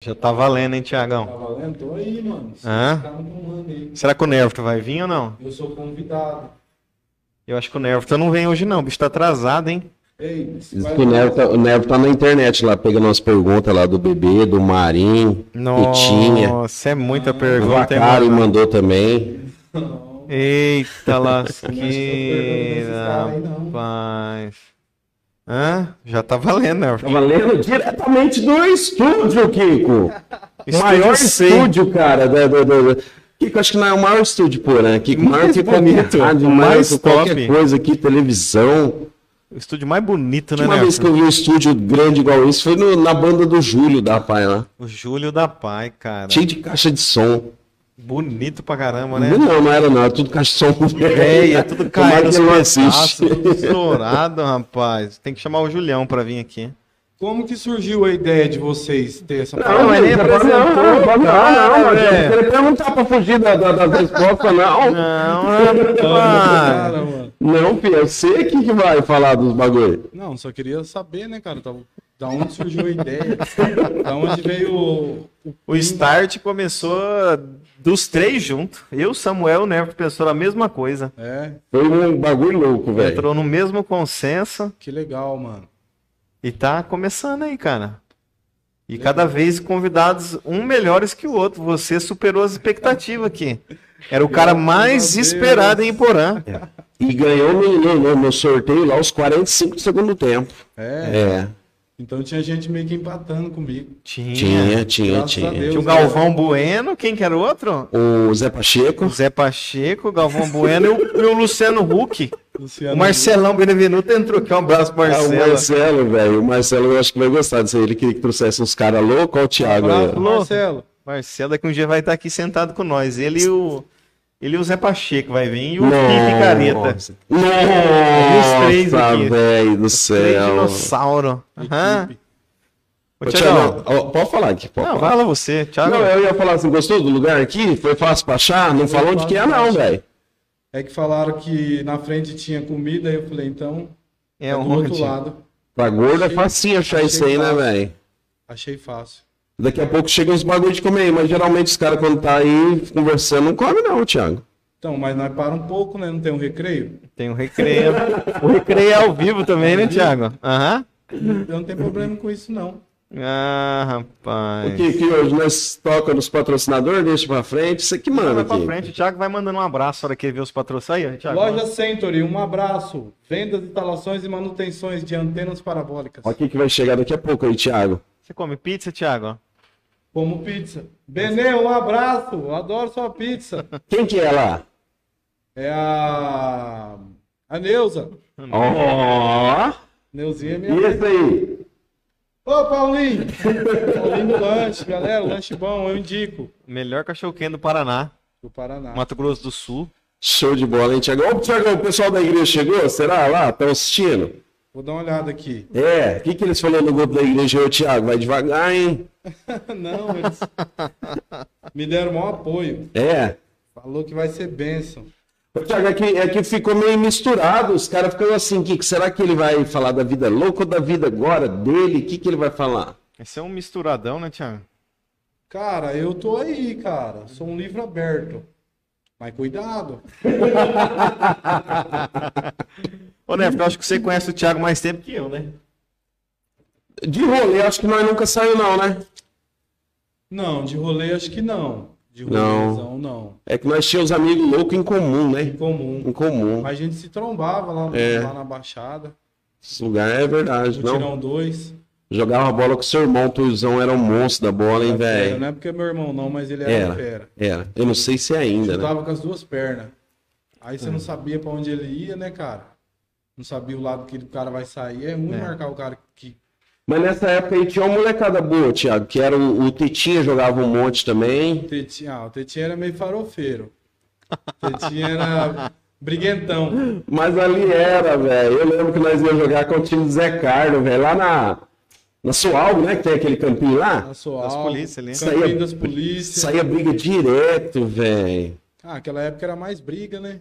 Já tá valendo, hein, Tá Tiagão? valendo? Tô aí, mano. Hã? tá aí. Será que o Nervto vai vir ou não? Eu sou convidado. Eu acho que o Nervto não vem hoje não, o bicho tá atrasado, hein? Ei, o Nevo, tá, o Nevo tá na internet lá, pegando umas perguntas lá do bebê, do Marim, Pitinha. Nossa, é muita O pergunta, hein, Vacari mano? mandou também. Eita lasqueira, rapaz. Hã? Já tá valendo, Nervto. Tava lendo diretamente do estúdio, Kiko. O Estúdio maior C. estúdio, cara. Da, da, da- da- Kiko, acho que não é o maior estúdio, pô, né? Kiko, maior Mais que qualquer bonito, rádio, mais que qualquer top. coisa aqui, televisão. O estúdio mais bonito, né, Uma vez que eu vi um estúdio grande igual esse, foi no- na banda do Júlio da Pai lá. O Júlio da Pai, cara. Cheio de caixa de som. Bonito pra caramba, né? Não, não era não, era tudo som. É, é tudo ele não assiste. tudo estourado, rapaz. Tem que chamar o Julião pra vir aqui. Como que surgiu a ideia de vocês ter essa Não, nem não, apresentou, não, não, não, cara, não, não, não queria perguntar pra fugir da, da, das respostas, não. Não, mano. Não, filho, eu sei que, que vai falar dos bagulho. Não, só queria saber, né, cara? Tava- Da onde surgiu a ideia? Da onde veio o. O start começou dos três juntos. Eu, Samuel e o Neto pensou a mesma coisa. É, Foi um bagulho louco, velho. Entrou no mesmo consenso que legal, mano. e tá começando aí, cara. E cada vez convidados um melhores que o outro. Você superou as expectativas aqui. Era o cara mais esperado em Porã. E ganhou no, no, no- no sorteio lá os 45 do segundo tempo. É. É, Então tinha gente meio que empatando comigo. Tinha. tinha, tinha, tinha. Deus. Tinha o Galvão Bueno, quem que era o outro? O Zé Pacheco. O Zé Pacheco, o Galvão Bueno e o, e o Luciano Huck. Luciano O Marcelão Benevenuto entrou aqui. Um abraço pro Ah, o Marcelo. Marcelo, velho. O Marcelo eu acho que vai gostar disso aí. Ele queria que trouxesse uns caras loucos. Olha o Thiago aí. Abraço. Marcelo. Marcelo daqui um dia vai estar aqui sentado com nós. Ele e o, ele e o Zé Pacheco vai vir. E o Pipe Careta. Nossa, Os três aqui. velho do Três céu. dinossauro. Aham. Ô, Ô, Thiagão. Thiago, ó, pode falar aqui. Pode Não, falar. fala você, Thiago. Não, eu ia falar assim, gostou do lugar aqui? Foi fácil pra achar? Não falou onde que é não, velho. É que falaram que na frente tinha comida, aí eu falei, então, É é do um outro lado. Pra gordo é facinho achar isso aí, né, fácil. velho? Achei fácil. Daqui a pouco chega uns bagulho de comer aí, mas geralmente os caras quando tá aí conversando não come não, Thiago. Então, mas nós para um pouco, né? Não tem um recreio? Tem um recreio. o recreio é ao vivo também, né, Thiago? Aham. Eu não tenho problema com isso, não. Ah, rapaz. Porque que hoje nós toca nos patrocinadores, deixa pra frente, isso aqui manda Vai pra aqui. frente, o Thiago vai mandando um abraço na hora que ele vê os patrocínios. Aí, ó, Thiago. Loja Century, um abraço. Vendas, instalações e manutenções de antenas parabólicas. Olha o que que vai chegar daqui a pouco aí, Thiago. Você come pizza, Thiago? Como pizza. Benê, um abraço. Adoro sua pizza. Quem que é lá? É a. A Neuza. Ó, Neuzinha é e minha. esse aí? Ô, Paulinho! Paulinho do lanche, galera. Lanche bom, eu indico. Melhor cachorro-quente do Paraná, Do Paraná. Mato Grosso do Sul. Show de bola, hein, Thiago? Ô, o pessoal da igreja chegou? Será lá? Estão assistindo? Vou dar uma olhada aqui. É, o que, que eles falaram no grupo da igreja? Ô, Thiago, vai devagar, hein? Não, eles me deram maior apoio. É. Falou que vai ser bênção. Ô, Thiago, é que, é que ficou meio misturado. Os caras ficam assim, que, será que ele vai falar da vida louca ou da vida agora dele? O que, que ele vai falar? Esse é um misturadão, né, Thiago? Cara, eu tô aí, cara. Sou um livro aberto. Mas cuidado. Ô, Neto, eu acho que você conhece o Thiago mais tempo que eu, né? De rolê, acho que nós nunca saiu não, né? Não, de rolê acho que não. De Não. rolezão, não. É que nós tínhamos amigos loucos em comum, né? Em comum. Em comum. Mas a gente se trombava lá, É. lá na Baixada. Esse lugar é verdade, No não? Tirão 2. Jogava bola com seu irmão, o Tuizão era um monstro da bola, hein, Não velho? é porque é meu irmão, não, mas ele era Era. fera. Era. Eu não sei se é ainda, né? Chutava com as duas pernas. Aí É. você não sabia pra onde ele ia, né, cara? Não sabia o lado que o cara vai sair. É ruim É. marcar o cara que. Mas nessa época aí tinha uma molecada boa, Thiago, que era o, o Tetinha jogava um monte também. Tetinha, ah, o Tetinha era meio farofeiro. O Tetinha era briguentão. Mas ali era, velho. Eu lembro que nós íamos jogar com o time do Zé Carlos, velho, lá na, na Sualgo, né? Que tem aquele campinho lá. Na sua Das polícias ali. Campinho das polícias. Saía briga direto, velho. Ah, aquela época era mais briga, né?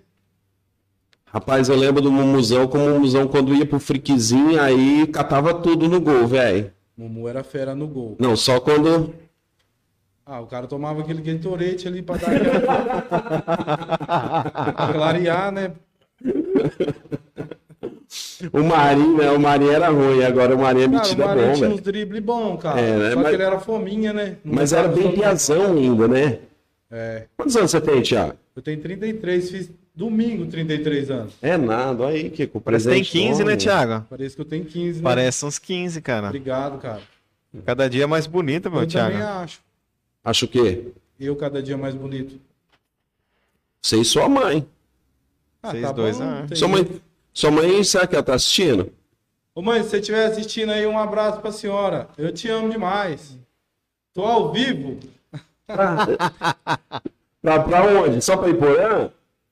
Rapaz, eu lembro do Mumuzão, como o Mumuzão, quando ia pro friquezinho, aí catava tudo no gol, velho. Mumu era fera no gol. Não, só quando Ah, o cara tomava aquele Gatorade ali pra dar aquela... pra clarear, né? O Marinho, né? O Marinho era ruim, agora o Marinho é Cara, o metido é Marinho bom, tinha uns velho. dribles bons, cara. É, né? Só Mas- que ele era fominha, né? Não Mas era bem piazão ainda, né? É. Quantos anos você tem, Thiago? Eu tenho 33, fiz domingo 33 anos. É nada, olha aí, Kiko. Parece que tem presente 15, né. Thiago? Parece que eu tenho 15, né? Parece uns 15, cara. Obrigado, cara. Cada dia mais bonito, meu eu Thiago. também acho. Acho o quê? Eu cada dia mais bonito. Você e sua mãe. Ah, Vocês tá dois, bom. tem Sua jeito. mãe, sua mãe, será que ela tá assistindo? Ô mãe, se você estiver assistindo aí, um abraço pra senhora. Eu te amo demais. Tô ao vivo. Pra, pra onde? Só pra Iporã?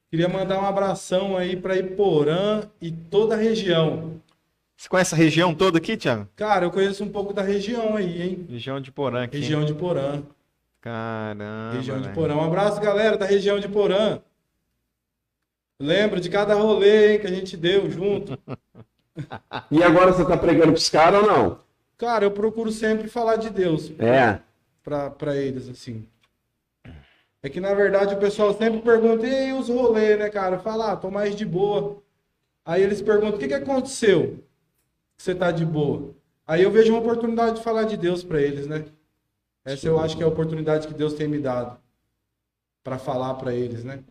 Queria mandar um abração aí pra Iporã e toda a região. Você conhece a região toda aqui, Thiago? Cara, eu conheço um pouco da região aí, hein? Região de Porã aqui. Região de Porã. Caramba. região de. Porã. Um abraço, galera da região de Porã. Lembro de cada rolê hein, que a gente deu junto. E agora você tá pregando pros caras ou não? Cara, eu procuro sempre falar de Deus É. pra, pra eles, assim. É que, na verdade, o pessoal sempre pergunta, e os rolês, né, cara? Fala, ah, tô mais de boa. Aí eles perguntam, o que que aconteceu que você tá de boa? Aí eu vejo uma oportunidade de falar de Deus pra eles, né? Essa eu acho que é a oportunidade que Deus tem me dado pra falar pra eles, né?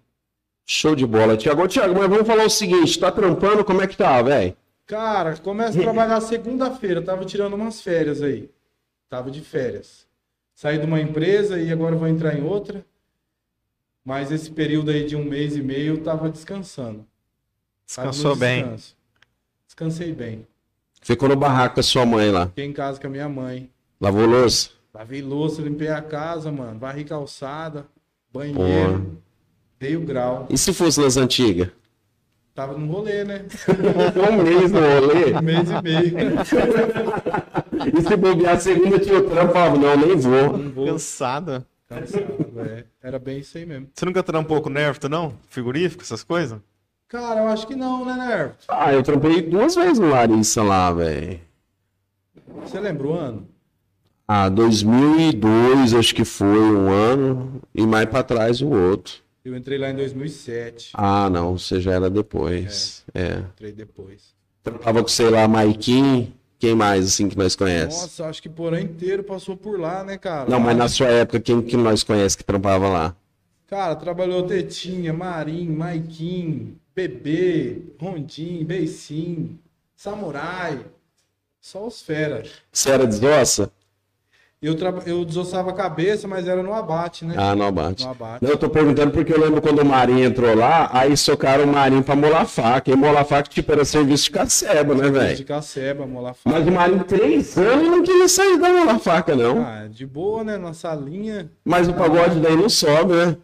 Show de bola, Thiago. Ô, Thiago, mas vamos falar o seguinte: tá trampando? Como é que tá, velho? Cara, começo a trabalhar segunda-feira. Tava tirando umas férias aí. Tava de férias. Saí de uma empresa e agora vou entrar em outra. Mas esse período aí de um mês e meio eu tava descansando. Descansou bem. Descansei bem. Ficou no barraco com a sua mãe lá. Fiquei em casa com a minha mãe. Lavou louça? Lavei louça, limpei a casa, mano. Varri calçada, Porra. Dei o grau. E se fosse nas antigas? Tava no rolê, né? um mês no rolê. Um mês e meio. E se bobear a segunda tinha o trampo, falava, não, nem vou. Não vou. Cansado. Cansado, é. Era bem isso aí mesmo. Você nunca trampou com nervo, não? Frigorífico, essas coisas? Cara, eu acho que não, né, Nervo? Ah, eu trampei duas vezes no Larissa lá, velho. Você lembra o ano? Ah, 2002 acho que foi um ano e mais pra trás o outro. Eu entrei lá em 2007. Ah, não, você já era depois. É. Entrei depois. Trampava com, sei lá, Maikin. Quem mais, assim, que nós conhece? Nossa, acho que Porã inteiro passou por lá, né, cara? Não, mas na sua época, quem que nós conhece que trampava lá? Cara, trabalhou Tetinha, Marim, Maikin, Bebê, Rondim, Beissim, Samurai. Só os fera. Você era desossa? Eu, tra... eu desossava a cabeça, mas era no abate, né? Ah, não abate. No abate. Não, eu tô perguntando porque eu lembro quando o Marinho entrou lá, aí socaram o Marinho pra molar faca. E molar faca, tipo, era serviço de caceba, né, De velho? caceba, molar faca. Mas o Marinho, três anos, não queria sair da molar faca, não. Ah, de boa, né? Na salinha. Mas o pagode daí não sobe, né?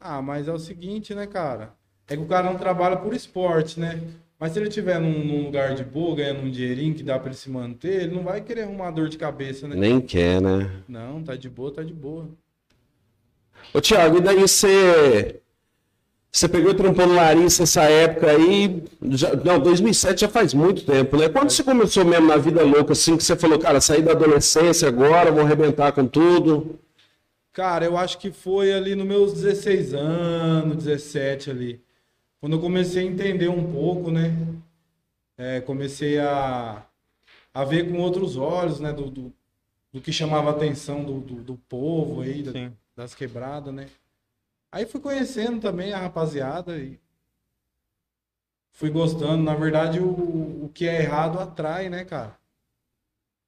Ah, mas é o seguinte, né, cara? É que o cara não trabalha por esporte, né? Mas se ele tiver num, num lugar de boa, ganhando um dinheirinho que dá pra ele se manter, ele não vai querer arrumar dor de cabeça, né? Nem quer, né? Não, tá de boa, tá de boa. Ô, Thiago, e daí você. Você pegou trampou no Larissa essa época aí. Já, não, 2007 já faz muito tempo, né? Quando você começou mesmo na vida louca, assim, que você falou, cara, saí da adolescência agora, vou arrebentar com tudo. Cara, eu acho que foi ali nos meus 16 anos, 17 ali. Quando eu comecei a entender um pouco, né? É, comecei a, a ver com outros olhos, né? Do, do, do que chamava a atenção do, do, do povo aí, da- das quebradas, né? Aí fui conhecendo também a rapaziada e fui gostando. Na verdade, o, o que é errado atrai, né, cara?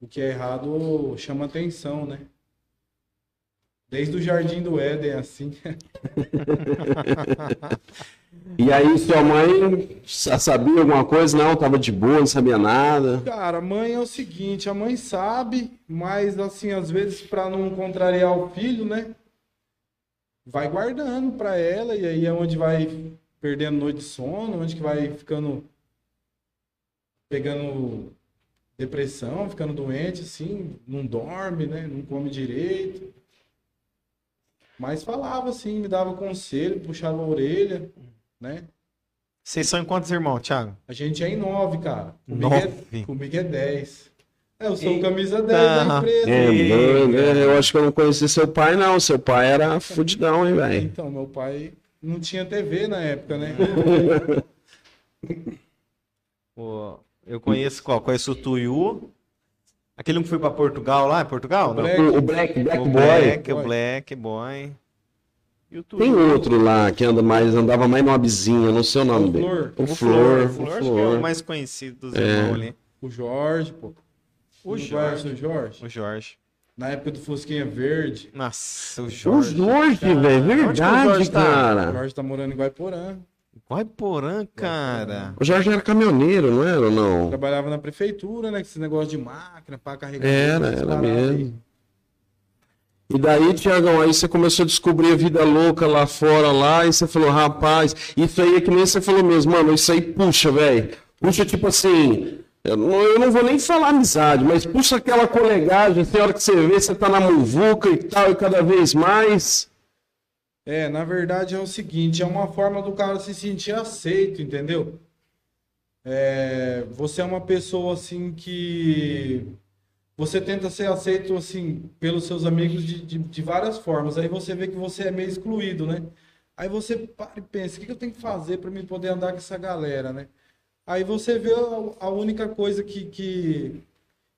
O que é errado chama atenção, né? Desde o Jardim do Éden, assim. E aí sua mãe sa- sabia alguma coisa? Não, tava de boa, não sabia nada. Cara, a mãe é o seguinte, a mãe sabe, mas assim, às vezes para não contrariar o filho, né? Vai guardando pra ela e aí é onde vai perdendo noite de sono, onde que vai ficando pegando depressão, ficando doente assim, não dorme, né? Não come direito. Mas falava assim, me dava conselho, puxava a orelha, né? Vocês são em quantos irmãos, Thiago? A gente é em nove, cara. Comigo, Nove? É, comigo é dez. É, eu sou Eita. camisa 10 da empresa. É, né? eu acho que eu não conheci seu pai, não. Seu pai era fudidão, hein, velho? Então, meu pai não tinha TV na época, né? Pô, eu conheço qual? Conheço o Tuyu. Aquele um que foi pra Portugal lá, é Portugal? Não. Black. O, o Black, Black o Boy. Black, Boy. o Black Boy. O. Tem outro lá que anda mais, andava mais numa bizinha, não sei o nome O dele. Flor. O O Flor, Flor, o o Flor, acho que é Flor. o mais conhecido dos É. irmãos ali. O Jorge, pô. O Jorge. o Jorge? O Jorge. Na época do Fusquinha Verde. Nossa, o O Jorge. Jorge, velho, o verdade, Jorge tá? O cara. Jorge tá morando em Guaiporã. Guaiporã, cara. O Jorge era caminhoneiro, não era ou não? Trabalhava na prefeitura, né? Com esse negócio de máquina pra carregar. Era, era mesmo. E daí, Tiagão, aí você começou a descobrir a vida louca lá fora, lá, e você falou, rapaz, isso aí é que nem você falou mesmo, mano, isso aí puxa, velho. Puxa, tipo assim, eu não, eu não vou nem falar amizade, mas puxa aquela colegagem, tem hora que você vê, você tá na muvuca e tal, e cada vez mais. É, na verdade é o seguinte, é uma forma do cara se sentir aceito, entendeu? É, você é uma pessoa assim que você tenta ser aceito assim pelos seus amigos de, de, de várias formas. Aí você vê que você é meio excluído, né? Aí você para e pensa, o que eu tenho que fazer para me poder andar com essa galera, né? Aí você vê a, a única coisa que, que,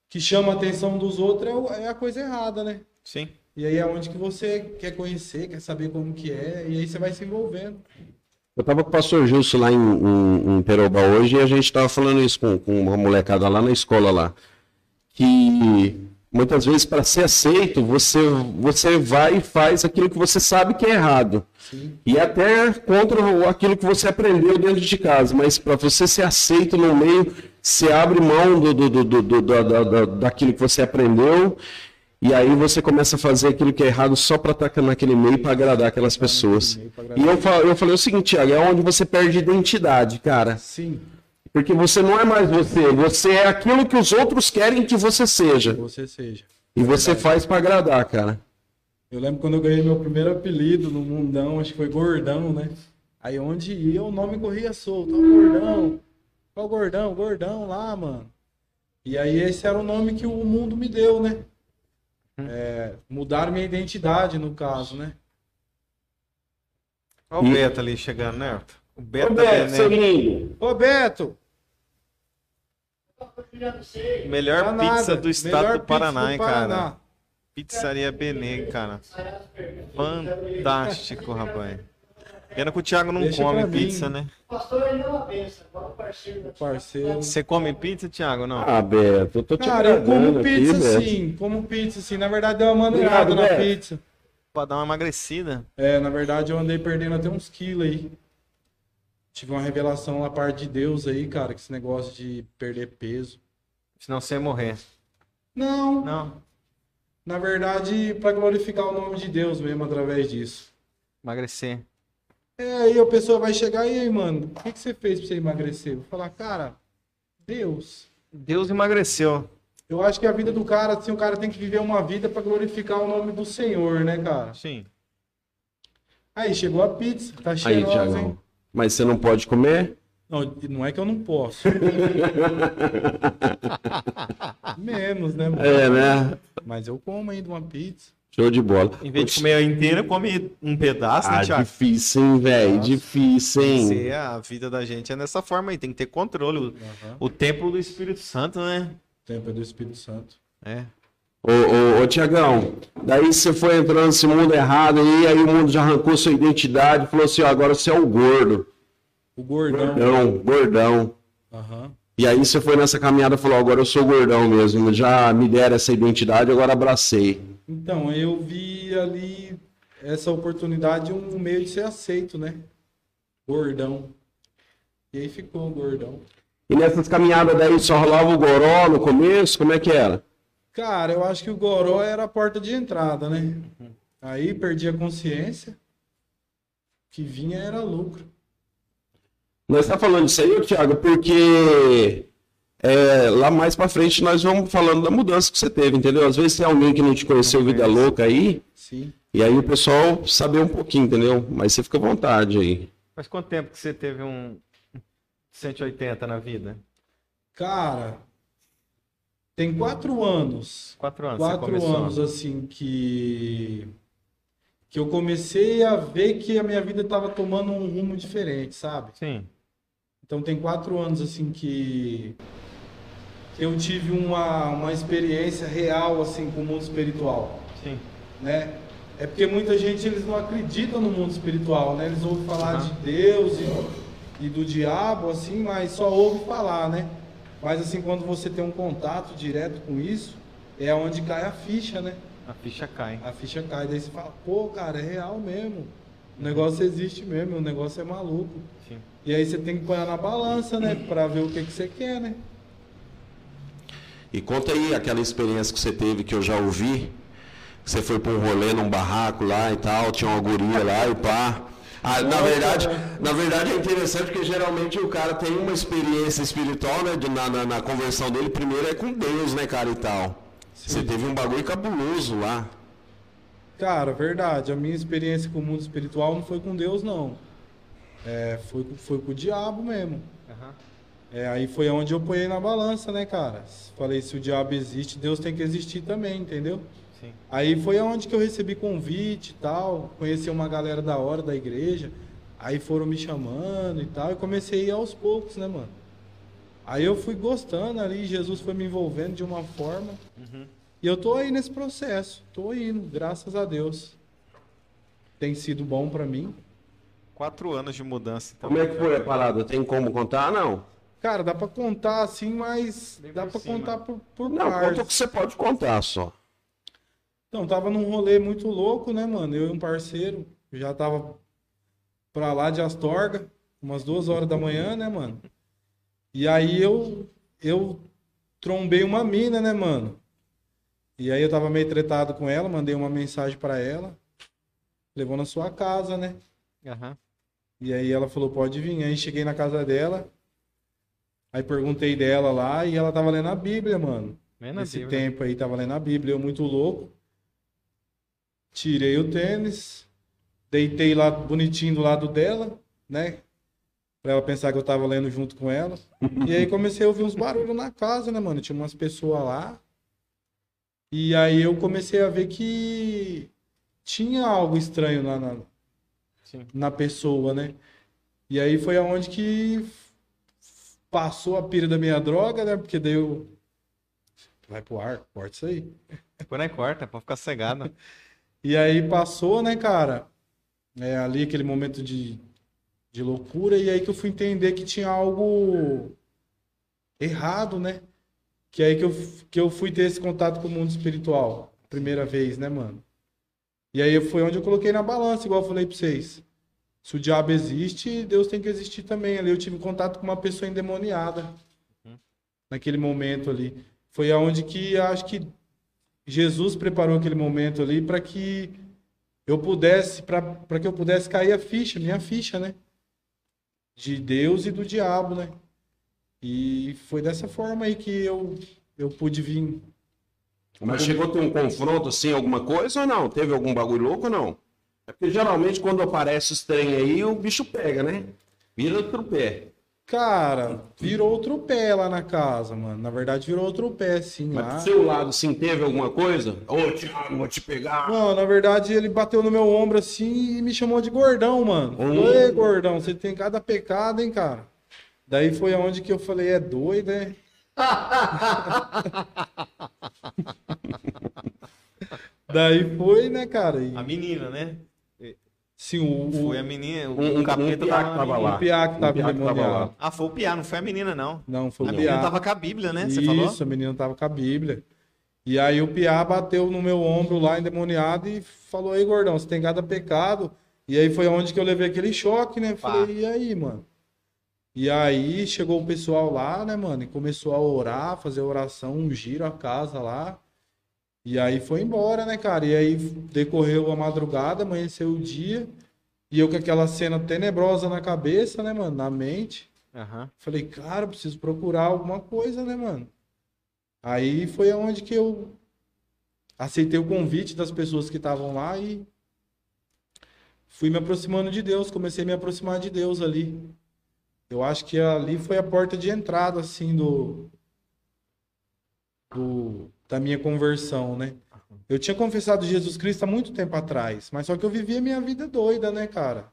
que chama a atenção dos outros é, o- é a coisa errada, né? Sim. E aí é onde que você quer conhecer, quer saber como que é, e aí você vai se envolvendo. Eu tava com o pastor Gilson lá em, em, em Peroba hoje e a gente tava falando isso com, com uma molecada lá na escola lá. Que muitas vezes para ser aceito, você, você vai e faz aquilo que você sabe que é errado. Sim. E até contra aquilo que você aprendeu dentro de casa. Mas para você ser aceito no meio, você abre mão do, do, do, do, da- da- da- daquilo que você aprendeu. E aí você começa a fazer aquilo que é errado só para estar naquele meio para agradar aquelas pessoas. E eu, eu falei o seguinte, Thiago, é onde você perde identidade, cara. Sim, Porque você não é mais você, você é aquilo que os outros querem que você que seja. você seja. E você faz para agradar, cara. Eu lembro quando eu ganhei meu primeiro apelido no mundão, acho que foi Gordão, né? Aí onde ia, o nome corria solto. Ó, Gordão. Ó, o Gordão, Gordão lá, mano. E aí esse era o nome que o mundo me deu, né? É, mudaram minha identidade, no caso, né? Olha o E- Beto ali chegando, né? O Beto, Ô, tá Beto, seu né? lindo. Ô, Beto! Melhor Tá pizza nada. do estado Melhor do Paraná, pizza hein, cara? Pizzaria Benê, cara. Fantástico, rapaz. Pena que o Thiago não Deixa come pizza, né? Pastor ainda é uma benção, parceiro. Você come pizza, Thiago? Não. Ah, Beto, eu tô te Cara, eu como agradando aqui, pizza Beto. sim, como pizza sim. Na verdade, deu uma maneirada na Beto. pizza. Pra dar uma emagrecida. É, na verdade, eu andei perdendo até uns quilos aí. Tive uma revelação da parte de Deus aí, cara, que esse negócio de perder peso. Senão você ia morrer. Não, Não. na verdade, pra glorificar o nome de Deus mesmo através disso. Emagrecer. É, aí a pessoa vai chegar e aí, mano, o que, que você fez pra você emagrecer? Vou falar, cara, Deus. Deus emagreceu. Eu acho que a vida do cara, assim, o cara tem que viver uma vida pra glorificar o nome do Senhor, né, cara? Sim. Aí chegou a pizza, tá Aí, cheirosa, hein? Mas você não pode comer? Não, não é que eu não posso. Menos, né, mano? É, né? Mas eu como ainda uma pizza. Show de bola. Em vez de comer a inteira, come um pedaço, né, Ah, Thiago? difícil, hein, velho? Difícil, hein? Ser a vida da gente é dessa forma aí, tem que ter controle. O, o templo do Espírito Santo, né? Tempo é do Espírito Santo. É. Ô, ô, ô, Tiagão, daí você foi entrando nesse mundo errado aí, aí o mundo já arrancou sua identidade, falou assim, ó, agora você é o gordo. O gordão. Gordão, gordão. Aham. E aí você foi nessa caminhada e falou, agora eu sou gordão mesmo, já me deram essa identidade, agora abracei. Então, eu vi ali essa oportunidade um meio de ser aceito, né? Gordão. E aí ficou o gordão. E nessas caminhadas daí só rolava o goró no começo, como é que era? Cara, eu acho que o goró era a porta de entrada, né? Aí perdi a consciência. O que vinha era lucro. Nós tá falando disso aí, ô, Thiago, porque é, lá mais pra frente nós vamos falando da mudança que você teve, entendeu? Às vezes tem alguém que não te conheceu vida louca aí, Sim. e aí o pessoal saber um pouquinho, entendeu? Mas você fica à vontade aí. Faz quanto tempo que você teve um 180 na vida? Cara, Tem quatro anos. Quatro anos. Quatro anos, assim, que. Que eu comecei a ver que a minha vida estava tomando um rumo diferente, sabe? Sim. Então tem quatro anos assim que eu tive uma, uma experiência real assim com o mundo espiritual, Sim. né? É porque muita gente eles não acreditam no mundo espiritual, né? Eles ouvem falar Aham. de Deus e, e do diabo assim, mas só ouvem falar, né? Mas assim quando você tem um contato direto com isso, é onde cai a ficha, né? A ficha cai. A ficha cai, daí você fala, pô, cara, é real mesmo. O negócio existe mesmo, o negócio é maluco. Sim. E aí você tem que pôr na balança, né? Pra ver o que, que você quer, né? E conta aí aquela experiência que você teve que eu já ouvi. Você foi para um rolê num barraco lá e tal, tinha uma guria lá e pá. Ah, na verdade, na verdade é interessante porque geralmente o cara tem uma experiência espiritual, né? de- na, na, na conversão dele, primeiro é com Deus, né, cara, e tal. Você teve um bagulho cabuloso lá. Cara, verdade. A minha experiência com o mundo espiritual não foi com Deus, não. É, foi, com- foi com o diabo mesmo. Aham. É, aí foi onde eu ponhei na balança, né, cara? Falei, se o diabo existe, Deus tem que existir também, entendeu? Sim. Aí foi onde que eu recebi convite e tal, conheci uma galera da hora da igreja, aí foram me chamando e tal, e comecei a ir aos poucos, né, mano? Aí eu fui gostando ali, Jesus foi me envolvendo de uma forma, e eu tô aí nesse processo, tô indo, graças a Deus. Tem sido bom pra mim. Quatro anos de mudança, então. Como é que foi a parada? Tem como contar? Não. Cara, dá pra contar assim, mas Bem dá cima. contar por, por Não, partes. conta o que você pode contar só. Então, tava num rolê muito louco, né, mano? Eu e um parceiro, já tava pra lá de Astorga, umas duas horas da manhã, né, mano? E aí eu, eu trombei uma mina, né, mano? E aí eu tava meio tretado com ela, mandei uma mensagem pra ela, levou na sua casa, né? Aham. E aí ela falou, pode vir. Aí cheguei na casa dela, aí perguntei dela lá, e ela tava lendo a Bíblia, mano. Na Nesse Bíblia. tempo aí tava lendo a Bíblia, eu muito louco. Tirei o tênis, deitei lá bonitinho do lado dela, né? Pra ela pensar que eu tava lendo junto com ela. E aí comecei a ouvir uns barulhos na casa, né, mano? Tinha umas pessoas lá. E aí eu comecei a ver que tinha algo estranho lá na, Sim. na pessoa, né? E aí foi aonde que passou a pira da minha droga, né? Porque daí eu. Vai pro ar, corta isso aí. Depois não corta, pra ficar cegado. E aí passou, né, cara? É, ali aquele momento de, de loucura, e aí que eu fui entender que tinha algo errado, né? Que aí que eu, que eu fui ter esse contato com o mundo espiritual. Primeira vez, né, mano? E aí foi onde eu coloquei na balança, igual eu falei pra vocês. Se o diabo existe, Deus tem que existir também. Ali eu tive contato com uma pessoa endemoniada. Naquele momento ali. Foi aonde que acho que Jesus preparou aquele momento ali para que eu pudesse, para que eu pudesse cair a ficha, minha ficha, né? De Deus e do diabo, né? E foi dessa forma aí que eu, eu pude vir. Mas chegou a ter um confronto assim, alguma coisa ou não? Teve algum bagulho louco ou não? É porque geralmente quando aparece os trem aí, o bicho pega, né? Vira outro pé. Cara, virou outro pé lá na casa, mano. Na verdade, virou outro pé, sim, Mas lá. do seu lado, assim, teve alguma coisa? Ô, Thiago, vou te pegar. Não, na verdade, ele bateu no meu ombro assim e me chamou de gordão, mano. Hum. Oi, gordão, você tem cada pecado, hein, cara? Daí foi aonde que eu falei, é doido, né? Daí foi, né, cara? E, A menina, né? Sim, o, o, Foi a menina. O, Um- um- capeta um tava tava menina. lá. o Piá que tava Um piá que tava lá. Ah, foi o Piá, não foi a menina, não. Não, foi A o menina Piá. tava com a Bíblia, né? Você Isso, falou? a menina tava com a Bíblia. E aí o Piá bateu no meu ombro lá, endemoniado, e falou, aí, gordão, você tem cada pecado. E aí foi onde que eu levei aquele choque, né? Pá. Falei, e aí, mano? E aí chegou o pessoal lá, né, mano? E começou a orar, fazer oração, um giro a casa lá. E aí foi embora, né, cara? E aí decorreu a madrugada, amanheceu o dia. E eu com aquela cena tenebrosa na cabeça, né, mano? Na mente. Aham. Falei, cara, preciso procurar alguma coisa, né, mano? Aí foi aonde que eu aceitei o convite das pessoas que estavam lá e fui me aproximando de Deus, comecei a me aproximar de Deus ali. Eu acho que ali foi a porta de entrada, assim, do do, da minha conversão, né? Eu tinha confessado Jesus Cristo há muito tempo atrás, mas só que eu vivia minha vida doida, né, cara?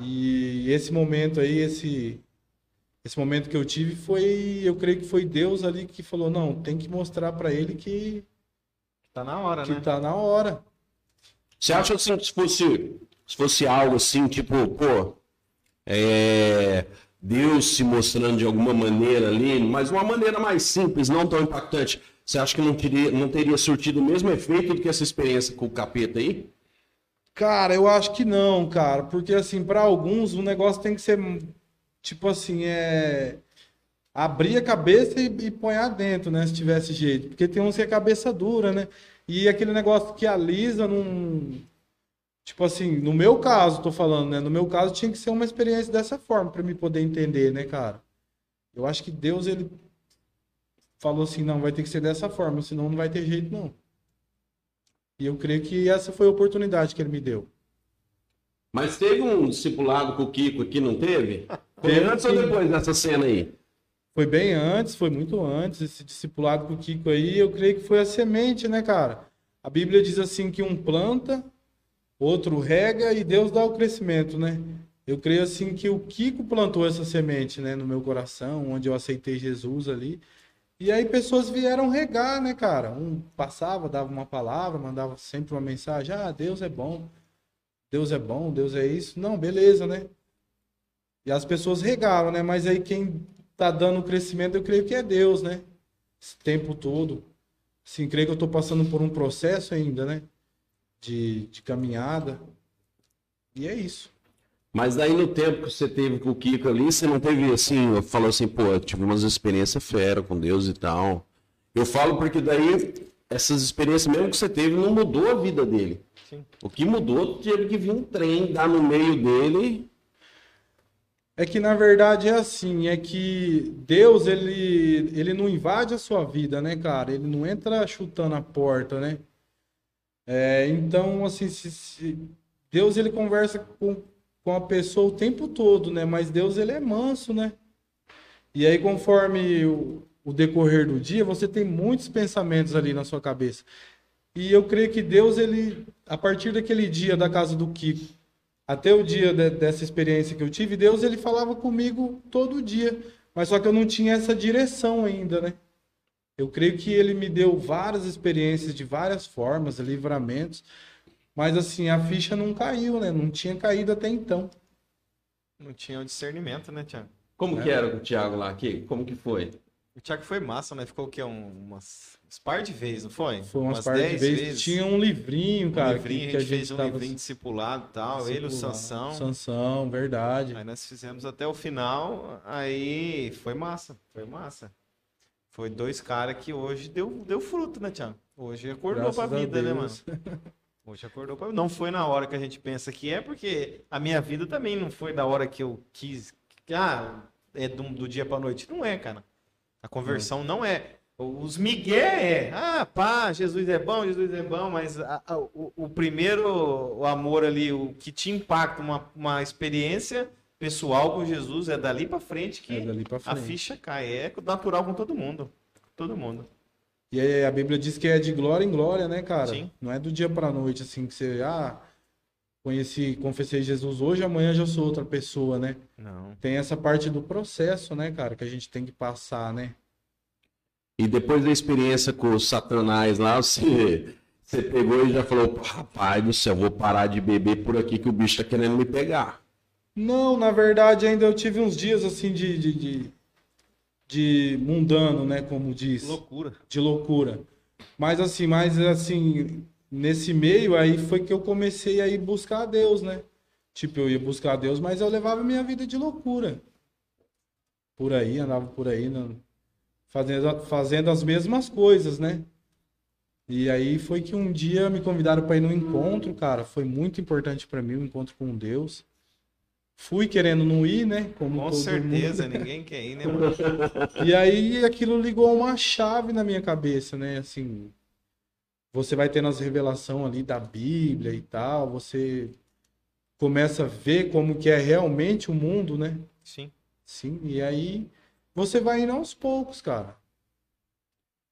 E esse momento aí, esse esse momento que eu tive foi, eu creio que foi Deus ali que falou, não, tem que mostrar para ele que Tá na hora, que né? tá na hora. Você acha assim, que se fosse, se fosse algo assim, tipo, pô, é, Deus se mostrando de alguma maneira ali, mas uma maneira mais simples, não tão impactante, você acha que não teria, não teria surtido o mesmo efeito do que essa experiência com o capeta aí? Cara, eu acho que não, cara, porque assim, para alguns o negócio tem que ser tipo assim, é abrir a cabeça e, e pôr dentro, né, se tivesse jeito, porque tem uns que é cabeça dura, né? E aquele negócio que alisa num tipo assim, no meu caso, tô falando, né? No meu caso tinha que ser uma experiência dessa forma para me poder entender, né, cara? Eu acho que Deus ele falou assim, não, vai ter que ser dessa forma, senão não vai ter jeito não. E eu creio que essa foi a oportunidade que ele me deu. Mas teve um discipulado com o Kiko aqui, não teve? Foi Teve, antes ou depois dessa cena aí? Foi bem antes, foi muito antes, esse discipulado com o Kiko aí, eu creio que foi a semente, né, cara? A Bíblia diz assim que um planta, outro rega e Deus dá o crescimento, né? Eu creio assim que o Kiko plantou essa semente, né, no meu coração, onde eu aceitei Jesus ali. E aí pessoas vieram regar, né, cara? Um passava, dava uma palavra, mandava sempre uma mensagem: "Ah, Deus é bom. Deus é bom, Deus é isso". Não, beleza, né? E as pessoas regaram, né? Mas aí quem tá dando o crescimento, eu creio que é Deus, né? Esse tempo todo. Sim, creio que eu tô passando por um processo ainda, né? De, de caminhada. E é isso. Mas daí no tempo que você teve com o Kiko ali, você não teve assim, falou assim, pô, eu tive umas experiências fera com Deus e tal. Eu falo porque daí essas experiências mesmo que você teve não mudou a vida dele. Sim. O que mudou teve que vir um trem dar no meio dele. É que na verdade é assim, é que Deus ele ele não invade a sua vida, né, cara? Ele não entra chutando a porta, né? É, então assim, se, se- Deus ele conversa com, com a pessoa o tempo todo, né? Mas Deus ele é manso, né? E aí conforme o, o decorrer do dia, você tem muitos pensamentos ali na sua cabeça. E eu creio que Deus ele a partir daquele dia da casa do Kiko até o dia de- dessa experiência que eu tive, Deus ele falava comigo todo dia, mas só que eu não tinha essa direção ainda, né? Eu creio que ele me deu várias experiências de várias formas, livramentos, mas assim, a ficha não caiu, né? Não tinha caído até então. Não tinha o discernimento, né, Thiago? Como É. que era com o Thiago lá aqui? Como que foi? O Thiago foi massa, né? Ficou o quê? Um, umas, umas par de vezes, não foi? Foi umas partes de 10 vez. Tinha um livrinho, um cara, livrinho, que, a que gente fez um tava livrinho discipulado e tal. Ele, o. Sansão. Sansão, verdade. Aí nós fizemos até o final, aí foi massa, foi massa. Foi dois caras que hoje deu, deu fruto, né, Thiago? Hoje acordou Graças pra a vida, né, mano? Hoje acordou pra Não foi na hora que a gente pensa que é, porque a minha vida também não foi da hora que eu quis. Ah, é do, do dia pra noite. Não é, cara. A conversão não é. Os migué é. Ah, pá, Jesus é bom, Jesus é bom, mas a- a- o, o primeiro o amor ali, o que te impacta, uma, uma experiência pessoal com Jesus, é dali pra frente que É dali pra a frente. ficha cai. É natural com todo mundo. Todo mundo. E aí a Bíblia diz que é de glória em glória, né, cara? Sim. Não é do dia pra noite, assim, que você, ah, conheci, confessei Jesus hoje, amanhã já sou outra pessoa, né? Não. Tem essa parte do processo, né, cara, que a gente tem que passar, né? E depois da experiência com os satanás lá, você, você pegou e já falou, rapaz do céu, vou parar de beber por aqui que o bicho tá querendo me pegar. Não, na verdade, ainda eu tive uns dias, assim, de, de, de, de mundano, né, como diz. Loucura. de loucura. Mas assim, mas assim, nesse meio aí foi que eu comecei a ir buscar a Deus, né? Tipo, eu ia buscar a Deus, mas eu levava minha vida de loucura. Por aí, andava por aí, não- fazendo, fazendo as mesmas coisas, né? E aí foi que um dia me convidaram para ir num encontro, cara. Foi muito importante para mim, um encontro com Deus. Fui querendo não ir, né? Como Com todo certeza, mundo. ninguém quer ir, né, mano? E aí aquilo ligou uma chave na minha cabeça, né? Assim, você vai tendo as revelações ali da Bíblia e tal, você começa a ver como que é realmente o mundo, né? Sim. Sim, e aí você vai indo aos poucos, cara.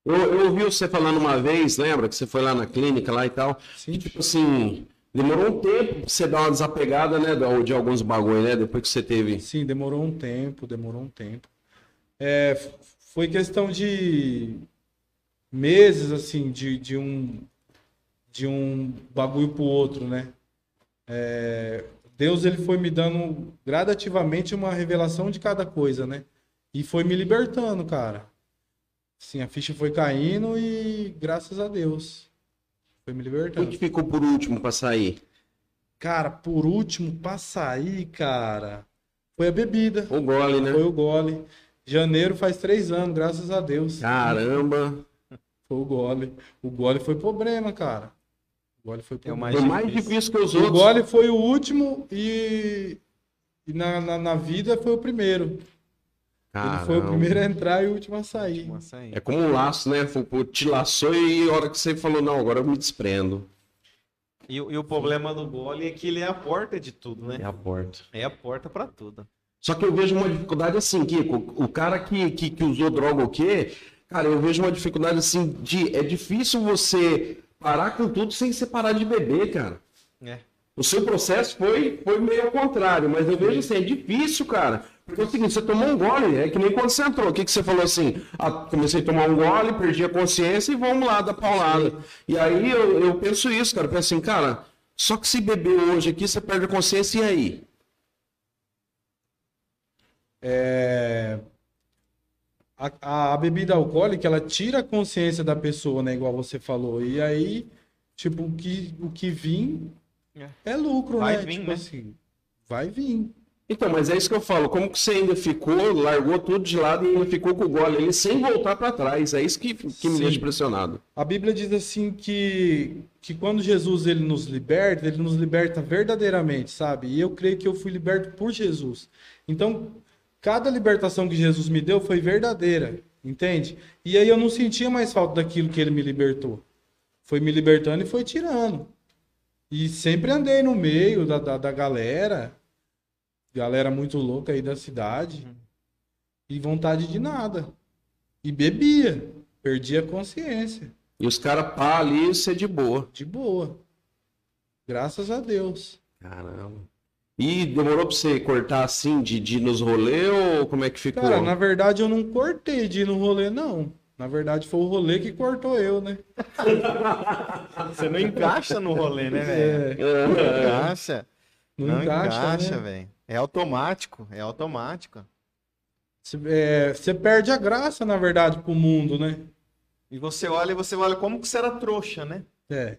Eu, eu ouvi você falando uma vez, lembra? Que você foi lá na clínica lá e tal. Sim. E, tipo assim, demorou um tempo pra você dar uma desapegada, né? De alguns bagulho, né? Depois que você teve. Sim, demorou um tempo, demorou um tempo. É, foi questão de meses, assim, de, de um de um bagulho pro outro, né? É, Deus ele foi me dando gradativamente uma revelação de cada coisa, né? E foi me libertando, cara. Sim, a ficha foi caindo e graças a Deus foi me O libertando. que ficou por último pra sair? Cara, por último, pra sair, cara, foi a bebida. O gole, né? Foi o gole. Janeiro faz três anos, graças a Deus. Caramba. Foi o gole. O gole foi problema, cara. O gole foi É o problema. mais Foi mais difícil. que os O outros. gole foi o último e, e na, na, na vida foi o primeiro. Ele foi o Caramba. primeiro a entrar e o último a sair. Nossa, aí. É como um laço, né? Te laçou e a hora que você falou, não, agora eu me desprendo. E, o- e o problema do gole é que ele é a porta de tudo, né? É a porta. É a porta pra tudo. Só que eu vejo uma dificuldade assim, Kiko. O cara que, que, que usou droga o quê? Cara, eu vejo uma dificuldade assim de. É difícil você parar com tudo sem você parar de beber, cara. É. O seu processo foi, foi meio ao contrário, mas eu vejo assim, é difícil, cara. Porque é o seguinte, você tomou um gole, é que nem quando você entrou. O que, que você falou assim? Ah, comecei a tomar um gole, perdi a consciência e vamos lá, dar paulada. E aí eu, eu penso isso, cara. Eu penso assim, cara, só que se beber hoje aqui, você perde a consciência e aí? É, A, a- a bebida alcoólica, ela tira a consciência da pessoa, né? Igual você falou. E aí, tipo, o que, o que vir É. é lucro, Vai né? vir, tipo né? assim, vai vir. Então, mas é isso que eu falo. Como que você ainda ficou, largou tudo de lado e ainda ficou com o gole ali sem voltar para trás? É isso que, que me Sim. deixa impressionado. A Bíblia diz assim que, que quando Jesus ele nos liberta, ele nos liberta verdadeiramente, sabe? E eu creio que eu fui liberto por Jesus. Então, cada libertação que Jesus me deu foi verdadeira, entende? E aí eu não sentia mais falta daquilo que ele me libertou. Foi me libertando e foi tirando. E sempre andei no meio da, da, da galera, galera muito louca aí da cidade, e vontade de nada. E bebia, perdia a consciência. E os caras pá ali, você de boa. De boa. Graças a Deus. Caramba. E demorou pra você cortar assim de, de ir nos rolê ou como é que ficou? Cara, na verdade eu não cortei de ir no rolê, não. Na verdade foi o rolê que cortou eu, né? Você não encaixa no rolê, né, velho? É, Não encaixa. não, Não encaixa, encaixa, né? velho. É automático, é automático. Você é, você perde a graça, na verdade, pro mundo, né? E você olha e você olha como que você era trouxa, né? É.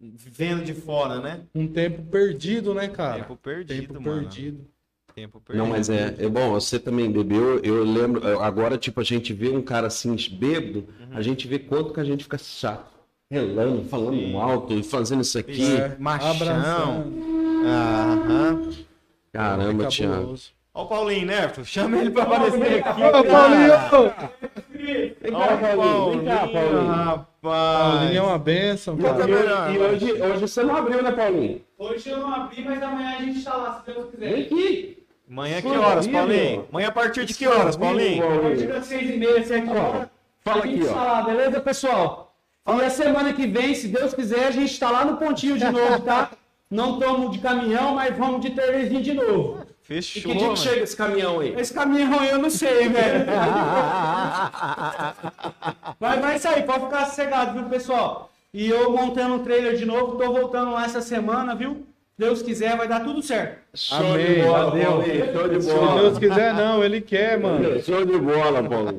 Vendo de fora, né? Um tempo perdido, né, cara? Tempo perdido, Tempo mano. perdido. Tempo perdido. Não, mas é, é bom, você também bebeu, eu lembro, agora, tipo, a gente vê um cara assim, bêbado, Uhum. a gente vê quanto que a gente fica chato, relando, falando Sim. alto e fazendo isso aqui. É, machão. abraçando. Aham. Caramba, É Thiago. Ó o Paulinho, né? Chama ele pra aparecer aqui. Ô, Paulinho! Vem cá, Paulinho, vem cá, Paulinho. rapaz. Paulinho é uma benção, que é melhor? E hoje, hoje você não abriu, né, Paulinho? Hoje eu não abri, mas amanhã a gente tá lá, se Deus Vem quiser. aqui. Amanhã que Suave, horas. Paulinho? Amanhã a partir de que horas, Paulinho? A partir das seis e meia, sete horas. Fala a gente aqui, ó. lá, beleza, pessoal? E a semana que vem, se Deus quiser, a gente tá lá no pontinho de novo, tá? Não estamos de caminhão, mas vamos de televizinho de novo. E Fechou. que dia que chega esse caminhão aí? Esse caminhão eu não sei, velho. Mas vai sair, pode ficar sossegado, viu, pessoal? E eu montando um trailer de novo, tô voltando lá essa semana, viu? Deus quiser, vai dar tudo certo. Show Amém, de bola, valeu. Show de Se bola. Deus quiser, não, ele quer, mano. Show de bola, Paulo.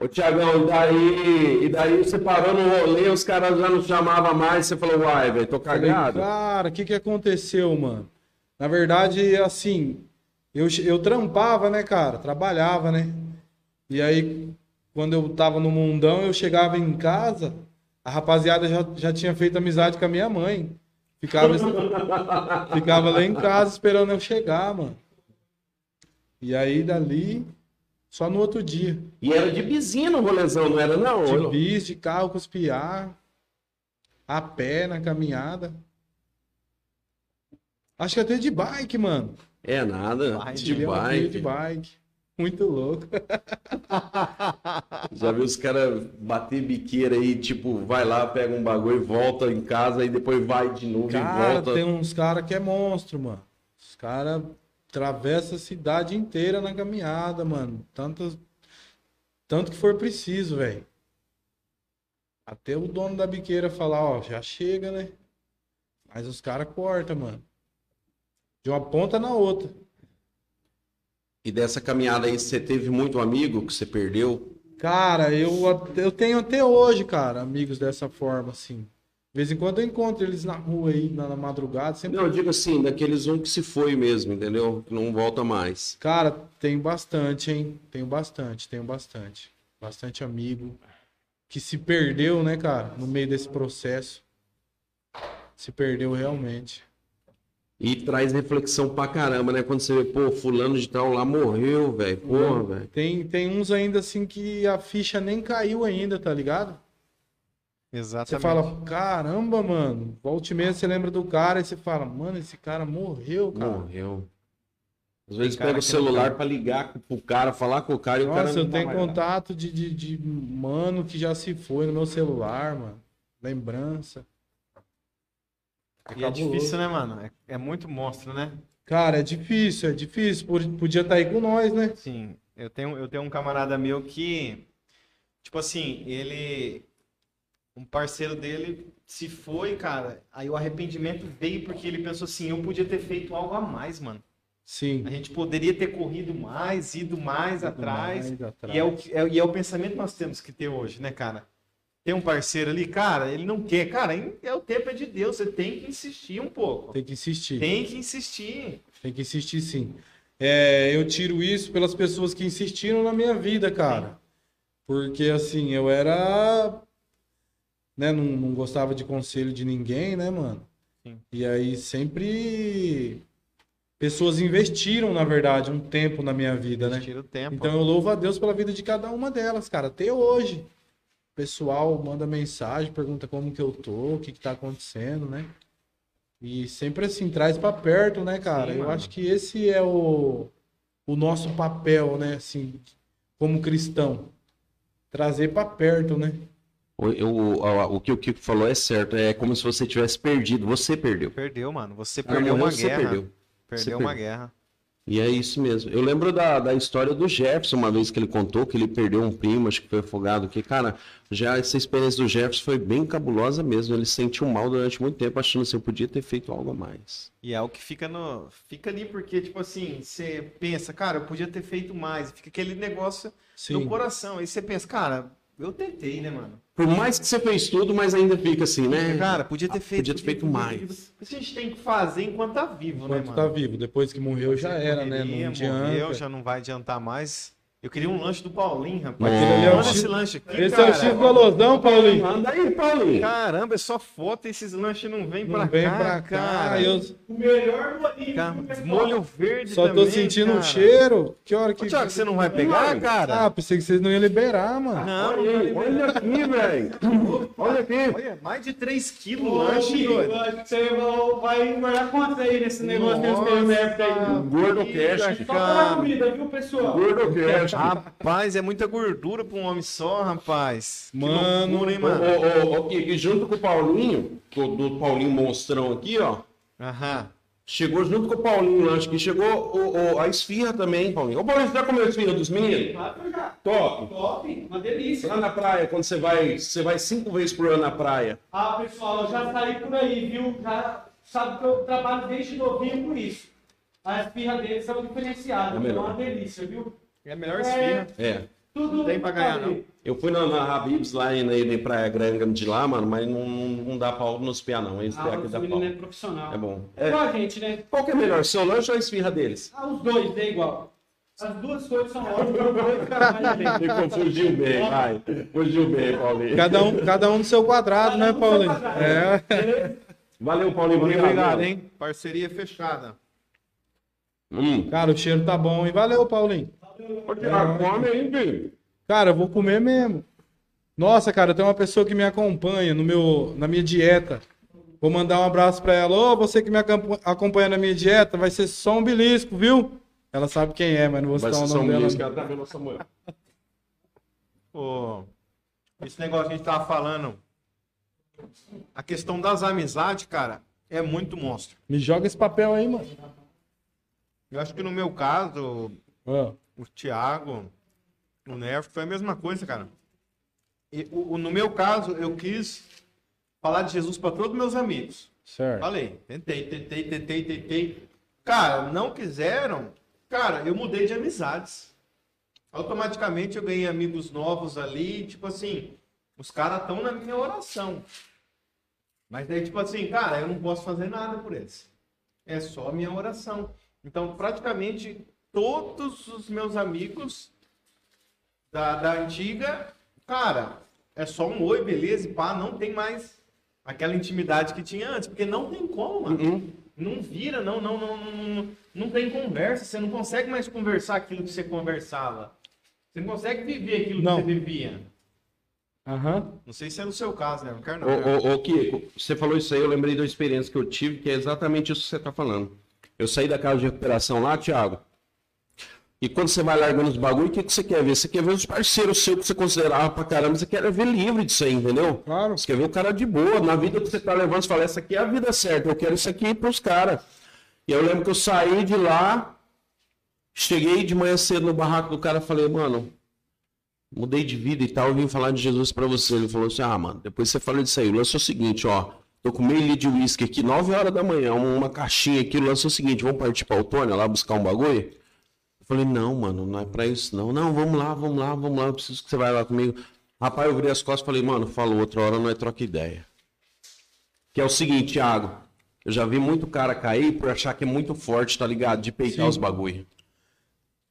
Ô, Tiagão, e daí, e daí você parou no rolê, os caras já não chamavam mais, você falou, uai, velho, tô Falei, cagado. cara, o que que aconteceu, mano? Na verdade, assim, eu, eu trampava, né, cara? Trabalhava, né? E aí, quando eu tava no mundão, eu chegava em casa, a rapaziada já, já tinha feito amizade com a minha mãe. Ficava, ficava lá em casa esperando eu chegar, mano. E aí, dali, só no outro dia. E era de bizinho no rolezão, não era não? De bis, de carro com os piar, a pé na caminhada. Acho que até de bike, mano. É nada, Vai, de bike. de bike. Muito louco. Já viu os caras bater biqueira aí, tipo, vai lá, pega um bagulho e volta em casa e depois vai de novo e Cara, volta. tem uns caras que é monstro, mano. Os caras atravessam a cidade inteira na caminhada, mano. Tanto, tanto que for preciso, velho. Até o dono da biqueira falar, ó, já chega, né? Mas os caras cortam, mano. De uma ponta na outra. E dessa caminhada aí, você teve muito amigo que você perdeu? Cara, eu, eu tenho até hoje, cara, amigos dessa forma, assim. De vez em quando eu encontro eles na rua aí, na, na madrugada, sempre Não, eu digo assim, daqueles um que se foi mesmo, entendeu? Que não volta mais. Cara, tenho bastante, hein? Tenho bastante, tenho bastante. Bastante amigo que se perdeu, né, cara, no meio desse processo. Se perdeu realmente. E traz reflexão pra caramba, né? Quando você vê, pô, fulano de tal lá morreu, velho. Porra, velho. Tem, tem uns ainda assim que a ficha nem caiu ainda, tá ligado? Exatamente. Você fala, caramba, mano. Volte meia você lembra do cara e você fala, mano, esse cara morreu, cara. Morreu. Às vezes pega o celular tá. pra ligar pro cara, falar com o cara e o cara Nossa, eu tá tenho contato de, de, de mano que já se foi no meu celular, mano. Lembrança. E é difícil, né, mano? É, é muito monstro, né? Cara, é difícil, é difícil. Por- Podia estar aí com nós, né? Sim, eu tenho, eu tenho um camarada meu que, tipo assim, ele. Um parceiro dele se foi, cara. Aí o arrependimento veio porque ele pensou assim: eu podia ter feito algo a mais, mano. Sim. A gente poderia ter corrido mais, ido mais atrás. Mais atrás. E é, o, é, e é o pensamento que nós temos que ter hoje, né, cara? Tem um parceiro ali, cara, ele não quer. Cara, é o tempo é de Deus, você tem que insistir um pouco. Tem que insistir. Tem que insistir. Tem que insistir sim. É, eu tiro isso pelas pessoas que insistiram na minha vida, cara. Porque assim, eu era. Né, não, não gostava de conselho de ninguém, né, mano? Sim. E aí sempre. Pessoas investiram, na verdade, um tempo na minha vida, né? Tira o tempo. Então eu louvo a Deus pela vida de cada uma delas, cara, até hoje. O pessoal manda mensagem, pergunta como que eu tô, o que que tá acontecendo, né? E sempre assim, traz pra perto, né, cara? Sim, eu mano. acho que esse é o, o nosso papel, né, assim, como cristão. Trazer pra perto, né? O, o, o que o Kiko falou é certo. É como se você tivesse perdido. Você perdeu. Perdeu, mano. Você Ah, perdeu uma você guerra. perdeu. Perdeu Você uma perdeu. guerra. E é isso mesmo. Eu lembro da, da história do Jefferson, uma vez que ele contou que ele perdeu um primo, acho que foi afogado. Que, cara, já essa experiência do Jefferson foi bem cabulosa mesmo. Ele se sentiu mal durante muito tempo, achando que eu podia ter feito algo a mais. E é o que fica no. Fica ali, porque, tipo assim, você pensa, cara, eu podia ter feito mais. Fica aquele negócio Sim. no coração. Aí você pensa, cara, eu tentei, né, mano? Por mais que você fez tudo, mas ainda fica assim, né? Cara, podia ter Ah, feito. podia ter feito mais. Isso a gente tem que fazer enquanto tá vivo, né, Enquanto mano? tá vivo. Depois que morreu já era, né? Não adianta. Morreu, já não vai adiantar mais. Eu queria um lanche do Paulinho, rapaz. É Manda X- esse lanche aqui, Esse é o cara. X golosão, Paulinho. Manda aí, Paulinho. Caramba, é só foto e esses lanches não vêm pra Não vem cá, pra cá. cara. Eu O melhor molinho. Cara, molho verde só tô também, sentindo um cara. cheiro. Que hora que. Ô, Thiago, você não vai pegar, cara? Ah, pensei que vocês não iam liberar, mano. Não, Olha, aí, olha aqui, velho. Olha aqui. Olha, mais de 3 quilos o lanche, doido. eu acho que você vai engordar quantos aí nesse negócio desse Nossa, PMF aí? Gordo que cast. Só cara. comida, viu, pessoal? Gordo Rapaz, é muita gordura pra um homem só, rapaz. Que Mano, loucura, hein, mano? ô, ô, ô, e junto com o Paulinho, do, do Paulinho Monstrão aqui, ó. Aham. Chegou junto com o Paulinho o lanche aqui, chegou o, o- a esfirra também, Paulinho. Ô, Paulinho, você já comeu a esfirra dos meninos? Claro que já. Top. Top, uma delícia. Lá na praia, quando você vai, você vai cinco vezes por ano na praia. Ah, pessoal, eu já saí por aí, viu? Já sabe que eu trabalho desde novinho com isso. A esfirra deles são diferenciadas, É é uma delícia, viu? É a melhor esfirra. É. Tudo Não tem pra ganhar, não. Eu fui na, na Habibs lá em, em Praia Grande de lá, mano, mas não, não, dá pau nos piá, não. Esse Ah, aqui dá pau. é profissional. É bom. É igual a gente, né? qual que é melhor, seu lanche ou a esfirra deles? Ah, os dois é igual. As duas coisas são ótimas. Ficou, fugiu bem, vai. Fugiu bem, Paulinho. Cada um, cada um no seu quadrado, né, Cada um seu Paulinho? quadrado. É. Valeu, Paulinho. Muito Obrigado, obrigado, hein? Parceria fechada. Hum. Cara, o cheiro tá bom, hein? Valeu, Paulinho. Thiago, come aí, filho. Cara, eu vou comer mesmo. Nossa, cara, tem uma pessoa que me acompanha no meu, na minha dieta. Vou mandar um abraço pra ela. Ô, você que me acompa- acompanha na minha dieta, vai ser só um belisco, viu? Ela sabe quem é, mas não vou Vai citar ser o nome dela. Luís, que ela tá vendo Samuel. Pô, esse negócio que a gente tava falando, a questão das amizades, cara, é muito monstro. Me joga esse papel aí, mano. Eu acho que no meu caso, Ah, o Thiago, o Nerf, foi a mesma coisa, cara. E, o, no meu caso, eu quis falar de Jesus para todos meus amigos. certo. Falei, tentei, tentei, tentei, tentei. Cara, não quiseram. Cara, eu mudei de amizades. Automaticamente eu ganhei amigos novos ali, tipo assim, os caras estão na minha oração. Mas daí, tipo assim, cara, eu não posso fazer nada por eles. É só a minha oração. Então, praticamente todos os meus amigos da, da antiga, cara, é só um oi, beleza, e pá, não tem mais aquela intimidade que tinha antes, porque não tem como, mano. Uhum. Não vira, não, não, não, não, não, tem conversa, você não consegue mais conversar aquilo que você conversava. Você não consegue viver aquilo Não. que você vivia. Aham. Não sei se é no seu caso, né? Não quero não. Ô, ô, ô, Kiko, você falou isso aí, eu lembrei da experiência que eu tive, que é exatamente isso que você está falando. Eu saí da casa de recuperação lá, Thiago, e quando você vai largando os bagulho, o que, que você quer ver? Você quer ver os parceiros seus que você considerava pra caramba, você quer ver livre disso aí, entendeu? Claro. Você quer ver o cara de boa, na vida que você tá levando, você fala, essa aqui é a vida certa, eu quero isso aqui pros caras. E eu lembro que eu saí de lá, cheguei de manhã cedo no barraco do cara, falei, mano, mudei de vida e tal, eu vim falar de Jesus pra você. Ele falou assim, ah, mano, depois você fala disso aí, o lance é o seguinte, ó, tô com meio litro de uísque aqui, 9 horas da manhã, uma caixinha aqui, o lance é o seguinte, vamos partir pra Autônia lá buscar um bagulho? Falei, não, mano, não é pra isso não. Não, vamos lá, vamos lá, vamos lá, eu preciso que você vai lá comigo. Rapaz, eu virei as costas e falei, mano, falou, outra hora não é troca ideia. Que é o seguinte, Thiago, eu já vi muito cara cair por achar que é muito forte, tá ligado? De peitar Sim. os bagulho.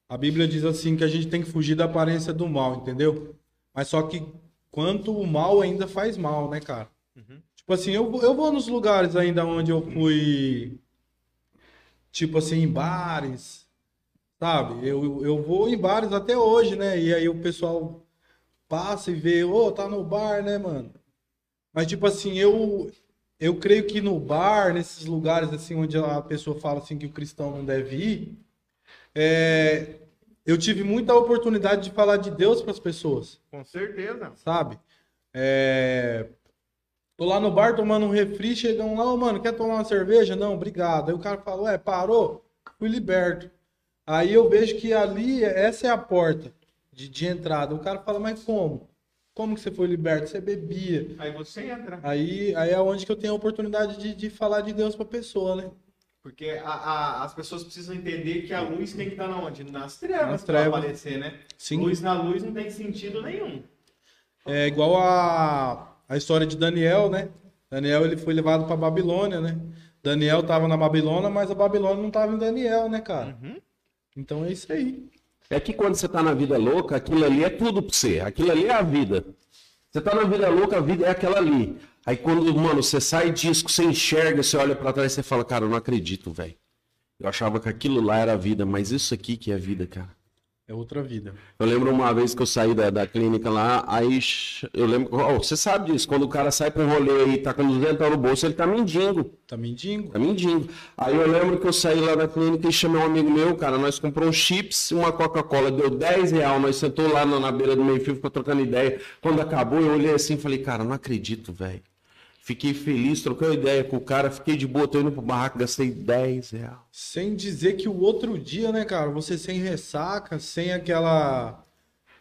A Bíblia diz assim que a gente tem que fugir da aparência do mal, entendeu? Mas só que quanto o mal ainda faz mal, né, cara? Tipo assim, eu, vou- eu vou nos lugares ainda onde eu fui, tipo assim, em bares, sabe? Eu, eu vou em bares até hoje, né? E aí o pessoal passa e vê, ô, tá no bar, né, mano? Mas tipo assim, eu eu creio que no bar, nesses lugares assim onde a pessoa fala assim que o cristão não deve ir, é, eu tive muita oportunidade de falar de Deus para as pessoas, Com certeza. sabe? É, tô lá no bar tomando um refri, chegam lá, ô mano, quer tomar uma cerveja? Não, obrigado. Aí o cara fala, ué, parou? Fui liberto. Aí eu vejo que ali, essa é a porta de, de entrada. O cara fala, mas como? Como que você foi liberto? Você bebia. Aí você entra. Aí, aí é onde que eu tenho a oportunidade de, de falar de Deus pra pessoa, né? Porque a- a- as pessoas precisam entender que a luz tem que estar na onde? Nas trevas, Nas trevas. aparecer, né? Sim. Luz na luz não tem sentido nenhum. É igual a, a história de Daniel, né? Daniel ele foi levado para Babilônia, né? Daniel tava na Babilônia, mas a Babilônia não tava em Daniel, né, cara? Então é isso aí. É que quando você tá na vida louca, aquilo ali é tudo pra você. Aquilo ali é a vida. Você tá na vida louca, a vida é aquela ali. Aí quando, mano, você sai disso, você enxerga, você olha pra trás e você fala, cara, eu não acredito, velho. Eu achava que aquilo lá era a vida, mas isso aqui que é a vida, cara. É outra vida. Eu lembro uma vez que eu saí da, da clínica lá, aí eu lembro, ó, você sabe disso, quando o cara sai pra um rolê aí, tá com 200 no bolso, ele tá mendigo. Tá mendigo. Tá mendigo. Aí eu lembro que eu saí lá da clínica e chamei um amigo meu, cara. Nós compramos chips e uma Coca-Cola. Deu 10 reais. Nós sentou lá na, na beira do meio-fio, ficou trocando ideia. Quando acabou, eu olhei assim e falei, cara, não acredito, velho. Fiquei feliz, troquei uma ideia com o cara, fiquei de boa, tô indo pro barraco, gastei 10 reais. Sem dizer que o outro dia, né, cara, você sem ressaca, sem aquela.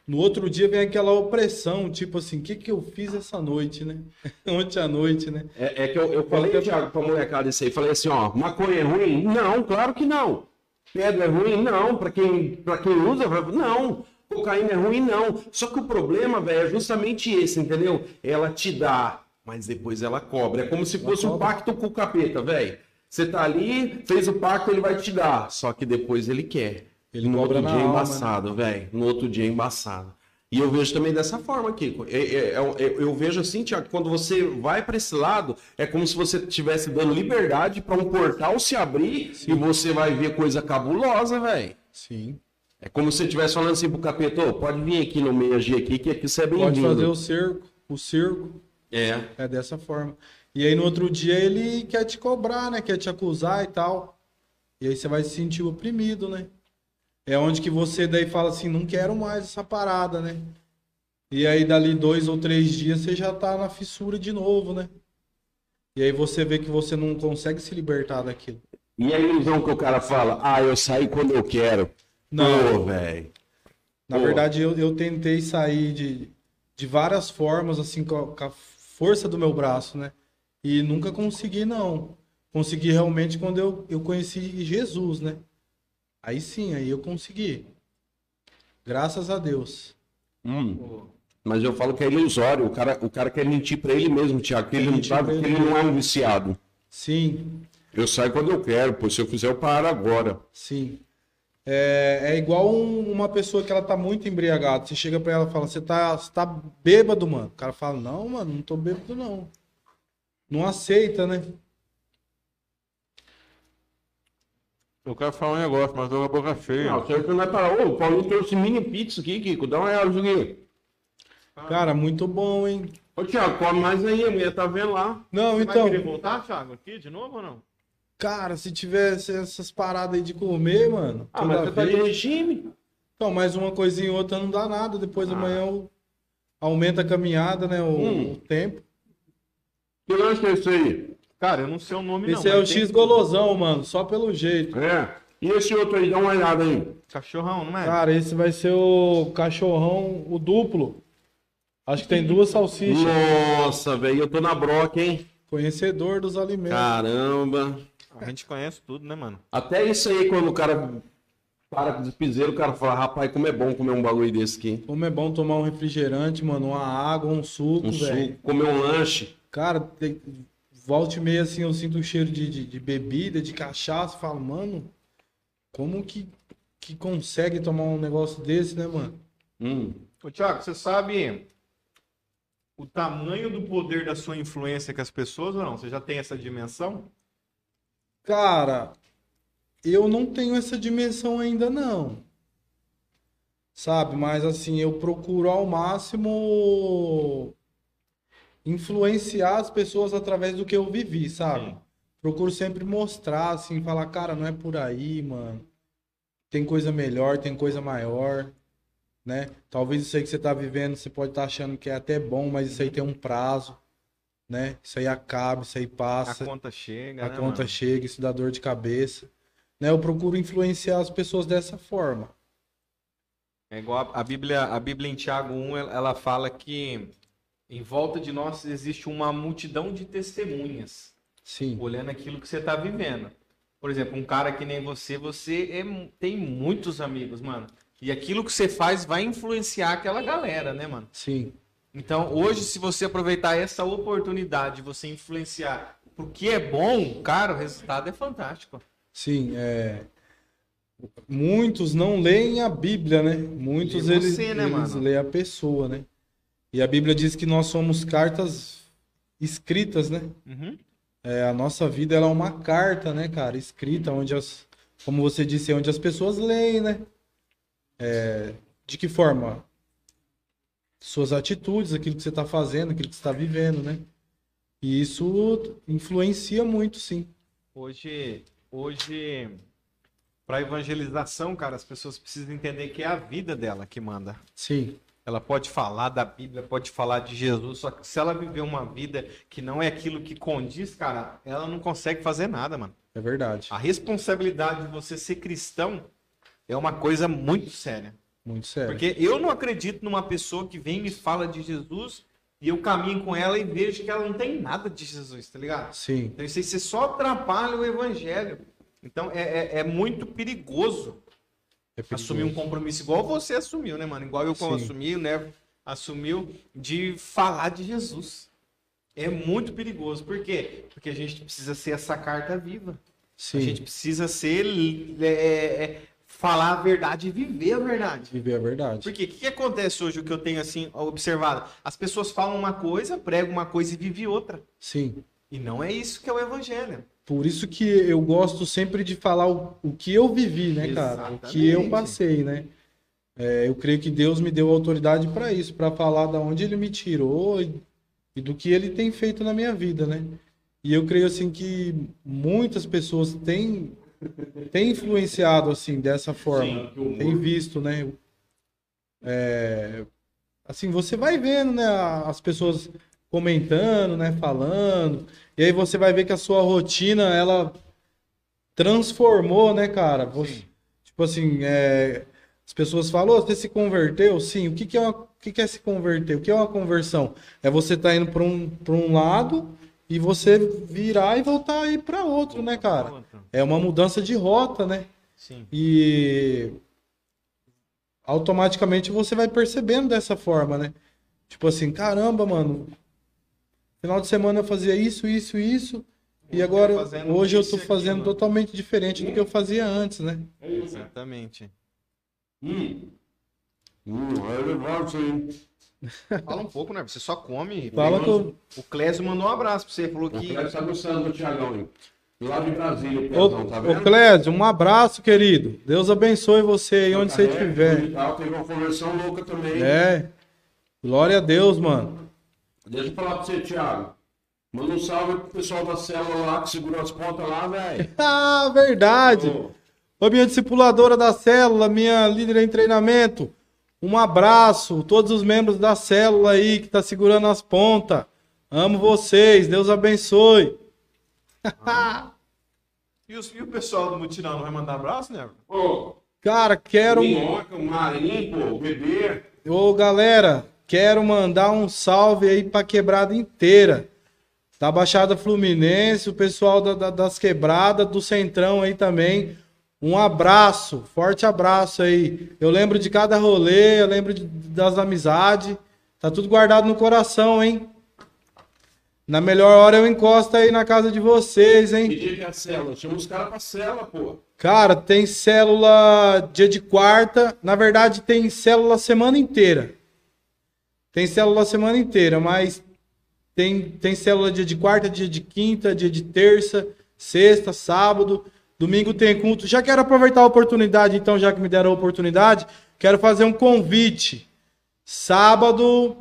No outro dia vem aquela opressão, tipo assim, o que que eu fiz essa noite, né? Ontem à noite, né? É, é que eu, eu falei, Thiago, pra molecada isso aí. Falei assim, ó, maconha é ruim? Não, claro que não. Pedra é ruim? Não. Pra quem, pra quem usa, não. Cocaína é ruim? Não. Só que o problema, velho, é justamente esse, entendeu? Ela te dá, mas depois ela cobra. É como se fosse um pacto com o capeta, velho. Você tá ali, fez o pacto, ele vai te dar. Só que depois ele quer. Ele no cobra outro dia é né? embaçado, velho. No outro dia é embaçado. E eu vejo também dessa forma, Kiko. É- é- é- é- eu vejo assim, Tiago, quando você vai para esse lado, é como se você estivesse dando liberdade para um portal se abrir e você vai ver coisa cabulosa, velho. Sim. É como se você estivesse falando assim pro capeta, "Ô, pode vir aqui no meio agir aqui, que aqui você é Pode fazer bem-vindo. o cerco, o circo. É. É dessa forma. E aí no outro dia ele quer te cobrar, né? Quer te acusar e tal. E aí você vai se sentir oprimido, né? é onde que você daí fala assim, não quero mais essa parada, né? E aí dali dois ou três dias você já tá na fissura de novo, né? E aí você vê que você não consegue se libertar daquilo. E a ilusão que o cara fala, ah, eu saí quando eu quero. Não. Velho. Na Pô. verdade, eu, eu tentei sair de, de várias formas, assim, com a, com a força do meu braço, né? E nunca consegui, não. Consegui realmente quando eu, eu conheci Jesus, né? Aí sim, aí eu consegui. Graças a Deus. Hum. Mas eu falo que é ilusório. O cara, o cara quer mentir pra ele mesmo, Tiago, que ele não sabe que ele não é um viciado. Sim, Eu saio quando eu quero, pô. Se eu quiser, eu paro agora. sim. É, é igual um- uma pessoa que ela tá muito embriagada. Você chega pra ela e fala, você tá, você tá bêbado, mano. O cara fala, não, mano, não tô bêbado, não. Não aceita, né? Eu quero falar um negócio, mas tô com a boca cheia. Não, você não vai parar. Ô, o Paulinho trouxe mini pizza aqui, Kiko. Dá uma olhada aqui. Cara, muito bom, hein? Ô, Tiago, come mais aí. A mulher tá vendo lá. Não, Você então, vai querer voltar, Thiago, aqui de novo ou não? Cara, se tivesse essas paradas aí de comer, mano. Ah, mas você tá de vez- regime. Então, mais uma coisinha e outra não dá nada. Depois Ah. amanhã eu- aumenta a caminhada, né? O, Hum. o tempo. Que lanche é esse aí? Cara, eu não sei o nome não. Esse é o tem X golosão, mano. Só pelo jeito. É. E esse outro aí, dá uma olhada aí. Cachorrão, não é? Cara, esse vai ser o cachorrão, o duplo. Acho que tem duas salsichas. Nossa, velho, eu tô na broca, hein? Conhecedor dos alimentos. Caramba. A gente conhece tudo, né, mano? Até isso aí, quando o cara para com os piseiros, o cara fala, rapaz, como é bom comer um bagulho desse aqui. Como é bom tomar um refrigerante, mano, uma água, um suco, Um velho. suco, comer um lanche. Cara, tem... volte meia assim, eu sinto o cheiro de, de, de bebida, de cachaça. Falo, mano, como que, que consegue tomar um negócio desse, né, mano? Hum. Ô, Thiago, você sabe o tamanho do poder da sua influência com as pessoas ou não? Você já tem essa dimensão? Cara, eu não tenho essa dimensão ainda, não. Sabe? Mas assim, eu procuro ao máximo influenciar as pessoas através do que eu vivi, sabe? Sim. Procuro sempre mostrar, assim, falar, cara, não é por aí, mano. Tem coisa melhor, tem coisa maior, né? Talvez isso aí que você tá vivendo, você pode estar achando que é até bom, mas isso aí tem um prazo, né? Isso aí acaba, isso aí A passa conta chega, a né, conta mano? chega, isso dá dor de cabeça. Né? Eu procuro influenciar as pessoas dessa forma. É igual a, a Bíblia, a Bíblia em Tiago 1, ela, fala que em volta de nós existe uma multidão de testemunhas, Sim, olhando aquilo que você tá vivendo. Por exemplo, um cara que nem você, você é tem muitos amigos, mano. E aquilo que você faz vai influenciar aquela galera, né, mano? sim, Então, hoje, se você aproveitar essa oportunidade de você influenciar o que é bom, cara, o resultado é fantástico. sim. É... Muitos não leem a Bíblia, né? Muitos Lê eles, você, né, eles leem a pessoa, né? E a Bíblia diz que nós somos cartas escritas, né? Uhum. É, a nossa vida ela é uma carta, né, cara? Escrita, onde as, como você disse, onde as pessoas leem, né? É, de que forma? Suas atitudes, aquilo que você está fazendo, aquilo que você está vivendo, né? E isso influencia muito, sim. Hoje, hoje para evangelização, cara, as pessoas precisam entender que é a vida dela que manda. Sim, Ela pode falar da Bíblia, pode falar de Jesus, só que se ela viver uma vida que não é aquilo que condiz, cara, ela não consegue fazer nada, mano. é verdade. A responsabilidade de você ser cristão é uma coisa muito séria. Muito sério. Porque eu não acredito numa pessoa que vem e me fala de Jesus e eu caminho com ela e vejo que ela não tem nada de Jesus, tá ligado? Sim, Então isso aí você só atrapalha o evangelho. Então é, é, é muito perigoso é perigoso. assumir um compromisso igual você assumiu, né, mano? Igual eu Sim. assumi, o Nevo assumiu de falar de Jesus. É muito perigoso. Por quê? Porque a gente precisa ser essa carta viva. A Sim, gente precisa ser é, é, falar a verdade e viver a verdade. viver a verdade. Porque o que, que acontece hoje, o que eu tenho assim observado? As pessoas falam uma coisa, pregam uma coisa e vivem outra. Sim. E não é isso que é o evangelho. Por isso que eu gosto sempre de falar o, o que eu vivi, né, cara? O que eu Exatamente. passei, né? É, eu creio que Deus me deu autoridade para isso, para falar da onde Ele me tirou e, e do que Ele tem feito na minha vida, né? E eu creio assim que muitas pessoas têm tem influenciado assim dessa forma. Sim, Tem visto, né? É, assim, você vai vendo, né, as pessoas comentando, né, falando, e aí você vai ver que a sua rotina ela transformou, né, cara? Você- tipo assim, é, as pessoas falam, "Ô, você se converteu? Sim. O que que é uma, o que que é se converter? O que é uma conversão? É você estar indo para um, para um lado e você virar e voltar aí para outro, né, cara? É uma mudança de rota, né? Sim. E automaticamente você vai percebendo dessa forma, né? Tipo assim, caramba, mano. Final de semana eu fazia isso, isso, isso. E agora, hoje eu e aquilo, fazendo totalmente diferente do que eu fazia antes, né? Exatamente. Hum. Hum, é legal isso aí. Fala um pouco, né? Você só come. Fala que eu... O Clésio mandou um abraço pra você. Falou O que. Cléber tá gostando do Tiagão? Lá de Brasília, o Ô, tá ô vendo? Clésio, um abraço, querido. Deus abençoe você aí onde você É, estiver. tal, Teve uma conversão louca também. É. Glória a Deus, mano. Deixa eu falar pra você, Thiago. Manda um salve pro pessoal da célula lá que segurou as pontas lá, velho. Ah, verdade. Ô, Ô, minha discipuladora da célula, minha líder em treinamento, um abraço. Todos os membros da célula aí que tá segurando as pontas. Amo vocês. Deus abençoe. E, os- e o pessoal do Mutirão não vai mandar abraço, né? Ô, Cara, quero. Minhoca, o Marinho, pô, o bebê. Ô, galera, quero mandar um salve aí pra quebrada inteira. Da Baixada Fluminense, o pessoal da- da- das quebradas, do Centrão aí também. Um abraço, forte abraço aí. Eu lembro de cada rolê, eu lembro de- das amizades. Tá tudo guardado no coração, hein? Na melhor hora eu encosto aí na casa de vocês, hein? Que dia que é a célula? Chama os caras pra célula, pô. Cara, tem célula dia de quarta. Na verdade, tem célula semana inteira. Tem célula semana inteira, mas tem, tem célula dia de quarta, dia de quinta, dia de terça, sexta, sábado. Domingo tem culto. Já quero aproveitar a oportunidade, então, já que me deram a oportunidade, quero fazer um convite. Sábado,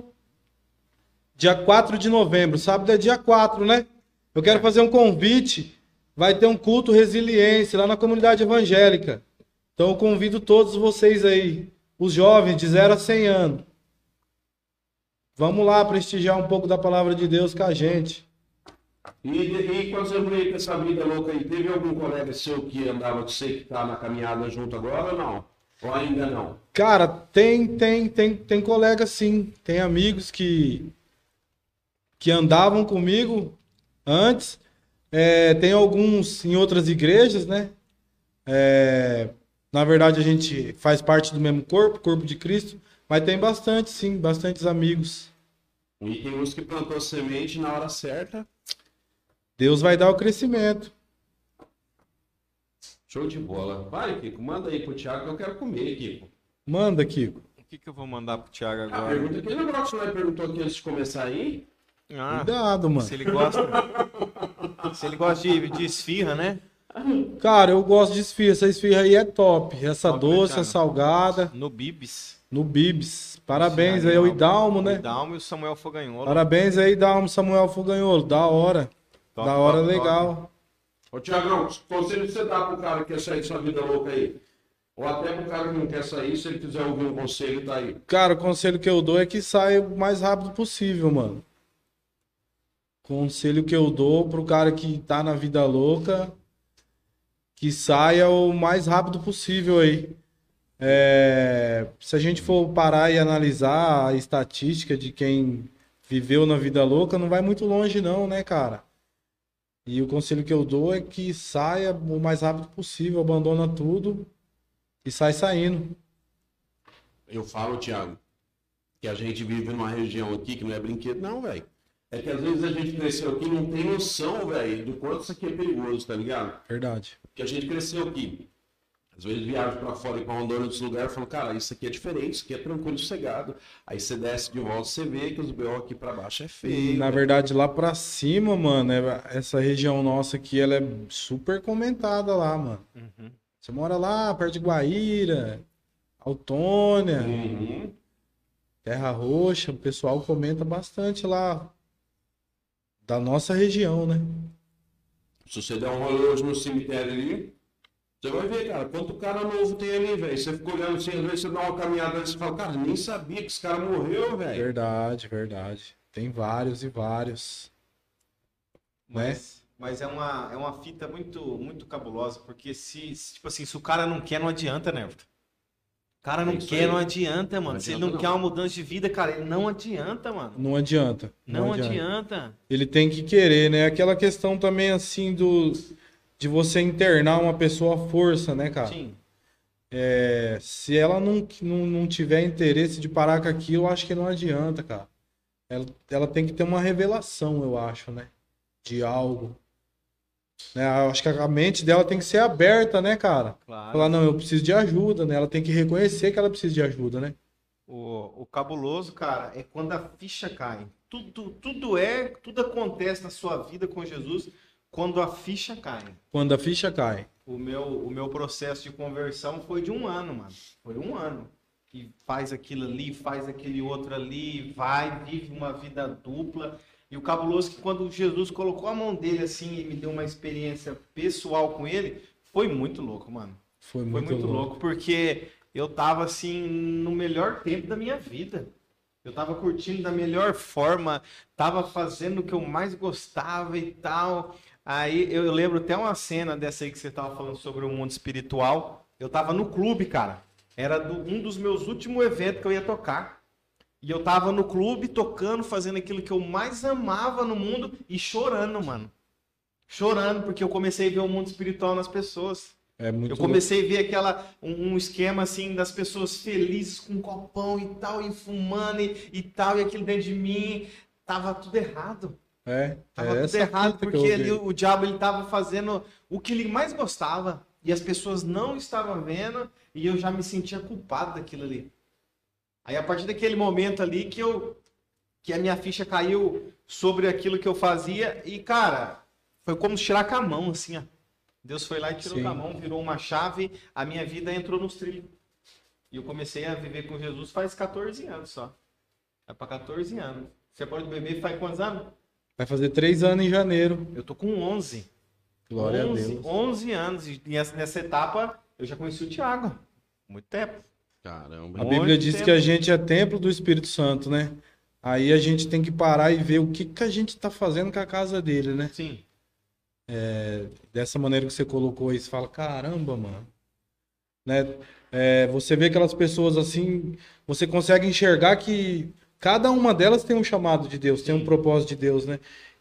dia 4 de novembro. Sábado é dia 4, né? Eu quero fazer um convite. Vai ter um culto resiliência lá na comunidade evangélica. Então eu convido todos vocês aí, os jovens de 0 a 100 anos. Vamos lá prestigiar um pouco da palavra de Deus com a gente. E, e quando você veio com essa vida louca aí, teve algum colega seu que andava com você que tá na caminhada junto agora ou não? Ou ainda não? Cara, tem tem tem tem colega sim, tem amigos que que andavam comigo antes. É, tem alguns em outras igrejas, né? É, na verdade a gente faz parte do mesmo corpo, corpo de Cristo, mas tem bastante sim, bastantes amigos. E tem uns que plantou semente na hora certa. Deus vai dar o crescimento. Show de bola. Vai, Kiko, manda aí pro Thiago que eu quero comer, Kiko. Manda, Kiko. O que, que eu vou mandar pro Thiago A agora? pergunta que ele o Nós perguntou aqui antes de começar aí. Ah, Cuidado, mano. se ele gosta. se ele gosta de, de esfirra, né? Cara, eu gosto de esfirra. Essa esfirra aí é top. Essa Top, né, doce, essa salgada. No Bibis. No Bibs. Parabéns aí ao Idalmo, O né? Dalmo e o Samuel Foganholo. Parabéns aí, Idalmo Samuel Foganholo. Da hora. Top, da hora, top, legal. Ô, Tiagão, conselho que você dá pro cara que quer sair dessa vida louca aí? Ou até pro cara que não quer sair, se ele quiser ouvir um conselho, tá aí. Cara, o conselho que eu dou é que saia o mais rápido possível, mano. Conselho que eu dou pro cara que tá na vida louca, que saia o mais rápido possível aí. É, se a gente for parar e analisar a estatística de quem viveu na vida louca, não vai muito longe não, né, cara? E o conselho que eu dou é que saia o mais rápido possível, abandona tudo e sai saindo. Eu falo, Thiago, que a gente vive numa região aqui que não é brinquedo, não, velho. É que às vezes a gente cresceu aqui e não tem noção, velho, do quanto isso aqui é perigoso, tá ligado? Verdade. Porque a gente cresceu aqui. Às vezes viaja pra fora e pra Rondônia, outros lugares, e fala, cara, isso aqui é diferente, isso aqui é tranquilo, sossegado. Aí você desce de volta, você vê que os BO aqui pra baixo é feio. Na verdade, lá pra cima, mano, é- essa região nossa aqui, ela é super comentada lá, mano. Uhum. Você mora lá, perto de Guaíra, Autônia, Uhum. Terra Roxa, o pessoal comenta bastante lá. Da nossa região, né? Se você der um rolê hoje no cemitério ali, Você vai ver, cara, quanto cara novo tem ali, velho. Você fica olhando assim, às vezes você dá uma caminhada e você fala, cara, nem sabia que esse cara morreu, velho. Verdade, verdade. Tem vários e vários. Né? Mas, mas é, uma, é uma fita muito, muito cabulosa, porque se, se, tipo assim, se o cara não quer, não adianta, né? Everton? O cara não É quer, aí. não adianta, mano. Não se ele adianta, não, quer não. uma mudança de vida, cara, ele não adianta, mano. Não adianta. Não, adianta. Ele tem que querer, né? Aquela questão também, assim, do de você internar uma pessoa à força, né, cara? Sim. É, se ela não, não, não tiver interesse de parar com aquilo, eu acho que não adianta, cara. Ela, ela tem que ter uma revelação, eu acho, né? De algo. Né? Eu acho que a mente dela tem que ser aberta, né, cara? Claro. Falar, não, eu preciso de ajuda, né? Ela tem que reconhecer que ela precisa de ajuda, né? O, o cabuloso, cara, é quando a ficha cai. Tudo, tudo é, tudo acontece na sua vida com Jesus quando a ficha cai. Quando a ficha cai. O meu, o meu processo de conversão foi de um ano, mano. Foi um ano. Que faz aquilo ali, faz aquele outro ali, vai, vive uma vida dupla. E o cabuloso é que quando Jesus colocou a mão dele assim e me deu uma experiência pessoal com ele, foi muito louco, mano. Foi Foi muito, muito, louco. louco. porque eu tava assim no melhor tempo da minha vida. Eu tava curtindo da melhor forma, tava fazendo o que eu mais gostava e tal. Aí eu lembro até uma cena dessa aí que você tava falando sobre o mundo espiritual. Eu tava no clube, cara. Era do- um dos meus últimos eventos que eu ia tocar. E eu tava no clube tocando, fazendo aquilo que eu mais amava no mundo e chorando, mano. Chorando, porque eu comecei a ver o mundo espiritual nas pessoas. É muito Eu comecei a ver aquela um, um esquema assim das pessoas felizes com um copão e tal, e fumando e, e tal, e aquilo dentro de mim tava tudo errado. É, Tava é tudo errado, porque ali o, o diabo ele tava fazendo o que ele mais gostava e as pessoas não estavam vendo e eu já me sentia culpado daquilo ali. Aí a partir daquele momento ali que eu que a minha ficha caiu sobre aquilo que eu fazia e cara, foi como tirar com a mão assim, ó. Deus foi lá e tirou Sim. com a mão, virou uma chave, a minha vida entrou nos trilhos. E eu comecei a viver com Jesus faz 14 anos só. É para 14 anos. Você pode beber faz quantos anos? Vai fazer três anos em janeiro. Eu tô com 11. Glória 11, a Deus. 11 anos. E nessa, nessa etapa eu já conheci o Tiago. Muito tempo. Caramba. A Muito Bíblia diz tempo. que a gente é templo do Espírito Santo, né? Aí a gente tem que parar e ver o que, que a gente tá fazendo com a casa dele, né? Sim. Dessa maneira que você colocou aí, você fala, caramba, mano. Né? É, você vê aquelas pessoas assim, você consegue enxergar que cada uma delas tem um chamado de Deus, tem um propósito de Deus, né?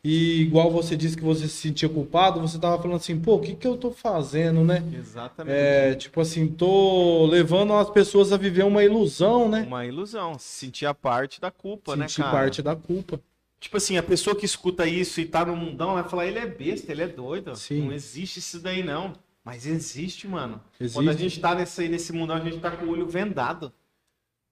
E igual você disse que você se sentia culpado, você tava falando assim, pô, o que que eu tô fazendo, né? Exatamente. É, tipo assim, tô levando as pessoas a viver uma ilusão, né? Uma ilusão. Sentir a parte da culpa, né, Sentir cara? parte da culpa. Tipo assim, a pessoa que escuta isso e tá no mundão vai falar, ele é besta, ele é doido. Sim. Não existe isso daí, não. Mas existe, mano. Existe. Quando a gente tá nesse, nesse mundão, a gente tá com o olho vendado.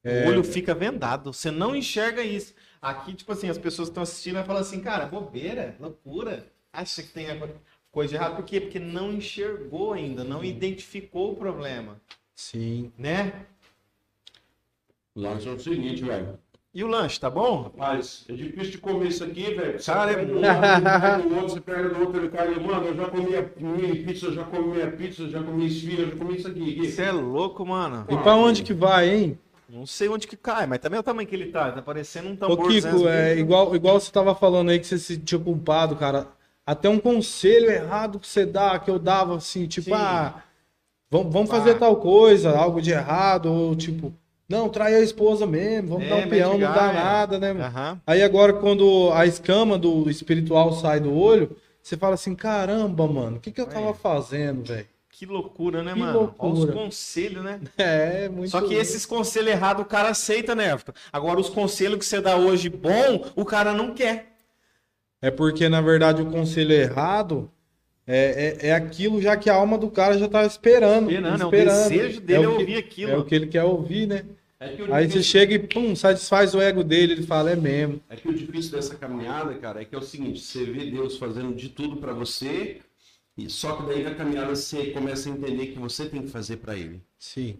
É. O olho fica vendado. Você não enxerga isso. Aqui, tipo assim, as pessoas que estão assistindo vai falar assim, cara, bobeira, loucura. Acha que tem alguma coisa de errado. Por quê? Porque não enxergou ainda, não identificou o problema. Sim. Né? O lance é o seguinte, velho. E o lanche, tá bom? Rapaz, é difícil de comer isso aqui, velho. Cara, é um, outro, você pega do outro, ele cai, mano, eu já comi a mini pizza, eu já comi minha pizza, eu já comi esfirra, eu já comi isso aqui. Você é louco, mano. E pra onde que vai, hein? Não sei onde que cai, mas também é o tamanho que ele tá. Tá parecendo um Ô, tambor. Kiko, 200 é igual, igual você tava falando aí que você se sentia culpado, cara. Até um conselho errado que você dá, que eu dava assim, tipo, Sim. ah, vamos, vamos Ah. fazer tal coisa, algo de errado, ou tipo, não, trai a esposa mesmo, vamos É, dar um peão, não dá nada, né? mano? Aham. Aí agora, quando a escama do espiritual sai do olho, você fala assim, caramba, mano, o que que eu tava fazendo, velho? Que loucura, né, Que mano? Olha os loucura. conselhos, né? É, muito Só que esses conselhos errados o cara aceita, né, Everton? Agora, os conselhos que você dá hoje bom, o cara não quer. É porque, na verdade, o conselho errado é, é, é aquilo já que a alma do cara já tá esperando. Esperando, é o esperando. desejo dele é o que- ouvir aquilo. É o que ele quer ouvir, né? É que, o Aí você chega e, pum, satisfaz o ego dele, ele fala, é mesmo. é que o difícil dessa caminhada, cara, é que é o seguinte, você vê Deus fazendo de tudo pra você, e só que daí na caminhada você começa a entender que você tem que fazer pra ele. Sim.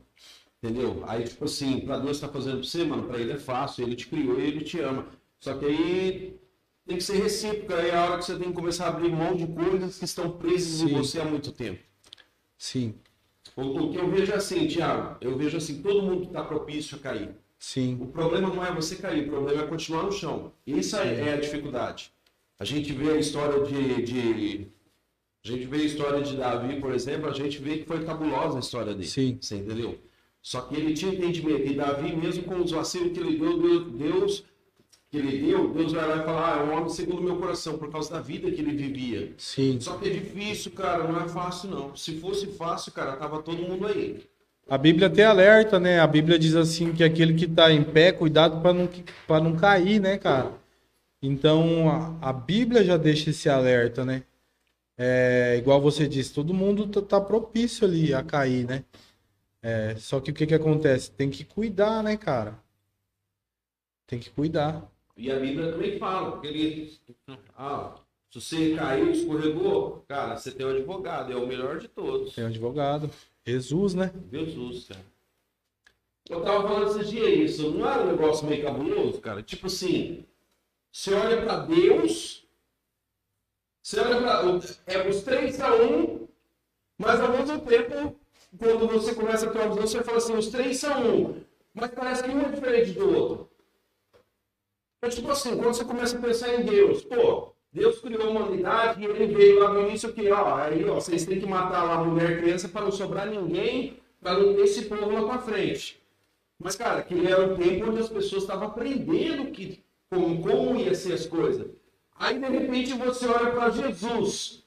Entendeu? Aí, tipo assim, pra Deus tá fazendo pra você, mano, pra ele é fácil, ele te criou e ele te ama. Só que aí tem que ser recíproco, aí é a hora que você tem que começar a abrir mão de coisas que estão presas Sim. em você há muito tempo. Sim. O, o que eu vejo é assim, Tiago, eu vejo assim, todo mundo está propício a cair. Sim. O problema não é você cair, o problema é continuar no chão. Isso é, é a dificuldade. A gente vê a história de, de- A gente vê a história de Davi, por exemplo, a gente vê que foi cabulosa a história dele. Sim. Você entendeu? Só que ele tinha entendimento. E Davi, mesmo com os vacilos que ele deu, Deus, que ele deu, Deus vai lá e fala, ah, é um homem segundo o meu coração, por causa da vida que ele vivia. Sim. Só que é difícil, cara, não é fácil não. Se fosse fácil, cara, tava todo mundo aí. A Bíblia até alerta, né? A Bíblia diz assim que aquele que está em pé, cuidado para não, não cair, né, cara? Então a, a Bíblia já deixa esse alerta, né? É, igual você disse, todo mundo tá, tá propício ali a cair, né? É, só que o que que acontece? Tem que cuidar, né, cara? Tem que cuidar. E a Bíblia também fala, que ele. Ah, se você caiu, escorregou, cara, você tem um advogado, é o melhor de todos. Tem um advogado. Jesus, né? Jesus, cara. Eu tava falando esses dias isso, não era um negócio meio cabuloso, cara? Tipo assim, você olha pra Deus, você olha pra. É, os três são um, mas ao mesmo tempo, quando você começa a ter uma visão, você fala assim, os três são um, mas parece que um é diferente do outro. É tipo assim, quando você começa a pensar em Deus, pô, Deus criou a humanidade e ele veio lá no início que, ó, aí, ó, vocês têm que matar lá mulher e criança para não sobrar ninguém, para não ter esse povo lá pra frente. Mas, cara, aquele era um tempo onde as pessoas estavam aprendendo que, como, como ia ser as coisas. Aí, de repente, você olha para Jesus.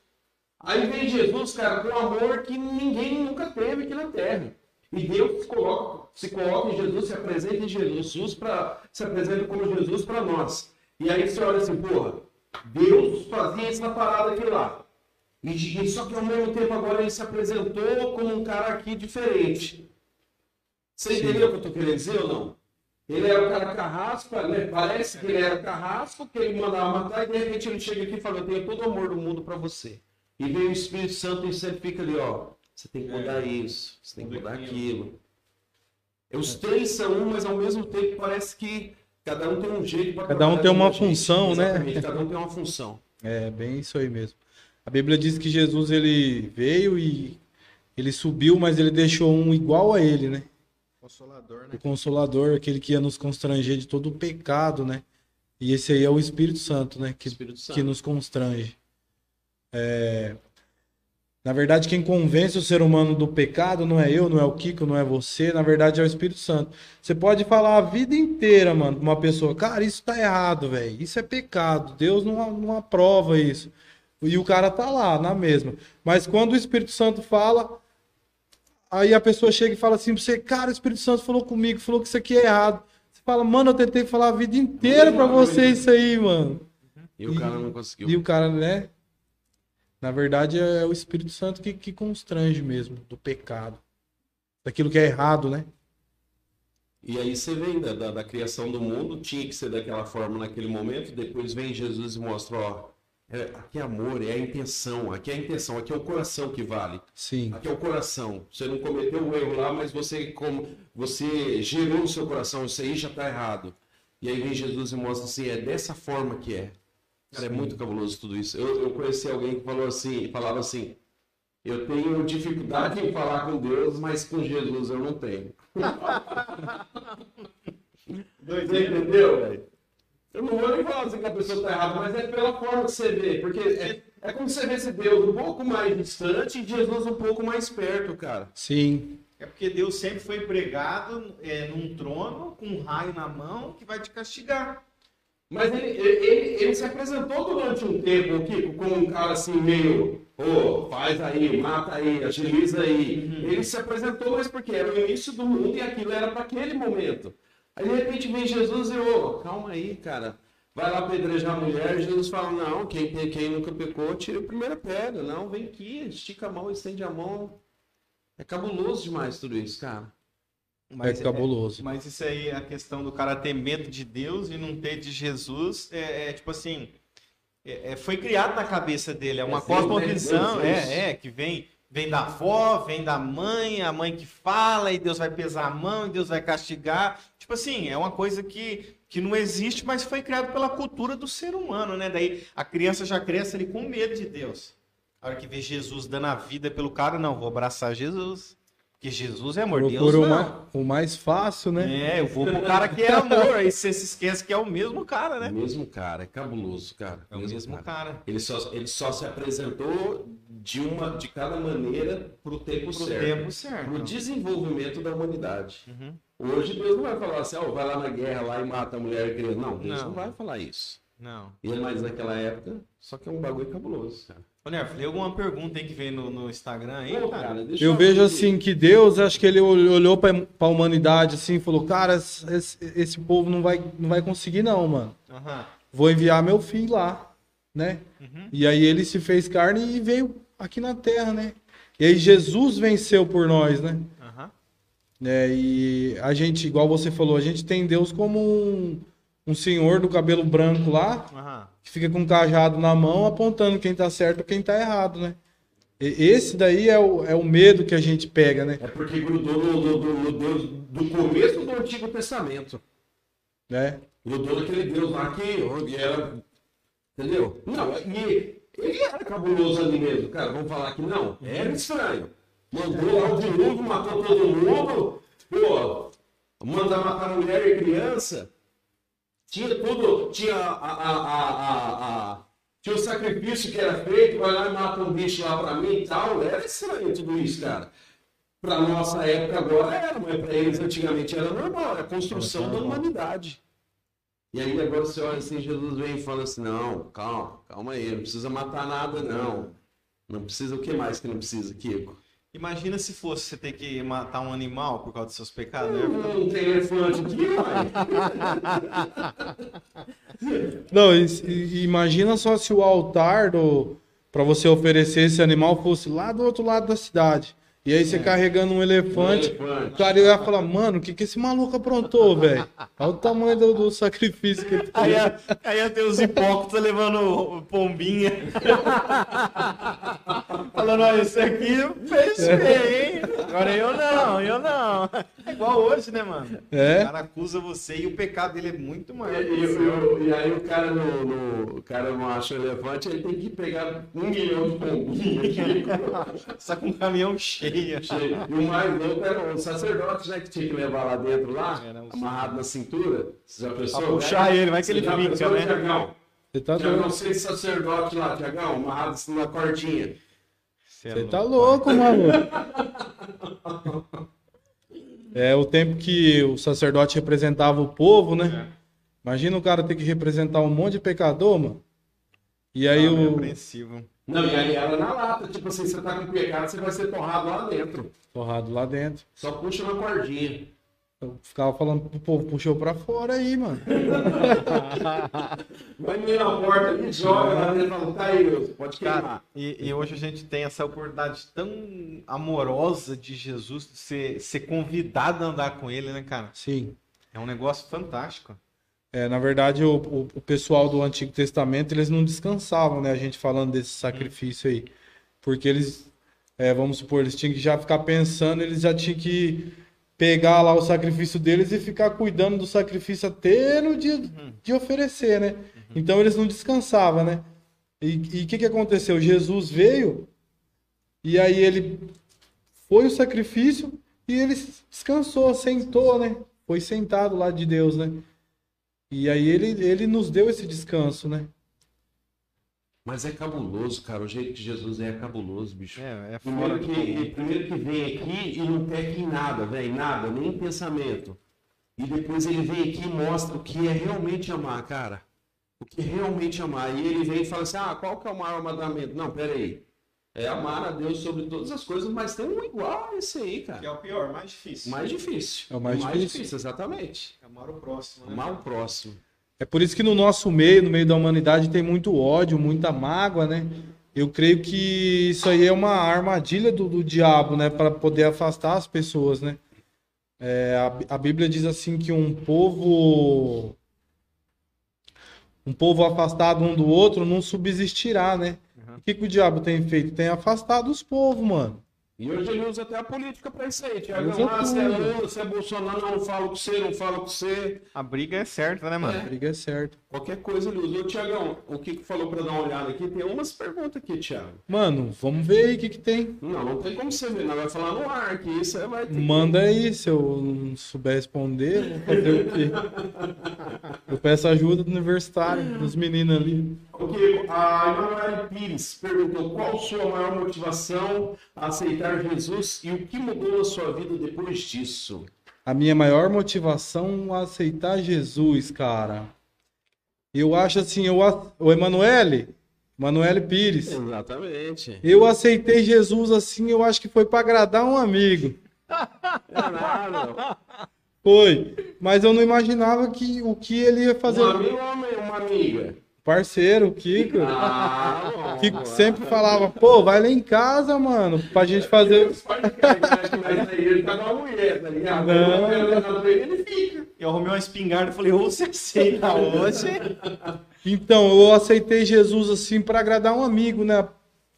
Aí vem Jesus, cara, com amor que ninguém nunca teve aqui na Terra. E Deus se coloca, se coloca em Jesus, se apresenta em Jesus, pra, se apresenta como Jesus para nós. E aí você olha assim, porra, Deus fazia essa parada aqui lá. E, e só que ao mesmo tempo agora ele se apresentou como um cara aqui diferente. Você entendeu o que eu tô querendo dizer ou não? Ele era o cara carrasco, né? parece que ele era carrasco, que ele mandava matar, e de repente ele chega aqui e fala, eu tenho todo o amor do mundo para você. E vem o Espírito Santo e sempre fica ali, ó. Você tem que mudar isso, você tem que mudar aquilo. Os três são um, mas ao mesmo tempo parece que cada um tem um jeito para Cada um tem uma função, né? Exatamente, cada um tem uma função. É, bem isso aí mesmo. A Bíblia diz que Jesus ele veio e ele subiu, mas ele deixou um igual a ele, né? Consolador, né? O Consolador, aquele que ia nos constranger de todo o pecado, né? E esse aí é o Espírito Santo, né? Que, Santo. que nos constrange. É, Na verdade, quem convence o ser humano do pecado não é eu, não é o Kiko, não é você, na verdade é o Espírito Santo. Você pode falar a vida inteira, mano, pra uma pessoa, cara, isso tá errado, velho, isso é pecado, Deus não, não aprova isso. E o cara tá lá, na mesma. Mas quando o Espírito Santo fala, aí a pessoa chega e fala assim pra você, cara, o Espírito Santo falou comigo, falou que isso aqui é errado. Você fala, mano, eu tentei falar a vida inteira pra você isso aí, mano. E o cara não conseguiu. E o cara, né? Na verdade, é o Espírito Santo que, que constrange mesmo do pecado. Daquilo que é errado, né? E aí você vem da, da, da criação do mundo, tinha que ser daquela forma naquele momento, depois vem Jesus e mostra, ó, é, aqui é amor, é a intenção, aqui é a intenção, aqui é o coração que vale. Sim. Aqui é o coração. Você não cometeu um erro lá, mas você como você gerou no seu coração, isso aí já está errado. E aí vem Jesus e mostra assim, é dessa forma que é. Cara, é muito cabuloso tudo isso. Eu, eu conheci alguém que falou assim, falava assim, eu tenho dificuldade em falar com Deus, mas com Jesus eu não tenho. Você entendeu, velho? Eu não vou nem falar assim que a pessoa está errada, mas é pela forma que você vê. Porque é, é como você vê esse Deus um pouco mais distante e Jesus um pouco mais perto, cara. Sim. É porque Deus sempre foi pregado é, num trono, com um raio na mão, que vai te castigar. Mas ele, ele, ele se apresentou durante um tempo, Kiko, como um cara assim meio, ô, faz aí, mata aí, agiliza aí. Ele se apresentou, mas porque era o início do mundo e aquilo era para aquele momento. Aí de repente vem Jesus e, ô, calma aí, cara. Vai lá apedrejar a mulher, e Jesus fala, não, quem, quem nunca pecou, tira a primeira pedra. Não, vem aqui, estica a mão, estende a mão. É cabuloso demais tudo isso, cara. é cabuloso. Mas isso aí, a questão do cara ter medo de Deus e não ter de Jesus, é, é tipo assim, é- é- foi criado na cabeça dele, é uma É cosmovisão, né? Deus, é, é, que vem, vem da avó, vem da mãe, a mãe que fala, e Deus vai pesar a mão, e Deus vai castigar. Tipo assim, é uma coisa que, que não existe, mas foi criado pela cultura do ser humano, né? Daí a criança já cresce ali com medo de Deus. A hora que vê Jesus dando a vida pelo cara, não, vou abraçar Jesus. Porque Jesus é amor. Deus Procura o, não. mais, o mais fácil, né? É, eu vou pro cara que é amor. Aí você se esquece que é o mesmo cara, O né? mesmo cara, é cabuloso, cara. É o mesmo cara. Ele só, ele só se apresentou de uma de cada maneira pro tempo Pro certo. tempo certo. Pro desenvolvimento da humanidade. Uhum. Hoje Deus não vai falar assim, ó, vai lá na guerra lá e mata a mulher e a criança. Não, Deus não, Não. vai falar isso. Não. E mas naquela época, só que é um bagulho cabuloso, cara. Ô, Nerf, lê alguma pergunta aí que vem no, no Instagram aí, Pô, cara? deixa Eu vejo assim que Deus, acho que ele ol- olhou pra, pra humanidade assim e falou: Cara, esse, esse povo não vai, não vai conseguir, não, mano. Aham. Vou enviar meu filho lá, né? Uhum. E aí ele se fez carne e veio aqui na terra, né? E aí Jesus venceu por nós, né? Aham. É, e a gente, igual você falou, a gente tem Deus como um, um senhor do cabelo branco lá, Aham. que fica com um cajado na mão apontando quem tá certo e quem tá errado, né? E- Esse daí é o, é o medo que a gente pega, né? É porque grudou no, no- no- no Deus do começo do Antigo Testamento. né? Grudou naquele Deus lá que que era. Entendeu? Não, e ele era cabuloso ali mesmo, cara. Vamos falar que não. Era estranho. Mandou lá o dilúvio, matou todo mundo. Pô, manda matar mulher e criança. Tinha tudo. Tinha a. a, a, tinha o sacrifício que era feito, vai lá e mata um bicho lá pra mim e tal. Era estranho tudo isso, cara. Pra nossa época agora era, mas pra eles antigamente era normal, era a construção da humanidade. E aí agora você olha assim, Jesus vem e fala assim, não, calma, calma aí, não precisa matar nada, não. Não precisa o que mais que não precisa, Kiko? Imagina se fosse você ter que matar um animal por causa dos seus pecados, né? Não tem elefante aqui, pai. Não, e, e imagina só se o altar do para você oferecer esse animal fosse lá do outro lado da cidade. E aí você carregando um elefante, Um elefante. o cara ia falar, mano, o que, que esse maluco aprontou, velho? Olha o tamanho do, do sacrifício que ele Aí fez. ia, aí ia ter os hipócritas levando pombinha. Falando, olha, isso aqui fez bem, hein? Agora eu não, eu não. É igual hoje, né, mano? É. O cara acusa você e o pecado dele é muito maior. e- o seu. e- aí o cara, no, no- o cara não acha o elefante, ele tem que pegar um milhão de pombinhos. Só com um caminhão cheio. E o mais louco era o sacerdote, né, que tinha que levar lá dentro, lá, um- amarrado na cintura. Você já pensou? Pra puxar ele, vai que ele fica, né? Tiagão? Você tá Tiagão, doido. seis sacerdote lá, Tiagão, amarrado na cordinha. Você tá louco, maluco. É o tempo que o sacerdote representava o povo, né? Imagina o cara ter que representar um monte de pecador, mano. E aí é o. Não, e aí era na lata, tipo assim, você tá com pecado, você vai ser torrado lá dentro. torrado lá dentro. Só puxa na cordinha. Eu ficava falando pro povo, puxou pra fora aí, mano. Vai meio na porta ali, joga lá dentro fala, tá aí, Deus, pode queimar. Cara, e, e hoje a gente tem essa oportunidade tão amorosa de Jesus de ser, ser convidado a andar com ele, né, cara? Sim. É um negócio fantástico. É, na verdade, o, o, o pessoal do Antigo Testamento, eles não descansavam, né? A gente falando desse sacrifício aí. Porque eles, é, vamos supor, eles tinham que já ficar pensando, eles já tinham que pegar lá o sacrifício deles e ficar cuidando do sacrifício até no dia de oferecer, né? Então eles não descansavam, né? E o que, que aconteceu? Jesus veio e aí ele foi o sacrifício e ele descansou, sentou, né? Foi sentado lá de Deus, né? E aí ele, ele nos deu esse descanso, né? Mas é cabuloso, cara. O jeito que Jesus é, é cabuloso, bicho. É, é Primeiro que, que... primeiro que vem aqui e não peca em nada, velho, nada, nem em pensamento. E depois ele vem aqui e mostra o que é realmente amar, cara. O que é realmente amar. E ele vem e fala assim: ah, qual que é o maior mandamento? Não, peraí. É amar a Deus sobre todas as coisas, mas tem um igual a esse aí, que é cara. o pior, mais difícil. Mais difícil. É o mais difícil. exatamente. Amar o próximo, né? Amar o próximo. É por isso que no nosso meio, no meio da humanidade, tem muito ódio, muita mágoa, né? Eu creio que isso aí é uma armadilha do, do diabo, né? Para poder afastar as pessoas, né? É, a, a Bíblia diz assim que um povo. Um povo afastado um do outro não subsistirá, né? O que, que o diabo tem feito? Tem afastado os povos, mano. E hoje ele usa até a política pra isso aí, Tiago. Usa Ah, você é. Lula, você é Bolsonaro, não falo com você, não falo com você. A briga é certa, né, mano? A briga é certa. Qualquer coisa ele usa. Ô, Tiagão, o que que falou pra dar uma olhada aqui? Tem umas perguntas aqui, Tiago. Mano, vamos ver aí o que, que tem. Não, não tem como você ver, nós vai falar no ar, que isso aí vai ter. Manda aí, se eu não souber responder, eu vou fazer o quê? Eu peço ajuda do universitário, dos meninos ali. Ok, a Emanuele Pires perguntou qual sua maior motivação a aceitar Jesus e o que mudou na sua vida depois disso? A minha maior motivação a aceitar Jesus, cara. Eu acho assim, eu, a- o Emanuele, Emanuele Pires, Exatamente. eu aceitei Jesus assim, eu acho que foi para agradar um amigo. É nada. Foi, mas eu não imaginava que o que ele ia fazer. Um amigo ou uma amiga? Parceiro, o Kiko, Ah, Kiko sempre falava, pô, vai lá em casa, mano, pra gente fazer. Mas aí ele tá com uma mulher, tá ligado? Não. Ele fica. Eu arrumei uma espingarda e falei, ou você aceita hoje? Então, eu aceitei Jesus assim pra agradar um amigo, né?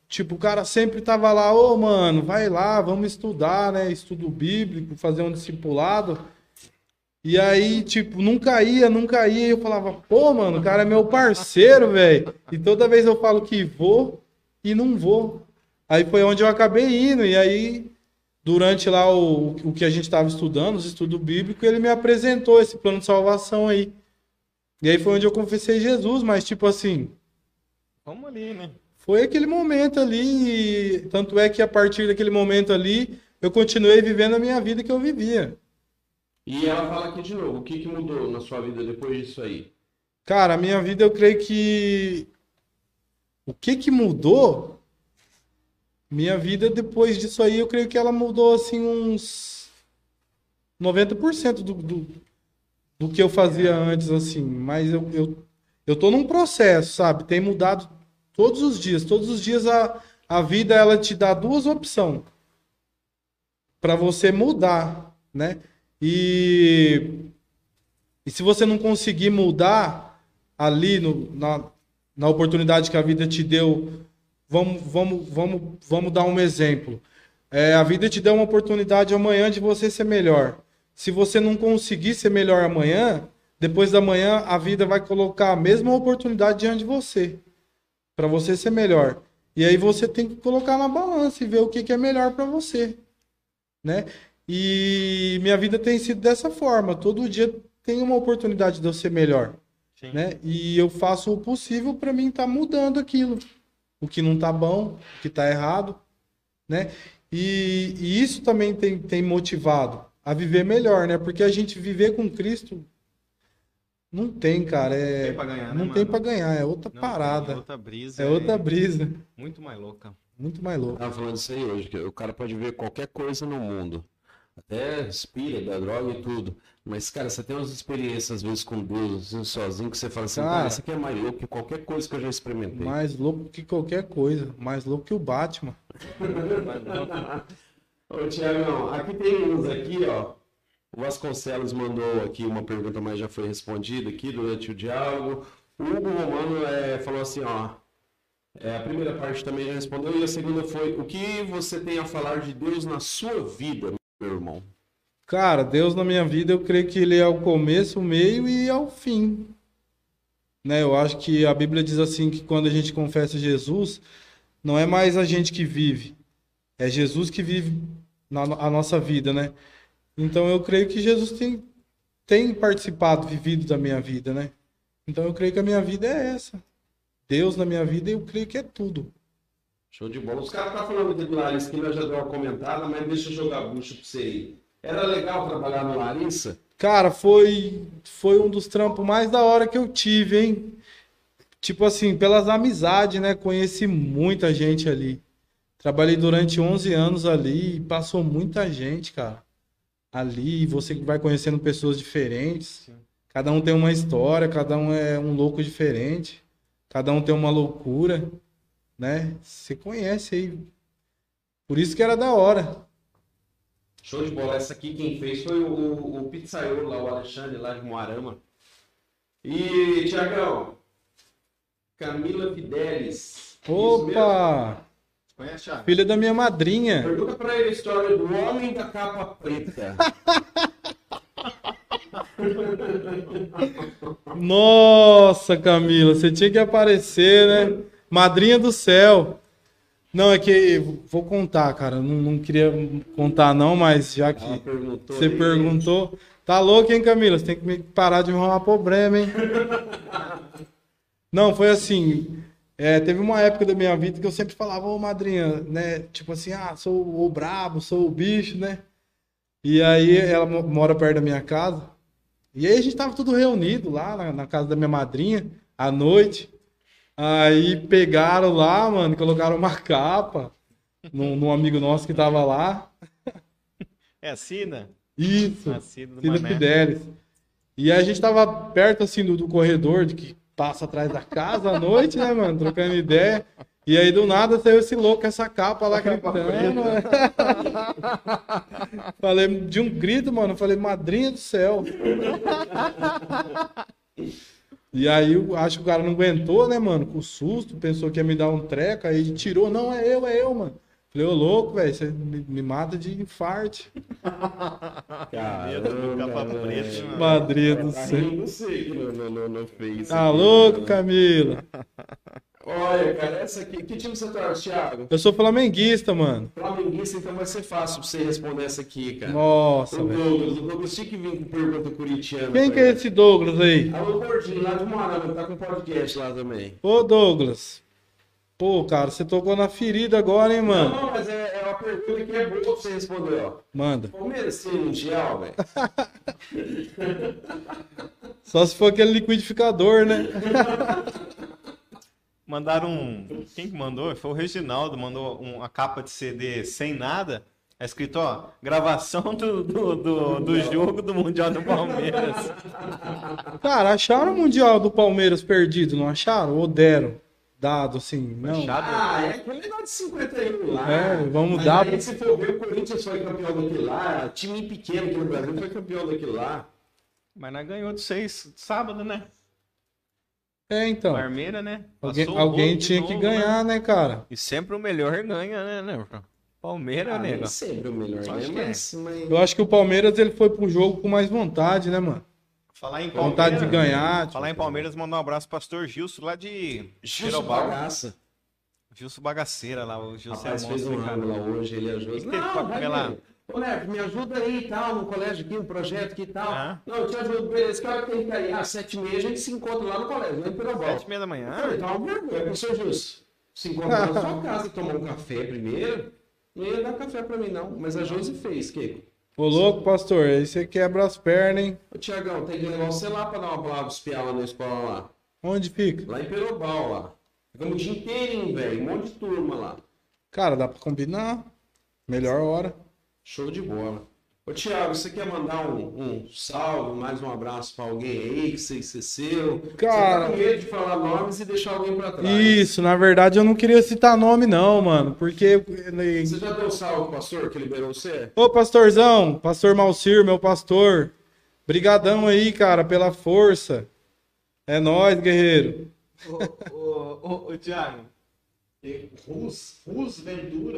Tipo, o cara sempre tava lá, ô mano, vai lá, vamos estudar, né? Estudo bíblico, fazer um discipulado. E aí, tipo, nunca ia, nunca ia. E eu falava, pô, mano, o cara é meu parceiro, velho. E toda vez eu falo que vou e não vou. Aí foi onde eu acabei indo. E aí, durante lá o, o que a gente tava estudando, os estudos bíblicos, ele me apresentou esse plano de salvação aí. E aí foi onde eu confessei Jesus, mas tipo assim, Vamos ali, né? foi aquele momento ali, e tanto é que a partir daquele momento ali, eu continuei vivendo a minha vida que eu vivia. E ela fala aqui de novo, o que, que mudou na sua vida depois disso aí? Cara, a minha vida eu creio que o que que mudou? Minha vida depois disso aí, eu creio que ela mudou assim uns 90% do, do, do que eu fazia antes, assim. Mas eu, eu, eu tô num processo, sabe? Tem mudado todos os dias. Todos os dias a, a vida ela te dá duas opções para você mudar, né? E, e se você não conseguir mudar ali no, na, na oportunidade que a vida te deu, vamos, vamos, vamos, vamos dar um exemplo. É, a vida te deu uma oportunidade amanhã de você ser melhor. Se você não conseguir ser melhor amanhã, depois da manhã a vida vai colocar a mesma oportunidade diante de você, para você ser melhor. E aí você tem que colocar na balança e ver o que, que é melhor para você, né? E minha vida tem sido dessa forma. Todo dia tem uma oportunidade de eu ser melhor, Sim. né? E eu faço o possível para mim estar mudando aquilo, o que não tá bom, o que tá errado, né? E, e isso também tem, tem motivado a viver melhor, né? Porque a gente viver com Cristo não tem, cara, é tem pra ganhar, né, não mano? tem para ganhar, é outra Não, parada, É outra brisa. é outra brisa, Muito mais louca. muito mais louco. Tava falando isso aí hoje, que o cara pode ver qualquer coisa no mundo. Até respira da droga e tudo. Mas, cara, você tem umas experiências, às vezes, com Deus, assim, sozinho, que você fala assim, Cara, cara, isso aqui é mais louco que qualquer coisa que eu já experimentei. Mais louco que qualquer coisa, mais louco que o Batman. Ô, Tiagão, aqui tem uns aqui, ó. O Vasconcelos mandou aqui uma pergunta, mas já foi respondida aqui durante o diálogo. O Hugo Romano é, falou assim, ó. é, a primeira parte também já respondeu, e a segunda foi: o que você tem a falar de Deus na sua vida, meu irmão? Cara, Deus na minha vida, eu creio que ele é o começo, o meio e é o fim. Né? Eu acho que a Bíblia diz assim que quando a gente confessa Jesus, não é mais a gente que vive, é Jesus que vive na a nossa vida, né? Então eu creio que Jesus tem, tem participado, vivido da minha vida, né? Então eu creio que a minha vida é essa. Deus na minha vida, eu creio que é tudo. Show de bola. Os caras estão falando aqui do Larissa, que nós já deu uma comentada, mas deixa eu jogar bucho pra você aí. Era legal trabalhar no Larissa? Cara, foi foi um dos trampos mais da hora que eu tive, hein? Tipo assim, pelas amizades, né? Conheci muita gente ali. Trabalhei durante 11 anos ali e passou muita gente, cara. Ali, você vai conhecendo pessoas diferentes. Cada um tem uma história, cada um é um louco diferente. Cada um tem uma loucura, né? Você conhece aí. Por isso que era da hora. Show de bola. Essa aqui quem fez foi o, o, o pizzaiolo lá, o Alexandre, lá de Moarama. E, Tiagão, Camila Fidelis. Opa! Conhece, Thiago? Filha da minha madrinha. Pergunta pra ele a história do homem da capa preta. Nossa, Camila, você tinha que aparecer, né? Madrinha do céu. Não, é que vou contar, cara. Não, não queria contar, não, mas já que Ela perguntou. você aí. perguntou. Tá louco, hein, Camila? Você tem que me- parar de me arrumar problema, hein? Não, foi assim. é, teve uma época da minha vida que eu sempre falava, ô madrinha, né? Tipo assim, ah, sou o brabo, sou o bicho, né? E aí ela mo- mora perto da minha casa. E aí a gente tava tudo reunido lá na, na casa da minha madrinha, à noite. Aí pegaram lá, mano, colocaram uma capa num, num amigo nosso que tava lá. É a Cida? Isso. A do Mané. Fidelis. E a gente tava perto, assim, do, do corredor de que passa atrás da casa à noite, né, mano? Trocando ideia. E aí, do nada, saiu esse louco, essa capa lá gritando. falei, de um grito, mano. Falei, madrinha do céu. E aí, eu acho que o cara não aguentou, né, mano? Com susto, pensou que ia me dar um treco. Aí tirou, não, é eu, é eu, mano. Falei, ô louco, velho, você me, me mata de infarte. Caramba, mano. Madrinha do Tá céu. rindo seco no, no, no, Face. Tá louco, né? Camila? Olha, cara, essa aqui. Que time você torce, Thiago? Eu sou flamenguista, mano. Flamenguista, então vai ser fácil pra você responder essa aqui, cara. Nossa, o velho. Douglas, o Douglas tinha que vir com pergunta curitiana. Quem que é esse Douglas aí? Alô, Gordinho, lá de Moarama, tá com podcast lá também. Ô, Douglas. Pô, cara, você tocou na ferida agora, hein, Não, mano? não, mas é, é uma pergunta que é boa pra você responder, ó. Manda. Palmeiras tem mundial, velho? Só se for aquele liquidificador, né? Mandaram um. Quem que mandou? Foi o Reginaldo, mandou uma capa de CD sem nada. É escrito, ó, gravação do, do, do, do jogo do Mundial do Palmeiras. Cara, acharam o Mundial do Palmeiras perdido, não acharam? Ou deram? Dado, assim, não. Achado? Ah, é aquele negócio de 51 lá. É, vamos Mas dar- Aí, se for ver, o Corinthians foi campeão daquele lá, time pequeno aqui no Brasil foi campeão daquele lá. Mas nós ganhou de seis sábado, né? É, então. Parmeira, né? Alguém, alguém tinha que novo, ganhar, né, cara? E sempre o melhor ganha, né, né? Palmeiras, Ah, sempre o melhor, né? é. Mas, mas... Eu acho que o Palmeiras ele foi pro jogo com mais vontade, né, mano? Falar em Vontade de Palmeiras. ganhar. tipo, Falar em Palmeiras, mandar um abraço pro pastor Gilson lá de Pirobal. bagaça. Gilson Bagaceira lá, o Gilson Rapaz, é fez um cara. ramo lá hoje, ele ajuda. que teve pra comer lá? Ô, Neto, me ajuda aí e tal, no colégio aqui, um projeto aqui e tal. Ah. Não, eu te ajudo, beleza. Que hora que tem que ir? Às sete e meia a gente se encontra lá no colégio, lá em Pirobal. Sete e meia da manhã. Ah, então é uma vergonha, professor Justo. Se encontra na sua casa, tomar um café primeiro. Não ia dar café pra mim, não. Mas a Josi fez, Kiko. Ô, louco, pastor, aí você quebra as pernas, hein? Ô, Tiagão, tem que levar você lá pra dar uma palavra pros pialas na escola lá. Onde fica? Lá em Pirobal, lá. Ficamos o dia inteirinho, velho. Um monte de turma lá. Cara, dá pra combinar. Melhor hora. Show de bola. Ô, Thiago, você quer mandar um, um salve, mais um abraço pra alguém aí que você esqueceu? Cara- Você tá com medo de falar nomes e deixar alguém pra trás. Isso, na verdade eu não queria citar nome, não, mano. Porque. Você já deu salve pro pastor que liberou você? Ô, pastorzão, pastor Malcir, meu pastor. Brigadão aí, cara, pela força. É nóis, guerreiro. Ô, ô, ô, ô, Thiago. Rus, Rus.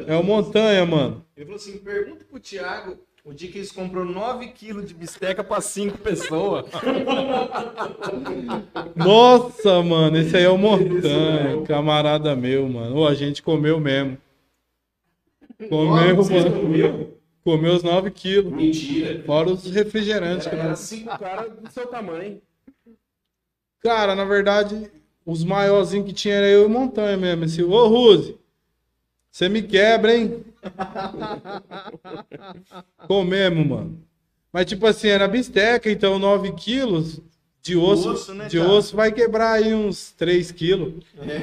É o Montanha, mano. Ele falou assim: pergunta pro Thiago o dia que eles comprou 9 quilos de bisteca pra 5 pessoas. Nossa, mano, esse aí é o Montanha, camarada meu, mano. Ô, a gente comeu mesmo. Comeu, Vocês mano. comiam? Comeu os 9 quilos. Mentira. Fora os refrigerantes. Era nós- cinco caras do seu tamanho. Cara, na verdade, os maiorzinhos que tinha era eu e Montanha mesmo. Esse, ô, Ruse, você me quebra, hein? Comemos, mano. Mas, tipo assim, era bisteca, então 9 quilos de osso, osso, né, de cara? osso vai quebrar aí uns 3 quilos.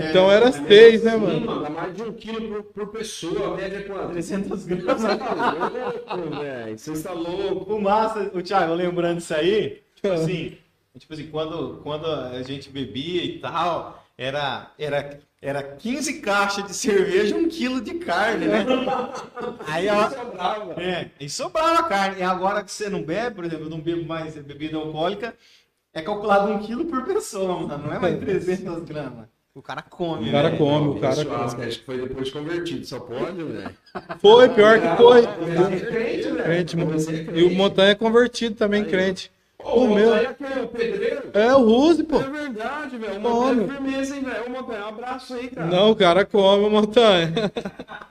Então era 6, né, Sim, mano? mano, dá mais de um quilo por, por pessoa. A média é quanto? 300 Você gramas. tá louco, velho. Você está louco. O massa, o Thiago, lembrando isso aí, tipo assim, tipo assim, quando, quando a gente bebia e tal, era, era, era 15 caixas de cerveja e um quilo de carne, né? Aí, ó, Sobrava. é, e sobrava carne. E agora que você não bebe, por exemplo, eu não bebo mais bebida alcoólica, é calculado um quilo por pessoa, mano, não é mais 300 gramas. O cara come, O cara velho. come, o cara churrasco, come. acho que foi depois de convertido, só pode, velho. Foi, pior que foi. Crente, velho. Crente. Comecei E o. Montanha é convertido também, crente. Ô, O meu. Montanha é aquele, o pedreiro? É o Ruse, pô. É verdade, velho. O. Montanha é firmeza, hein, velho. Ô, Montanha, um abraço aí, cara. Não, o cara come o Montanha.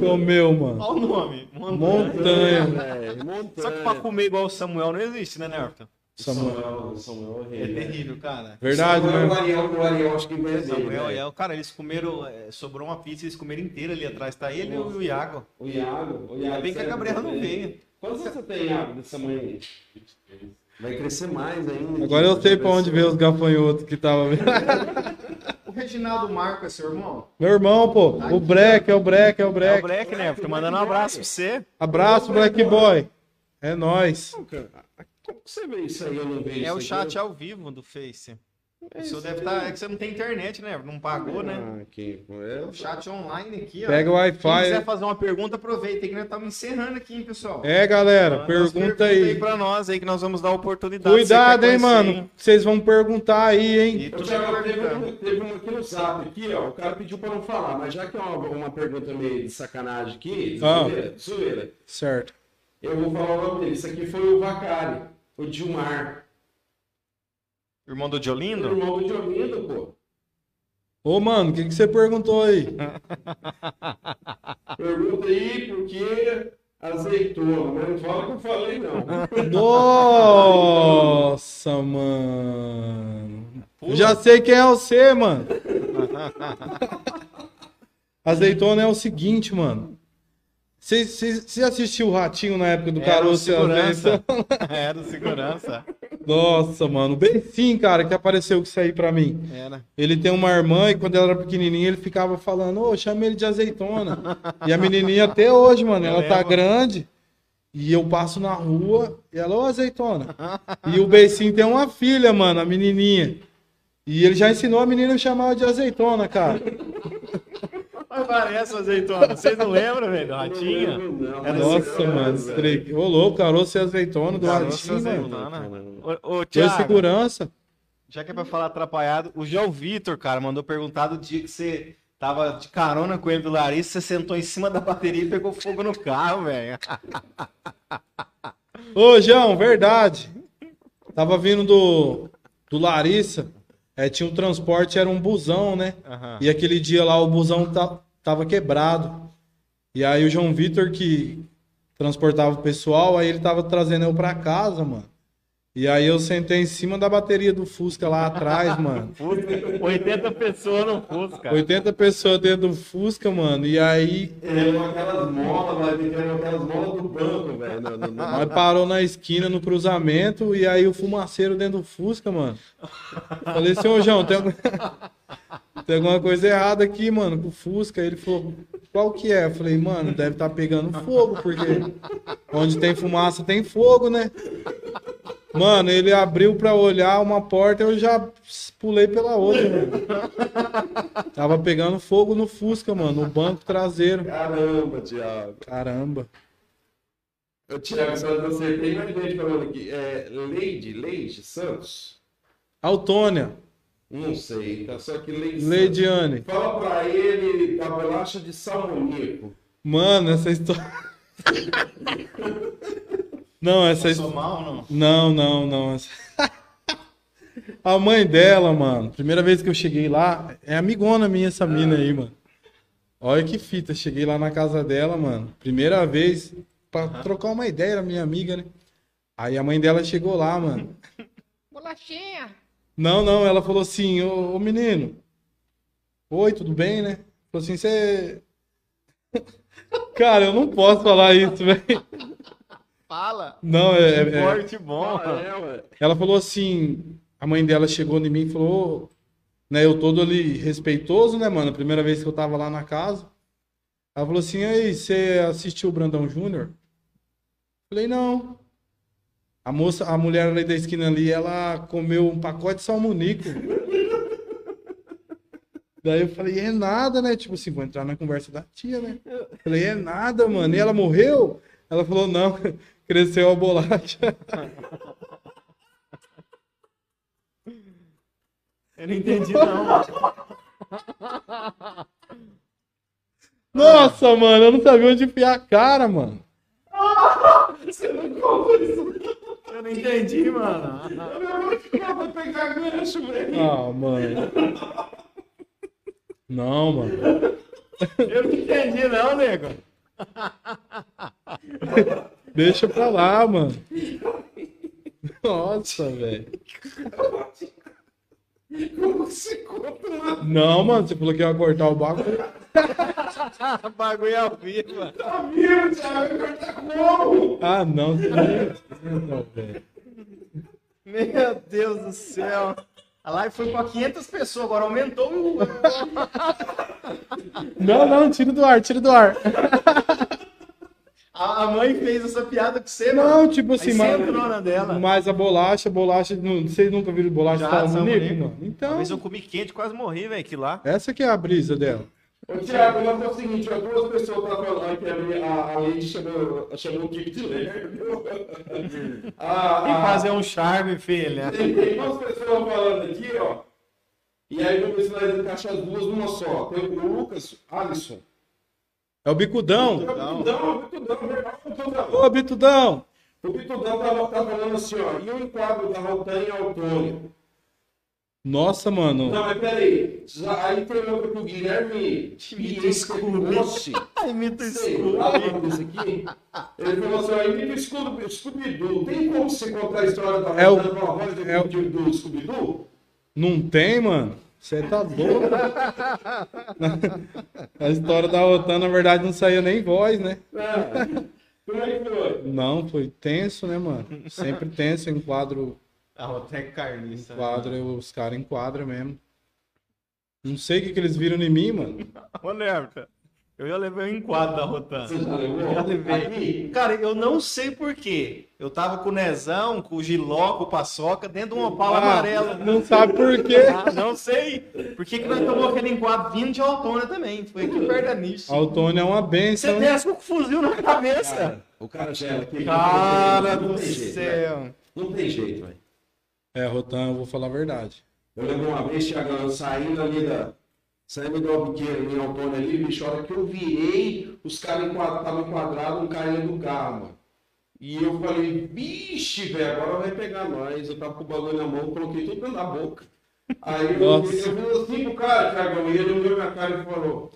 Comeu, mano. Olha o nome. Montanha. Montanha. velho. Montanha. Só que pra comer igual o Samuel não existe, né, Nerton? Samuel. Samuel, Samuel É é terrível, cara. Verdade, Samuel, né? O Ariel, o Ariel acho que ganha dele, Samuel velho. e El, cara, eles comeram, é, sobrou uma pizza, eles comeram inteira ali atrás. Tá ele e o Iago. O Iago. O Iago Ainda bem que a Gabriela não também. veio. Quantos anos você tem, Iago, dessa manhã? Vai crescer mais ainda. Agora eu sei pra onde veio os gafanhotos que tava vendo. O Reginaldo Marco é seu irmão? Meu irmão, pô. O Breck, é o Breck, é o É o Breck. Black, né? Tô mandando um abraço pra você. Abraço, Black Boy. É nóis. Como que você vê isso aí? Eu não vejo É o chat aqui? ao vivo do Face. O senhor deve estar. É que você não tem internet, né? Não pagou, né? Ah, aqui. É, O chat online aqui, ó. Pega o Quem quiser Wi-Fi. fazer uma pergunta, aproveita aí que nós estamos encerrando aqui, hein, pessoal. É, galera, pergunta perguntas aí. pra nós aí que nós vamos dar oportunidade. Cuidado, hein, mano. Vocês vão perguntar aí, hein? E tu já teve, um, teve um aqui no zap, aqui, ó. O cara pediu pra não falar, mas já que é uma, uma pergunta meio de sacanagem aqui, Ah. zoeira, zoeira, Certo. eu vou falar o nome dele. Isso aqui foi o Vacari, o Dilmar. Irmão do O Diolindo? irmão do Diolindo, pô. Ô, mano, o que, que você perguntou aí? Pergunta aí por que azeitona, mas não fala que eu falei, não. Nossa, mano. Eu já sei quem é você, mano. Azeitona é o seguinte, mano. Você- assistiu o Ratinho na época do Era Caroço segurança. Era o segurança. Nossa, mano. Bem sim, cara, que apareceu com isso aí pra mim. Era. Ele tem uma irmã e quando ela era pequenininha ele ficava falando, ô, chama ele de azeitona. E a menininha até hoje, mano, ela tá grande e eu passo na rua e ela, ô, azeitona. E o Beicinho tem uma filha, mano, a menininha. E ele já ensinou a menina a chamar de azeitona, cara. Parece o azeitona. Vocês não lembram, velho? Não, não, Era mas Nossa, mano, estregue. Ô, louco, caroço e azeitona do Ratinho, mano. azeitona. Ô, ô Foi Thiago, segurança. já que é pra falar atrapalhado, o João Vitor, cara, mandou perguntar do dia que você tava de carona com ele do Larissa, você sentou em cima da bateria e pegou fogo no carro, velho. Ô, João, verdade. Tava vindo do, do Larissa. É, tinha um transporte, era um busão, né? Aham. E aquele dia lá o busão ta- tava quebrado. E aí o João Vitor, que transportava o pessoal, aí ele tava trazendo eu pra casa, mano. E aí eu sentei em cima da bateria do Fusca lá atrás, mano. Fusca, 80 pessoas no Fusca. 80 pessoas dentro do Fusca, mano. E aí Eram aquelas molas, vai vendendo aquelas molas do banco, velho. nós parou na esquina no cruzamento e aí o fumaceiro dentro do Fusca, mano. Falei, senhor João, tem, algum- tem alguma coisa errada aqui, mano, com o Fusca. Ele falou, qual que é? Eu falei, mano, deve estar pegando fogo, porque onde tem fumaça tem fogo, né? Mano, ele abriu pra olhar uma porta eu já pulei pela outra, mano. Tava pegando fogo no Fusca, mano, no banco traseiro. Caramba, Thiago. Caramba. Ô, Thiago, só não acertei mais gente falando aqui. É Leide, Leide Santos? Autônia, Não sei, tá só que Santos. Leidiane. Fala pra ele da bolacha de salmoníaco. Mano, essa história. Não, essa Passou história. mal, não? Não, não, não. essa- A mãe dela, mano, primeira vez que eu cheguei lá, é amigona minha essa mina aí, mano. Olha que fita, cheguei lá na casa dela, mano. Primeira vez pra trocar uma ideia, era minha amiga, né? Aí a mãe dela chegou lá, mano. Bolachinha. Não, não, ela falou assim, ô, ô menino. Oi, tudo bem, né? Falou assim, você. Cara, eu não posso falar isso, velho. Fala. Não, é, é- é- Forte bom. É, ué. Ela falou assim, a mãe dela chegou em mim e falou, "Ô", né, eu todo ali respeitoso, né, mano, a primeira vez que eu tava lá na casa. Ela falou assim, aí, você assistiu o Brandão Júnior? Falei, não. A moça, a mulher ali da esquina ali, ela comeu um pacote de salmonico. Daí eu falei, é nada, né? Tipo assim, vou entrar na conversa da tia, né? Falei, é nada, mano. E ela morreu? Ela falou, não, cresceu a bolacha. Eu não entendi, não. Nossa, mano, eu não sabia onde enfiar a cara, mano. Eu não entendi, mano. Vai pegar gancho, velho. Ah, mano. Não, mano. Eu não entendi, não, nego. Deixa pra lá, mano. Nossa, velho. Como mano? Não, mano, você falou que ia cortar o bagulho. Bagulho ao vivo, mano. Tá vindo, Thiago? Vai cortar como? Ah, não. você Não, velho. Meu Deus do céu. A live foi pra 500 pessoas, agora aumentou o. Não, não, tira do ar, tira do ar. A a mãe fez essa piada com você, mano. Não, tipo assim, entrou na dela. Mas a bolacha, bolacha, não, vocês nunca viram bolacha Já, salmonico, salmonico. mano? Uma Então, vez eu comi quente, quase morri, velho, que lá. essa que é a brisa dela. Ô, Thiago, mas é o seguinte, ó, duas pessoas estavam falando que a, a, a Leite chamou, chamou o Kiko de lerdo. Ah, Tem que ah, fazer um charme, filha. Tem, tem duas pessoas falando aqui, ó. E aí vamos ver se nós encaixar as duas numa só. Tem o Lucas, Alisson. É o bicudão. O Bitudão, o irmão, o Bitudão. Ô, bitudão. O Bitudão tava, tava falando assim, ó. E o enquadro da Rotan e Autônia? Nossa, mano. Não, mas peraí. Já- Aí tem outra que o Guilherme Imita. Mosse. Imita Sei lá o nome desse aqui. Ele falou assim, ó, imita o Scooby- Scooby-Doo. Tem como você contar a história da É o- Rotan com a voz do, é o- do, do Scooby-Doo? Não tem, mano? Você tá louco? a história da OTAN, na verdade, não saía nem voz, né? É. Como é que foi? Não, foi tenso, né, mano? Sempre tenso, enquadro, A Roteca Carniça. né? enquadro, os caras enquadram mesmo. Não sei o que, que eles viram em mim, mano. Ô, Nerta, eu já levei um enquadro da Rotan. Você já levou? Já levei. Aqui? Cara, eu não sei porquê. Eu tava com o Nezão, com o Giló, com o Paçoca, dentro de uma Opala Ah, amarela. Não sabe por quê. Ah, não sei. Por que, que nós tomamos aquele enquadro vindo de Altona também? Foi aqui perto da nicho. Autônio é uma Você benção. desce com o fuzil na cabeça. O cara gela aqui. Cara do céu. Não tem jeito, velho. É, Rotan, eu vou falar a verdade. Eu lembro uma vez, Thiagão, eu saindo ali da. Saindo do Albuquerque, em Antônio ali, bicho, a hora que eu virei, os caras estavam enquadrados, um cara do carro, mano. E eu falei, vixe, velho, agora vai pegar nós. Eu tava com o bagulho na mão, coloquei tudo da boca. Aí eu, Nossa. eu falei assim pro cara, Thiagão, e ele olhou minha cara e falou.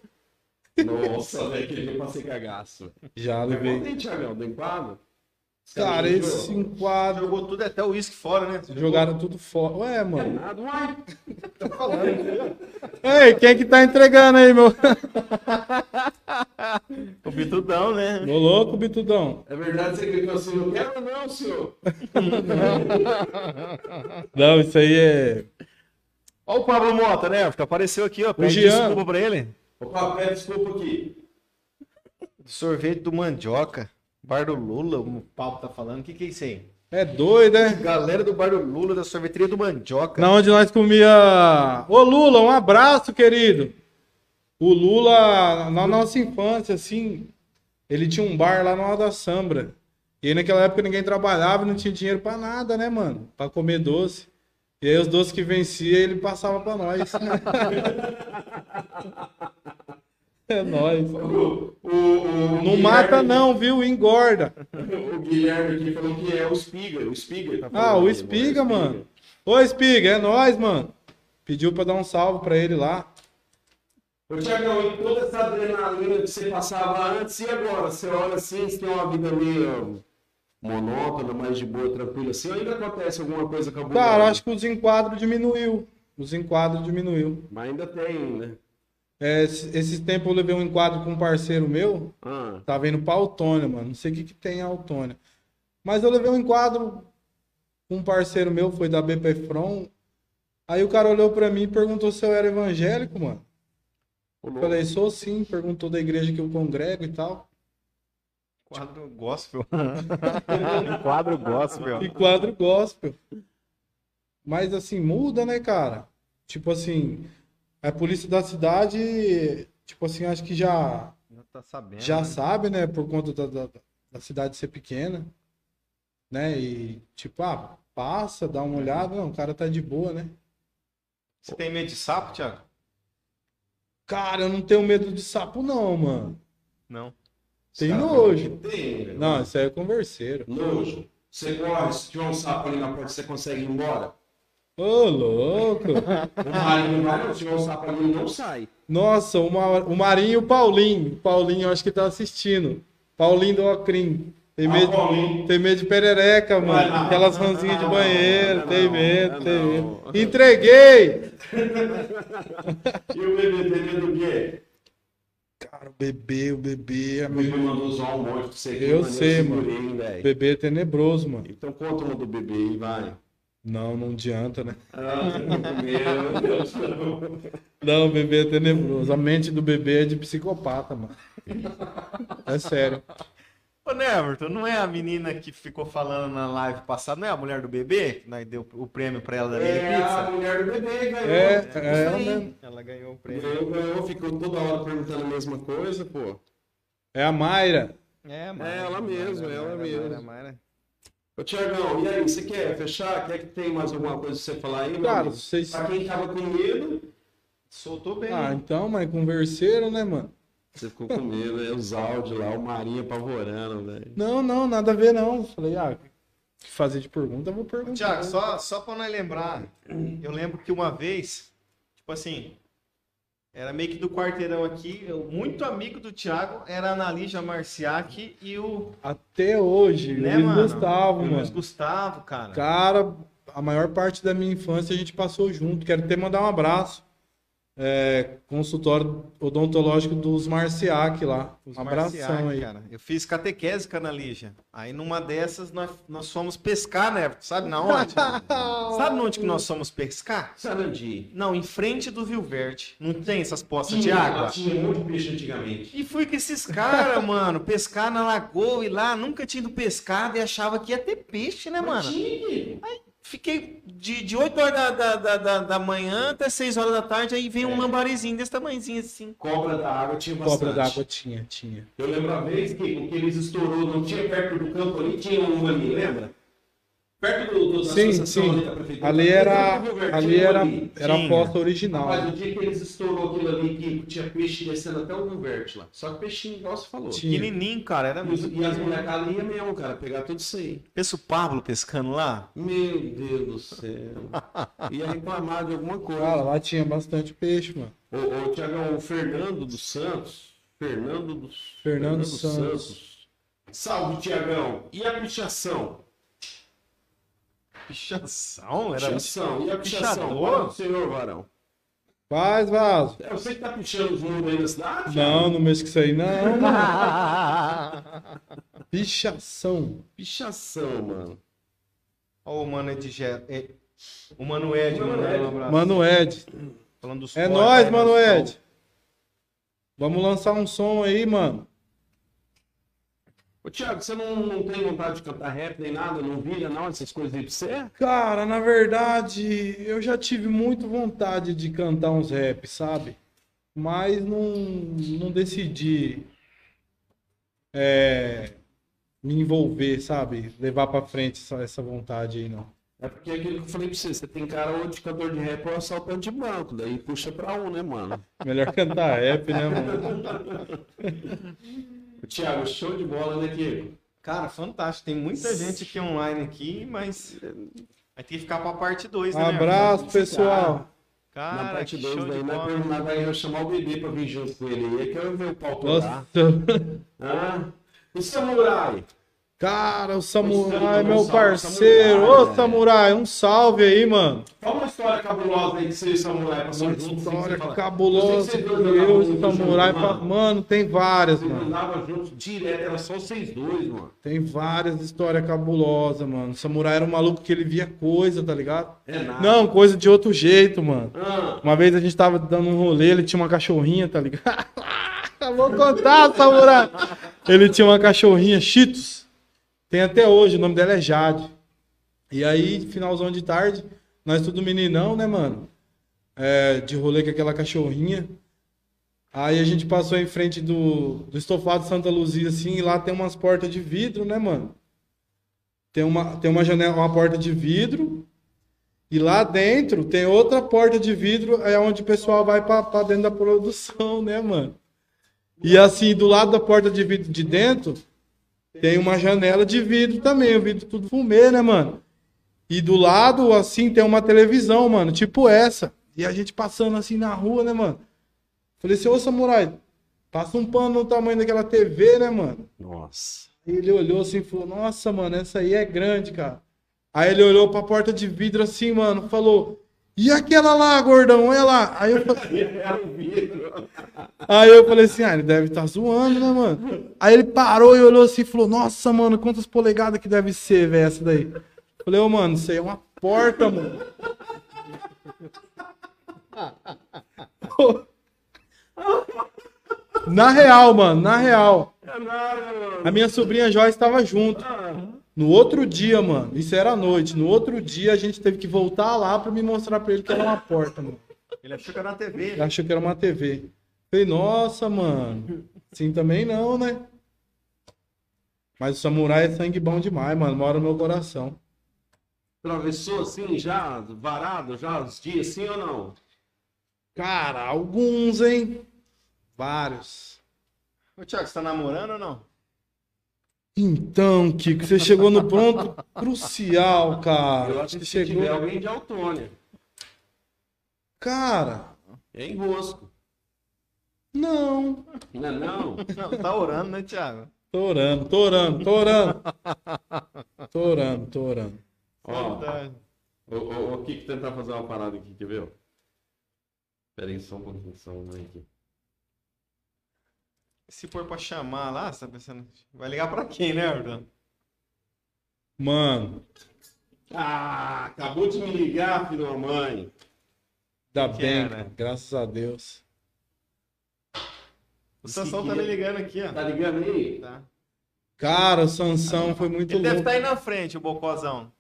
Nossa, velho, que eu passei cagaço. Já levei. tem, Thiagão, do enquadro? Os Cara, esse jogou. enquadro. Jogou tudo até o uísque fora, né? Jogaram tudo fora. Ué, mano. Nada, uai. Ei, quem que tá entregando aí, meu? O bitudão, né? Ô louco, Bitudão. É verdade, você gritou assim, não quero não, senhor. Não, isso aí é. Ó o Pablo Mota, né? Apareceu aqui, ó. Pede desculpa pra ele. Opa, pede desculpa aqui. Sorvete do Mandioca. Bar do Lula, o Pablo tá falando. O que, que é isso aí? É doido, né? Galera do Bar do Lula, da sorveteria do Mandioca. Na onde nós comia. Ô Lula, um abraço, querido. O Lula, na nossa infância, assim, ele tinha um bar lá no Alto da Sambra. E aí, naquela época ninguém trabalhava, não tinha dinheiro pra nada, né, mano? Pra comer doce. E aí os doces que vencia, ele passava pra nós. é nóis. O, o, o Não mata não, viu? Engorda. O Guilherme aqui falou que é o Spiga. O Spiga tá falando Ah, o aqui, Espiga, mano. Ô, Espiga, é nóis, mano. Pediu pra dar um salve pra ele lá. Ô, Tiagão, e toda essa adrenalina que você passava antes e agora? Você olha assim, você tem uma vida meio monótona, mais de boa, tranquila assim, ou ainda acontece alguma coisa com a? Cara, acho que os enquadros diminuiu. Os enquadros diminuiu. Mas ainda tem, né? É, esse- esses tempos eu levei um enquadro com um parceiro meu. Ah, Tava indo pra Autônia, mano. Não sei o que, que tem a Autônia. Mas eu levei um enquadro com um parceiro meu, foi da BP From. Aí o cara olhou pra mim e perguntou se eu era evangélico, mano. Eu falei, sou sim. Perguntou da igreja que eu congrego e tal. Quadro gospel. Quadro gospel. E quadro gospel. Mas assim, muda, né, cara? Tipo assim, a polícia da cidade, tipo assim, acho que já Já tá sabendo. já né? sabe, né, por conta da, da, da cidade ser pequena, né? E tipo, ah, passa, dá uma olhada, não, o cara tá de boa, né? Você tem medo de sapo, Thiago? Cara, eu não tenho medo de sapo, não, mano. Não. Tem Cara, nojo. Tem. Não, isso aí é converseiro. Nojo. Você corre, se tiver um sapo ali na porta, você consegue ir embora? Ô, louco. O Marinho não. Se sapo ali, ele não sai. Nossa, o, Ma- o Marinho e o Paulinho. O Paulinho, eu acho que tá assistindo. Paulinho do Ocrim. Tem Ah, medo, Paulinho. tem medo de perereca, mano. não. Aquelas ranzinhas de banheiro. tem medo, tem medo. Entreguei! E o bebê tem medo do quê? Cara, o bebê, o bebê, O bebê mandou usar um monte pra você Eu sei, mano. o bebê é tenebroso, mano. Então conta uma do bebê aí, vai. Não, não adianta, né? Ah, meu Deus. Não, o bebê é tenebroso. A mente do bebê é de psicopata, mano. É sério. Ô, Neverton, não é a menina que ficou falando na live passada, não é a mulher do bebê? Que nós deu o prêmio pra ela da Mini É a Pizza? mulher do bebê, ganhou. É, é, Isso ela mesmo. Ela ganhou o prêmio. Ganhou, ganhou, ficou toda hora perguntando a mesma coisa, pô. É a Mayra. É, ela mesmo, ela mesmo. Mayra. Ô, Tiagão, e aí, você quer fechar? Quer que tem mais alguma coisa pra você falar aí, meu Cara, vocês. Pra quem tava com medo, Soltou bem. Ah, então, mas converseiro, né, mano? você ficou com medo, né? Os áudios lá, o Marinho apavorando, velho. Não, não, nada a ver, não. Falei, ah, que fazer de pergunta, eu vou perguntar. Tiago, só, só pra nós lembrar, eu lembro que uma vez, tipo assim, era meio que do quarteirão aqui, eu, muito amigo do Thiago era a Analígia Marciac e o Até hoje, né, Luiz mano? Gustavo, Luiz mano. Gustavo, cara. Cara, a maior parte da minha infância a gente passou junto. Quero até mandar um abraço. É, consultório odontológico dos Marciac lá. Os um abração Marciac, aí. cara. Eu fiz catequese com a Analígia. Aí numa dessas nós, nós fomos pescar, né? Sabe na onde? Sabe onde que nós fomos pescar? Sarandi. Não, em frente do Rio Verde. Não tem essas poças de água? Tinha muito peixe antigamente. E fui com esses caras, mano, pescar na lagoa e lá nunca tinha ido pescado e achava que ia ter peixe, né, mano? Tinha. Fiquei de, de 8 horas da, da, da, da, da manhã até 6 horas da tarde, aí vem um lambarizinho desse tamanhozinho assim. Cobra da água tinha bastante. Cobra d'água tinha, tinha. Eu lembro a vez que o que eles estourou, não tinha perto do campo ali, tinha um ali, lembra? Perto do, do da Sim, associação sim. ali da prefeitura. Ali era, ali era, ali. era a posta original. Rapaz, o dia que eles estourou aquilo ali, que tinha peixe descendo até o Rio Verde lá. Só que peixinho, igual você falou. Tinha. Pequenininho, cara, era E, muito. e as molecadas iam mesmo, cara, pegar tudo isso aí. Pensa o Pablo pescando lá? Meu Deus do céu. Ia reclamar de alguma coisa. Cara, lá tinha bastante peixe, mano. Ô, ô Tiagão, o Fernando dos Santos. Fernando dos Fernando Santos. Salve, Tiagão. E a pichação? Pichação? Era Pichação. E a pichação? Pichador? Senhor, Varão. Faz, vaso. É você que tá pichando os números aí na cidade? Não, não mexe com isso aí, não, mano. Pichação. Pichação, mano. Ó, o mano Ed Ge- é, O Mano Ed, Mano um abraço. Mano Ed. Falando dos É aí, mano do Ed. Vamos lançar um som aí, mano. Ô, Thiago, você não, não tem vontade de cantar rap nem nada? Não vira, não, essas coisas aí pra você? Cara, na verdade, eu já tive muito vontade de cantar uns rap, sabe? Mas não, não decidi é, me envolver, sabe? Levar pra frente essa, essa vontade aí, não. É porque é aquilo que eu falei pra você, você tem cara ou de cantor de rap ou assaltante de banco, daí puxa pra um, né, mano? Melhor cantar rap, né, mano? Ô, Thiago, show de bola, né, Kiko? Cara, fantástico. Tem muita gente aqui online aqui, mas vai ter que ficar pra parte 2, né? Um abraço, pessoal. Cara, Na parte que 2 show daí, nós bola. vamos- nós vai chamar o bebê pra vir junto com ele aí, é que eu ver o pau torar. Nossa. Ah, o samurai. Cara, o Samurai, meu salve, parceiro. Samurai, Ô. Samurai, um salve aí, mano. Fala uma história cabulosa aí que você e o samurai passou Uma junto. história você cabulosa que eu e o Samurai... junto, mano. Mano, tem várias, Vocês mano. andavam juntos direto, era só vocês dois, mano. Tem várias histórias cabulosas, mano. O Samurai era um maluco que ele via coisa, tá ligado? É nada. Não, coisa de outro jeito, mano. Ah, Uma vez a gente tava dando um rolê, ele tinha uma cachorrinha, tá ligado? Vou contar, Samurai. Ele tinha uma cachorrinha, Cheetos. Tem até hoje, o nome dela é Jade. E aí, finalzão de tarde, nós tudo meninão, né, mano? É, de rolê com aquela cachorrinha. Aí a gente passou em frente do, do estofado Santa Luzia, assim, e lá tem umas portas de vidro, né, mano? Tem uma, tem uma janela, uma porta de vidro. E lá dentro tem outra porta de vidro, é onde o pessoal vai pra dentro da produção, né, mano? E assim, do lado da porta de vidro de dentro, tem uma janela de vidro também, o vidro tudo fumê, né, mano? E do lado, assim, tem uma televisão, mano, tipo essa. E a gente passando assim na rua, né, mano? Falei assim, ô samurai, passa um pano no tamanho daquela TV, né, mano? Nossa. Ele olhou assim e falou, nossa, mano, essa aí é grande, cara. Aí ele olhou pra porta de vidro assim, mano, falou, e aquela lá, gordão, olha lá. Aí eu falei, vidro. aí eu falei assim, ah, ele deve estar zoando, né, mano? Aí ele parou e olhou assim e falou, nossa, mano, quantas polegadas que deve ser, velho, essa daí? Falei, ô, mano, isso aí é uma porta, mano. Na real, mano, na real. A minha sobrinha Joyce estava junto. No outro dia, mano, isso era à noite. No outro dia a gente teve que voltar lá pra me mostrar pra ele que era uma porta, mano. Ele achou que era na TV. Ele achou que era uma TV. Falei, nossa, mano. Assim também não, né? Mas o samurai é sangue bom demais, mano. Mora no meu coração. Atravessou assim, já varado, já os dias, sim ou não? Cara, alguns, hein? Vários. Ô, Thiago, você tá namorando ou não? Então, Kiko, você chegou no ponto crucial, cara. Eu acho que Você se chegou. tiver alguém de Autônia. Cara, É em Rosco. não. Não é não? Não, tá orando, né, Thiago? Tô orando, tô orando, tô orando. Tô orando, tô orando. Ó, Tá- o, o, o Kiko tentar fazer uma parada aqui, quer ver? ó? Pera aí, só um pouquinho, só um aqui. Se for pra chamar lá, você tá pensando. Vai ligar pra quem, né, Ardan? Mano, Ah, acabou de me ligar, filho da mãe. ainda Que bem, era? graças a Deus. O Sansão tá me ligando aqui, ó. Tá ligando aí? Tá. Cara, o Sansão foi muito Ele deve louco. estar aí na frente, o Bocozão.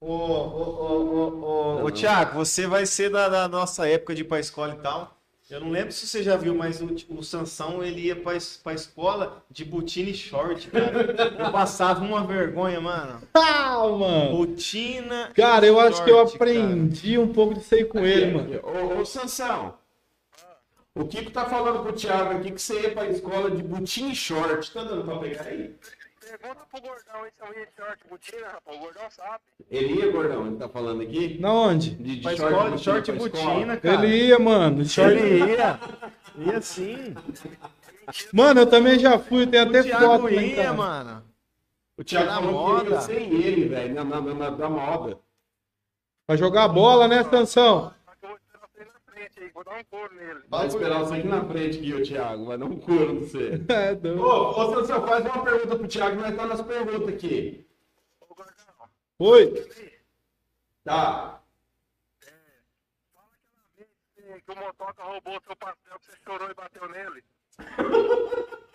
Ô, ô, ô, ô, ô, ô, Thiago, você vai ser da, da nossa época de ir pra escola e tal. Eu não lembro se você já viu, mas o, o Sansão, ele ia pra, pra escola de botina e short, cara. Eu passava uma vergonha, mano. Ah, mano. Botina Cara, eu acho que eu short, aprendi um pouco disso aí com ele, mano. Ô, ô Sansão, o Kiko tá falando pro Thiago aqui que você ia pra escola de botinha e short. Tá dando pra pegar aí? Pergunta pro gordão aí se eu ia de short botina, rapaz. O gordão sabe. Ele ia, gordão, ele tá falando aqui? Na onde? De, de Pra escola short e botina, cara. Ele ia, mano. de Short... Ele ia. Ia sim. Mano, eu também já fui, tem até O Thiago foto lá ia, casa. mano. O Thiago Na falou que ia moda. sem ele, velho, na, na, na, na moda. Pra jogar bola, né, Sansão? Só que eu vou esperar aí. Vou dar um couro nele. Vai esperar você aqui na frente aqui, ô Thiago. Vai dar um couro pra você. É, doido. Ô, ô Sansão, faz uma pergunta pro Thiago, nós tá nas perguntas aqui. Ô, gordão. Oi. Tá. Que que o motoca roubou seu pastel que você chorou e bateu nele.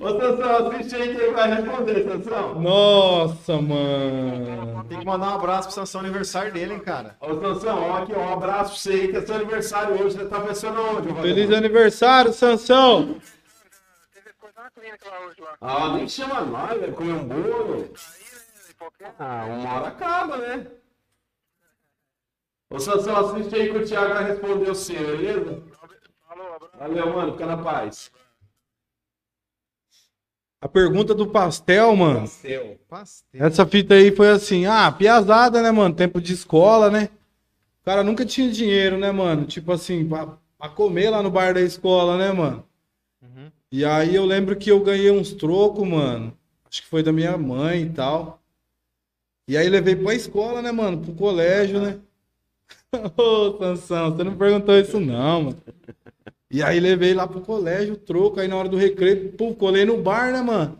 Ô Sansão, assiste aí quem vai responder, Sansão. Nossa, mano. Tem que mandar um abraço pro Sansão aniversário dele, hein, cara. Ô Sansão, ó, aqui, ó, um abraço pra você aí, que é seu aniversário hoje. Você tá pensando onde, Feliz aniversário, Sansão. Teve coisa na clínica lá hoje lá. Ah, nem chama nós, velho, comer um bolo. Né? Ah, uma hora acaba, né? Ô Sansão, assiste aí que o Thiago vai responder o seu, beleza? falou, abraço. Valeu, mano, fica na paz. A pergunta do pastel, mano. Seu. Pastel. Essa fita aí foi assim, ah, piazada, né, mano? Tempo de escola, né? O cara nunca tinha dinheiro, né, mano? Tipo assim, pra, pra comer lá no bar da escola, né, mano? Uhum. E aí eu lembro que eu ganhei uns trocos, mano. Acho que foi da minha mãe e tal. E aí levei pra escola, né, mano? Pro colégio, né? Ô, Sansão, você não perguntou isso não, mano. E aí levei lá pro colégio troco, aí na hora do recreio, pô, colei no bar, né, mano?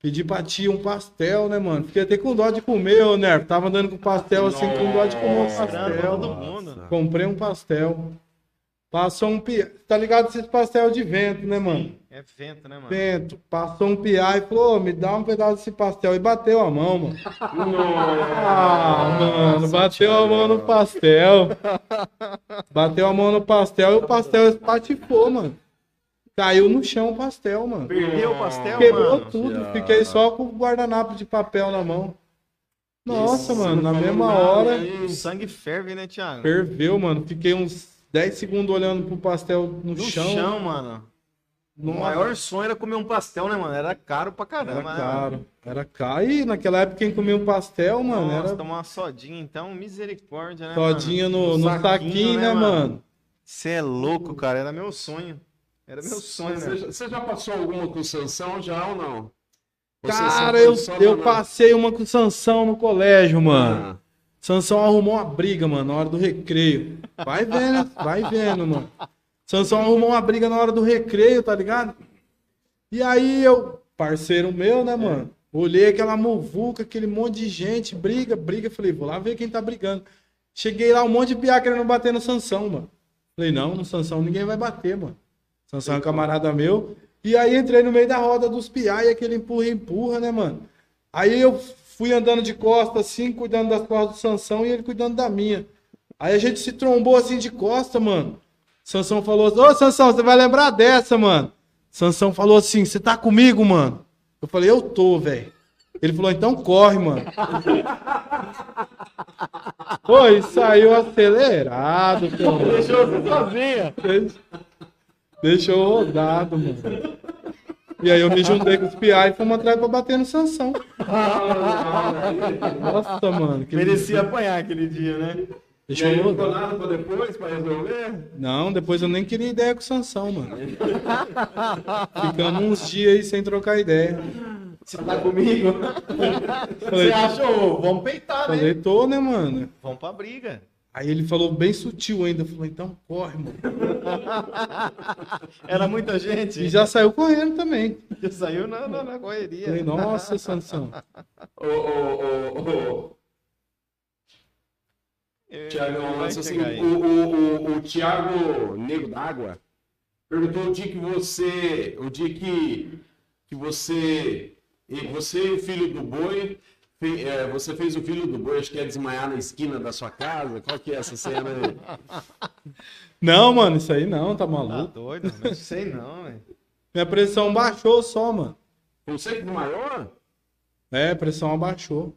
Pedi pra tia um pastel, né, mano? Fiquei até com dó de comer, ô, Nervo. Tava andando com pastel assim, com dó de comer um pastel. mundo. Comprei um pastel. Passou um. Tá ligado esses pastel de vento, né, mano? É vento, né, mano? Vento. Passou um piá e falou, ô, me dá um pedaço desse pastel. E bateu a mão, mano. Ah, mano, bateu a mão no pastel. Bateu a mão no pastel e o pastel espatifou, mano. Caiu no chão o pastel, mano. Perdeu o pastel, Quebrou mano? tudo. Fiquei só com o guardanapo de papel na mão. Nossa, Isso, mano, na mesma nada, hora. O sangue ferve, né, Thiago? ferveu, mano. Fiquei uns 10 segundos olhando pro pastel no, No chão. chão, mano. O Nossa. maior sonho era comer um pastel, né, mano? Era caro pra caramba. Era né, caro. Era caro. E naquela época quem comia um pastel, mano? mano, Nossa, era tomar uma sodinha, então, misericórdia, né, todinha mano? no, no saquinho, né, mano? Você é louco, cara. Era meu sonho. Era meu sonho, Você, né? já- você já passou alguma com o Sansão já ou não? Você Cara, eu, eu na- passei uma com o Sansão no colégio, mano. Ah, Sansão arrumou uma briga, mano, na hora do recreio. Vai vendo, vai vendo, mano. Sansão arrumou uma briga na hora do recreio, tá ligado? E aí eu, parceiro meu, né, mano? Olhei aquela muvuca, aquele monte de gente, briga, briga. Falei, vou lá ver quem tá brigando. Cheguei lá, um monte de piá querendo bater no Sansão, mano. Falei, não, no Sansão ninguém vai bater, mano. Sansão é um camarada meu. E aí entrei no meio da roda dos piá e aquele empurra empurra, né, mano? Aí eu fui andando de costas, assim, cuidando das costas do Sansão e ele cuidando da minha. Aí a gente se trombou assim de costa, mano. Sansão falou assim, ô Sansão, você vai lembrar dessa, mano. Sansão falou assim, você tá comigo, mano? Eu falei, eu tô, velho. Ele falou, então corre, mano. E saiu acelerado, pô. Deixou você sozinha. Deixou rodado, mano. E aí eu me juntei com os piá e fomos atrás pra bater no Sansão. Nossa, mano. Merecia apanhar aquele dia, né? E aí ficou rodado. nada pra depois, pra resolver? Não, depois eu nem queria ideia com o Sansão, mano. Ficamos uns dias aí sem trocar ideia. Você tá comigo? Falei, Você acha, ô, vamos peitar, né? falei, tô, né, mano? Vamos pra briga. Aí ele falou bem sutil ainda. Falou, então corre, mano. Era muita gente. E já saiu correndo também. Já saiu na, na, na correria. Falei, nossa, Sansão. Ô, ô, ô, ô, É, lança assim, aí. o, o, o, o Thiago Nego d'Água perguntou o dia que você, o dia que, que você, e você o filho do boi, é, você fez o filho do boi, acho que é desmaiar na esquina da sua casa, qual que é essa cena aí? Não, mano, isso aí não, tá Tá maluco. doido? Não sei não, velho. Minha pressão baixou só, mano. Você que desmaiou? É, a pressão abaixou.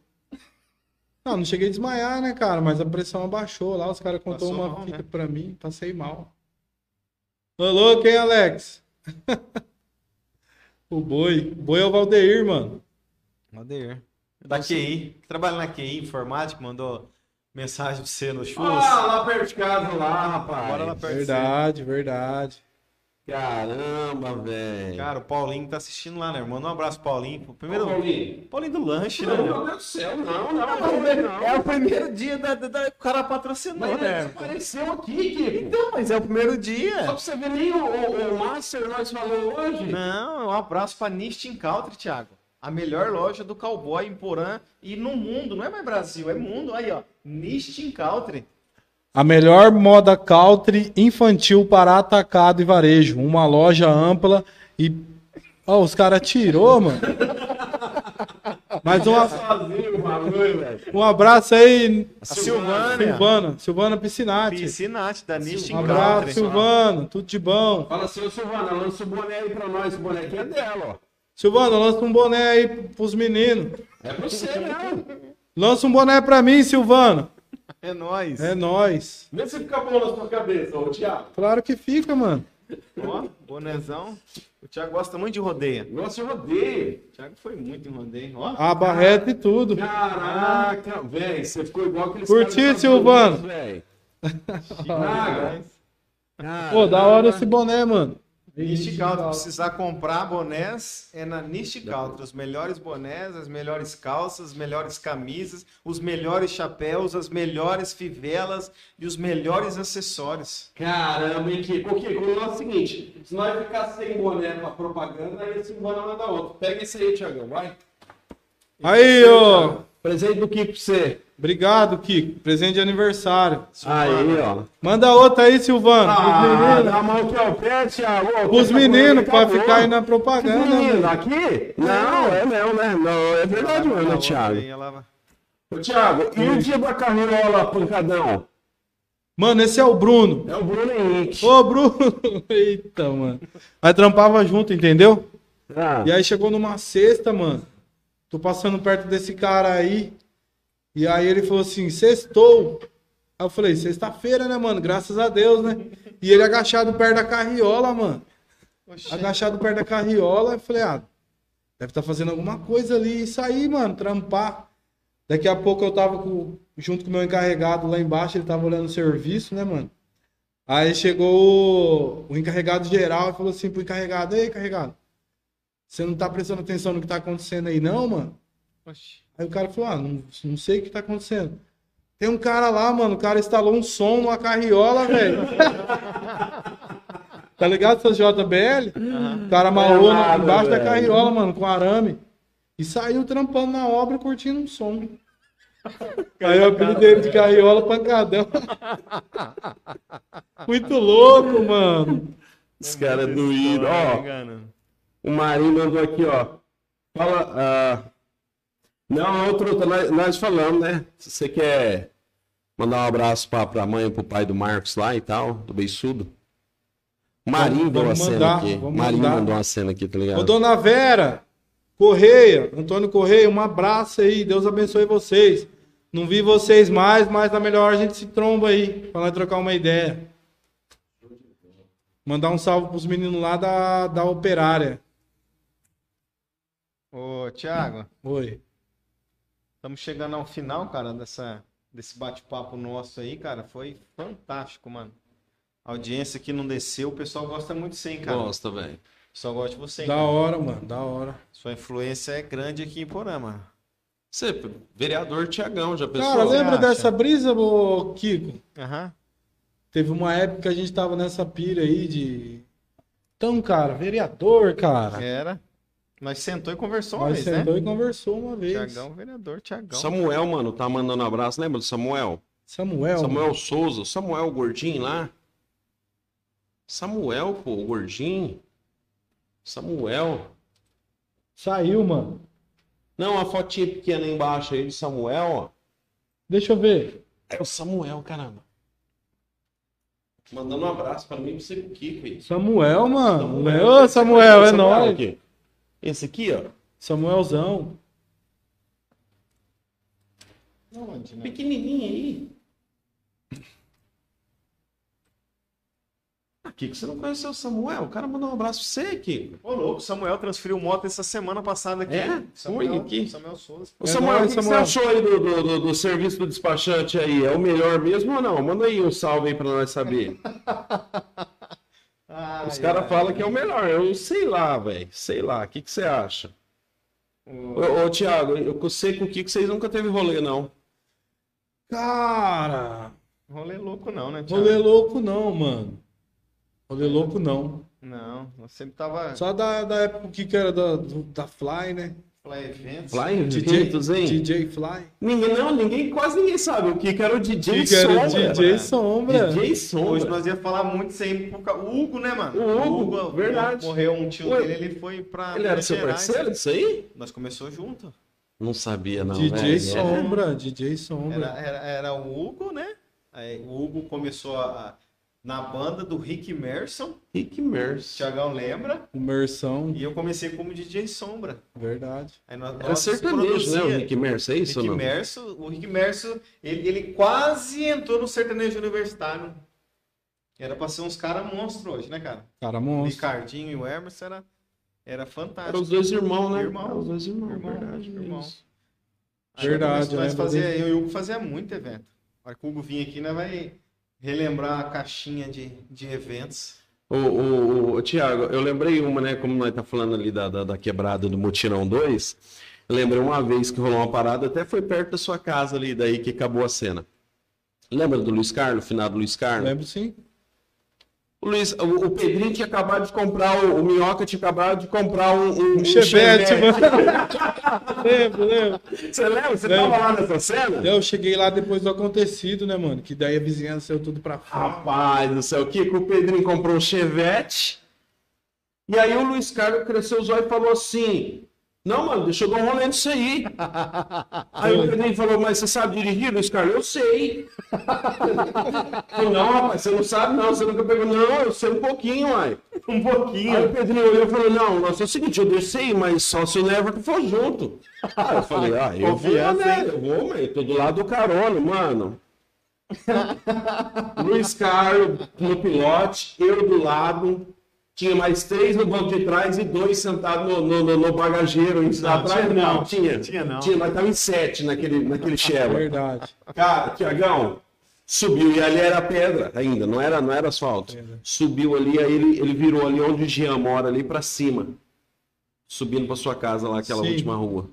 Não, não cheguei a desmaiar, né, cara? Mas a pressão abaixou lá. Os caras contou Passou uma mal, fita né? pra mim, passei mal. Ô, louco, hein, Alex? o boi. O boi é o Valdeir, mano. Valdeir. Da QI, que trabalha na QI, informática, mandou mensagem pra você no churros. Ah, lá perto de casa, lá, rapaz. Bora lá perto de Verdade, verdade. Caramba, velho. Cara, o Paulinho tá assistindo lá, né? Manda um abraço Paulinho. Primeiro, Ô, Paulinho. Paulinho do lanche, né? Meu meu? Deus do céu, não, não, não, não. É o primeiro dia da, da, da- o cara patrocinou, Mas né? apareceu aqui, Kiko. Então, mas é o primeiro Só dia. pra você ver, nem o, o, o Master nós falou hoje. Não, um abraço pra Nistin Country, Thiago. A melhor loja do cowboy em Porã e no mundo. Não é mais Brasil, é mundo. Aí, ó. Nistin Country. A melhor moda country infantil para atacado e varejo. Uma loja ampla e. Ó, os caras tirou, mano. Mas velho. um abraço aí, A Silvânia. Silvana. Silvana Piscinati. Piscinati, da Nistin Um abraço, Country. Silvano. Tudo de bom. Fala assim, Silvana, lança o boné aí pra nós. O boné aqui é dela, ó. Silvano, lança um boné aí pros meninos. É pra você mesmo. Lança um boné pra mim, Silvano. É nóis. É nóis. Vê se fica bom na sua cabeça, ô Thiago. Claro que fica, mano. Ó, bonezão. O Thiago gosta muito de rodeio. Nossa, eu rodeio. O Thiago foi muito em rodeio. Ó. A barreta e tudo. Caraca, velho, você ficou igual aqueles Curtiu, Silvano? Velho. Pô, da hora esse boné, mano. Niche Country, precisar comprar bonés é na Niche Country. Os melhores bonés, as melhores calças, as melhores camisas, os melhores chapéus, as melhores fivelas e os melhores acessórios. Caramba, hein, Kiko? Ô, Kiko, o negócio é o seguinte: se nós ficar sem boné pra propaganda, aí a Silvana manda outro. Pega esse aí, Thiagão, vai. Aí, ó. Presente do Kiko pra você. Obrigado, Kiko. Presente de aniversário. Aí, ó. Manda outra aí, Silvano. Ah, meninos. dá a mão aqui ao pé, Thiago. Ô, Os meninos, mulher pra ficar aí na Os propaganda. meninos, mano. aqui? Não, é mesmo, né? Não, é verdade mesmo, né, Thiago? Ô, Thiago, e o dia da carreira pancadão? Mano, esse é o Bruno. É o Bruno Henrique. Ô, Bruno. Eita, mano. Aí trampava junto, entendeu? Ah, E aí chegou numa sexta, mano. Tô passando perto desse cara aí. E aí ele falou assim, sextou. Aí eu falei, sexta-feira, né, mano? Graças a Deus, né? E ele agachado perto da carriola, mano. Oxê. Agachado perto da carriola. Eu falei, ah, deve estar fazendo alguma coisa ali. E saí, mano, trampar. Daqui a pouco eu tava com- junto com o meu encarregado lá embaixo, ele tava olhando o serviço, né, mano? Aí chegou o, o encarregado geral e falou assim pro encarregado, ei, encarregado, você não tá prestando atenção no que tá acontecendo aí, não, mano? Oxi. Aí o cara falou, ah, não, não sei o que tá acontecendo. Tem um cara lá, mano, o cara instalou um som numa carriola, velho. tá ligado, seu JBL? O cara na- nada, embaixo da velho. carriola, mano, com arame. E saiu trampando na obra, curtindo um som. Aí eu apelidei de carriola pancadão. Muito louco, mano. Esse cara é Muita doído. história, Ó? O Marinho mandou aqui, ó. Fala. ah, Não, outro, nós, falamos, né? Se você quer mandar um abraço pra, pra mãe e pro pai do Marcos lá e tal, do Beiçudo. O Marinho deu uma cena aqui. Marinho mandar. mandou uma cena aqui, tá ligado? Ô, dona Vera, Correia, Antônio Correia, um abraço aí. Deus abençoe vocês. Não vi vocês mais, mas na melhor a gente se tromba aí, pra nós trocar uma ideia. Mandar um salve pros meninos lá da, da operária. Ô, Thiago, Oi. estamos chegando ao final, cara, dessa, desse bate-papo nosso aí, cara. Foi fantástico, mano. A audiência aqui não desceu, o pessoal gosta muito de você, hein, cara. Gosta, velho. O pessoal gosta de você, hein, Da cara. hora, mano, da hora. Sua influência é grande aqui em Porã, mano. Você, vereador Tiagão, já pensou? Cara, lembra acha? dessa brisa, ô, Kiko? Aham. Teve uma época que a gente tava nessa pira aí de. Então, cara, vereador, cara. Era. Nós sentou e conversou uma Nós vez, sentou né? e conversou uma vez. Tiagão, vereador, Tiagão. Samuel, mano, tá mandando abraço. Lembra do Samuel? Samuel. Samuel Souza, Samuel Gordinho lá. Samuel, pô, o Gordinho. Samuel. Saiu, mano. Não, a fotinha pequena aí embaixo aí de Samuel, ó. Deixa eu ver. É o Samuel, caramba. Mandando um abraço pra mim e pra você com o Kiko aí. Samuel, mano. Samuel. Ô, Samuel, é nóis. aqui. Esse aqui, ó. Samuelzão. Onde, né? Pequenininho aí. Ah, Kiko, você não conheceu o Samuel? O cara mandou um abraço pra você, Kiko. Ô, louco, o Samuel transferiu moto essa semana passada aqui. É? Samuel, Foi aqui? Samuel Souza. Ô, É Samuel, nóis, o que, que Samuel. você achou aí do, do, do- do serviço do despachante aí? É o melhor mesmo ou não? Manda aí um salve aí pra nós saber. Ai, Os caras falam que é o melhor. Eu sei lá, velho. Sei lá. O que, que você acha? Ô, ô Thiago, eu sei com o Kiko vocês nunca teve rolê, não. Cara. Rolê louco não, né, Thiago? Rolê louco não, mano. Rolê louco não. Não, nós sempre tava... Só da, da época que que era da, do- da Fly, né? Fly Eventos. Fly DJ? DJ Fly. Ninguém, não, ninguém, quase ninguém sabe. O Kiko era o DJ Que era o Sombra. DJ? Sombra. DJ Hoje Sombra. nós ia falar muito sempre por causa... O Hugo, né, mano? O Hugo, verdade. Morreu um tio Ué, dele, ele foi pra... Ele era seu Gerais. parceiro disso aí? Nós começou junto. Não sabia, não. DJ velho. Sombra. DJ Era, Sombra. era, era o Hugo, né? Aí o Hugo começou a... Na banda do Rick Merson, Rick Merce. Tiagão lembra? Imersão. E eu comecei como DJ Sombra. Verdade. Aí nós, Era nós sertanejo, né? O Rick Merce, é isso Rick ou não? Merso, o Rick Merso, ele, ele quase entrou no sertanejo universitário. Era pra ser uns caras monstros hoje, né, cara? Cara O monstro. Ricardinho e o Emerson era, era Eram fantástico. os dois irmãos, né? Irmão. Os dois irmãos, Irmão, verdade. irmão. isso. Aí Verdade, nós, eu nós lembro fazia, eu e o Hugo fazia muito evento. A hora que o Hugo vinha aqui, nós vai relembrar a caixinha de, de eventos. Ô, ô, ô, Tiago, eu lembrei uma, né? Como nós tá falando ali da, da, da quebrada do Mutirão 2. Eu lembrei uma vez que rolou uma parada, até foi perto da sua casa ali, daí que acabou a cena. Lembra do Luiz Carlos, o finado Luiz Carlos? Lembro sim. O, Luiz, o, o Pedrinho tinha acabado de comprar, o, o Minhoca tinha acabado de comprar um, um, Um chevette, mano. lembro, lembro. Você lembra? Você Lembro. tava lá nessa cena? Eu cheguei lá depois do acontecido, né, mano? Que daí a vizinhança saiu tudo pra fora. Rapaz do céu, o que que o Pedrinho comprou um Chevette? E aí o Luiz Carlos cresceu os olhos e falou assim: Não, mano, deixa eu dar um rolê nisso aí. Aí o Pedrinho falou, mas você sabe dirigir, Luiz Carlos? Eu sei. Eu, não, rapaz, você não sabe não, você nunca pegou. Não, eu sei um pouquinho, uai. Um pouquinho. Aí o Pedrinho olhou e falou, não, nossa, é o seguinte, eu desci, mas só se o Everton for junto. Aí eu falei, ah, eu vou, né? Eu vou, mas eu tô do lado do carona, mano. Luiz Carlos no pilote, eu do lado. Tinha mais três no banco de trás e dois sentados no, no, no- no bagageiro. Em Não, atrás, tinha não. Tinha. Tinha não. Tinha, nós tava em sete naquele, naquele Chevrolet. Verdade. Cara, Tiagão, subiu e ali era pedra ainda, não era, não era asfalto. Subiu ali, aí ele, ele virou ali onde o Jean mora, ali pra cima. Subindo pra sua casa lá, aquela Sim. última rua.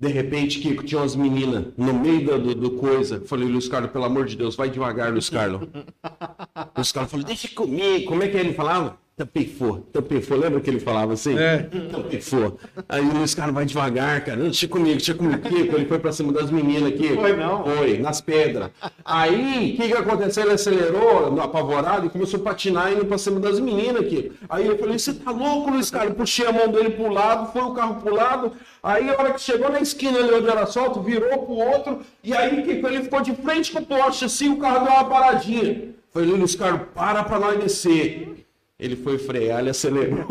De repente, Kiko, tinha umas meninas no meio do, do coisa. Falei, Luiz Carlos, pelo amor de Deus, vai devagar, Luiz Carlos. Luiz Carlos falou, deixa comigo. Como é que ele falava? Tampifou, tampifou. Lembra que ele falava assim? É. Tampifou. Aí o Luiz Carlos vai devagar, cara. Não, Deixa comigo, deixa comigo. Kiko, ele foi pra cima das meninas aqui. Foi, não? Foi, nas pedras. Aí, o que que aconteceu? Ele acelerou, apavorado, e começou a patinar indo pra cima das meninas aqui. Aí eu falei, você tá louco, Luiz Carlos? Puxei a mão dele pro lado, foi o carro pro lado. Aí, a hora que chegou na esquina ali onde era solto, virou pro outro. E aí, que que ele ficou de frente com o poste, assim, o carro deu uma paradinha. Falei, Luiz Carlos, para pra nós descer. Ele foi frear, ele acelerou.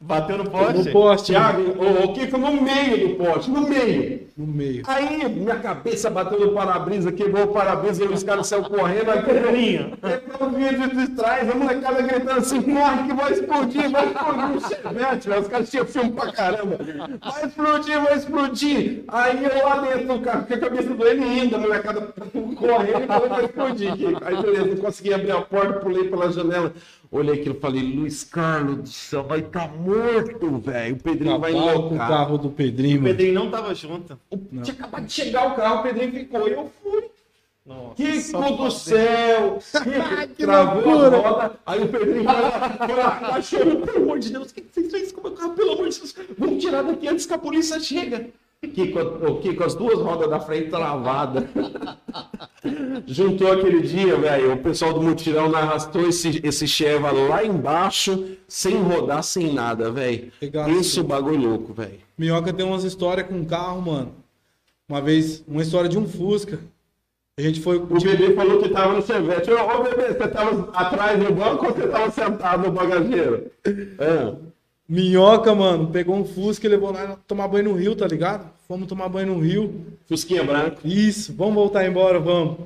Bateu no poste? No poste, Thiago, o, o Kiko no meio do poste, no meio. no meio. Aí minha cabeça bateu no para-brisa, quebrou o para-brisa e os caras saíram correndo. Aí Pedrinho, eu vinha de trás, a molecada gritando assim: morre que vai explodir, vai explodir o chevette. velho. Os caras tinham filme pra caramba. Vai explodir, vai explodir. Aí eu lá dentro do carro, com a cabeça doendo ainda, a molecada correndo e falou que vai explodir. Aí beleza, não consegui abrir a porta, pulei pela janela. Olhei aquilo e falei: Luiz Carlos do céu, vai estar morto, velho. O Pedrinho vai com o carro do Pedrinho, O. Pedrinho não tava junto. Tinha acabado de chegar o carro, o Pedrinho ficou. E eu fui. Nossa, Kiko do céu! Kiko, travou a roda. Aí o Pedrinho foi lá, foi lá, tá chorando. Pelo amor de Deus, o que que você fez com o meu carro? Pelo amor de Deus, vamos tirar daqui antes que a polícia chega. Kiko, o Kiko, as duas rodas da frente travadas. Juntou aquele dia, velho. O pessoal do mutirão arrastou esse, esse Cheva lá embaixo, sem rodar, sem nada, velho. Isso é bagulho louco, velho. Minhoca tem umas histórias com carro, mano. Uma vez, uma história de um Fusca. A gente foi. O bebê falou que tava no Chevette. Ô, ô bebê, você tava atrás do banco ou você tava sentado no bagageiro? É. Minhoca, mano, pegou um Fusca e levou nós tomar banho no rio, tá ligado? Fomos tomar banho no rio. Fusquinha branco. Isso, vamos voltar embora, vamos.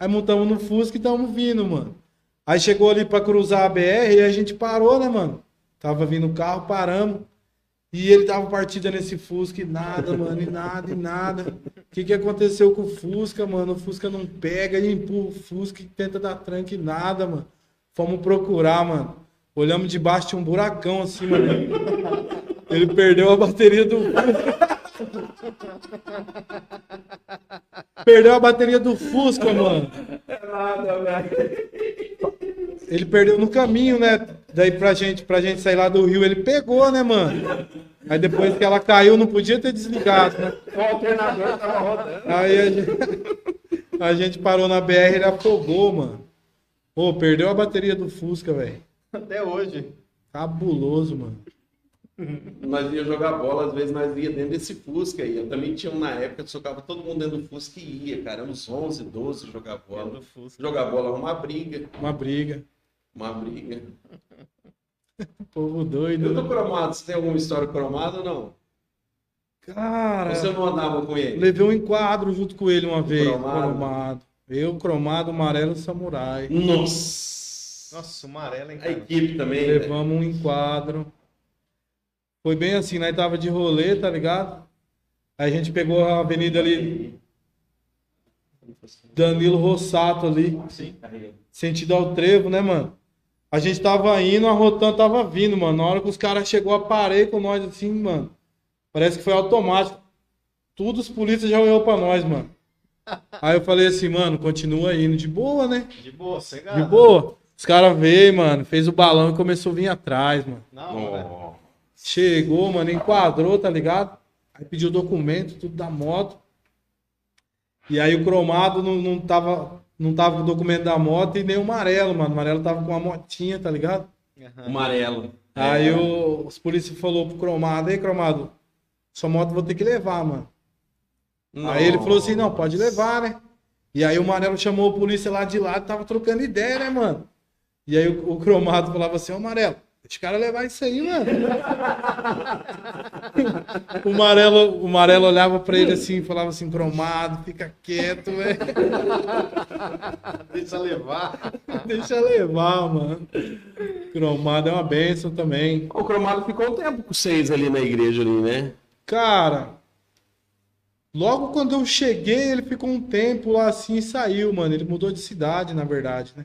Aí montamos no Fusca e estamos vindo, mano. Aí chegou ali pra cruzar a BR e a gente parou, né, mano? Tava vindo o carro, paramos. E ele tava partida nesse Fusca e nada, mano, e nada, e nada. O que que aconteceu com o Fusca, mano? O Fusca não pega e empurra o Fusca e tenta dar tranque e nada, mano. Fomos procurar, mano. Olhamos debaixo, tinha um buracão assim, mano. Ele perdeu a bateria do Perdeu a bateria do Fusca, mano. Nada, velho. Ele perdeu no caminho, né? Daí pra gente, pra gente sair lá do Rio, ele pegou, né, mano? Aí depois que ela caiu, não podia ter desligado, né? O alternador tava rodando. Aí a gente, a gente parou na BR, ele afogou, mano. Pô, perdeu a bateria do Fusca, velho. Até hoje. Cabuloso, mano. Nós ia jogar bola, às vezes nós ia dentro desse Fusca aí. Eu também tinha uma época que socava todo mundo dentro do Fusca e ia, cara. Uns 11, 12 jogar bola. Dentro do Fusca. Jogar bola, uma briga. Uma briga. Uma briga. Povo Eu doido. tô né? cromado, você tem alguma história cromada ou não? Cara, Você não andava com ele? levei um enquadro junto com ele uma vez. cromado? cromado. Eu, cromado, amarelo, samurai. Nossa! Nossa, o amarelo, hein, A cara? equipe também. né? Levamos um enquadro. Foi bem assim, nós tava de rolê, tá ligado? Aí a gente pegou a avenida ali, Danilo Rossato ali, Sim. sentido ao trevo, né, mano? A gente tava indo, a Rotan tava vindo, mano. Na hora que os caras chegou a parei com nós assim, mano. Parece que foi automático. Tudo os polícias já olhou pra nós, mano. Aí eu falei assim, mano, continua indo de boa, né? De boa, cegado. De boa. Os caras veio, mano, fez o balão e começou a vir atrás, mano. Não, velho. Chegou, mano, enquadrou, tá ligado? Aí pediu documento, tudo da moto. E aí o cromado não, não, tava, não tava com o documento da moto e nem o amarelo, mano. O amarelo tava com uma motinha, tá ligado? Aham. Amarelo. Aí o- os polícias falou pro Cromado, aí Cromado, sua moto vou ter que levar, mano. Aí ele falou assim, não, pode levar, né? E aí o Marelo chamou a polícia lá de lado, tava trocando ideia, né, mano? E aí o, o Cromado falava assim, ô Marelo, deixa o cara levar isso aí, mano. o, Marelo, o Marelo olhava pra ele assim e falava assim, Cromado, fica quieto, velho. Deixa levar. Deixa levar, mano. Cromado é uma benção também. O Cromado ficou um tempo com vocês ali na igreja ali, né? Cara, logo quando eu cheguei, ele ficou um tempo lá assim e saiu, mano. Ele mudou de cidade, na verdade, né?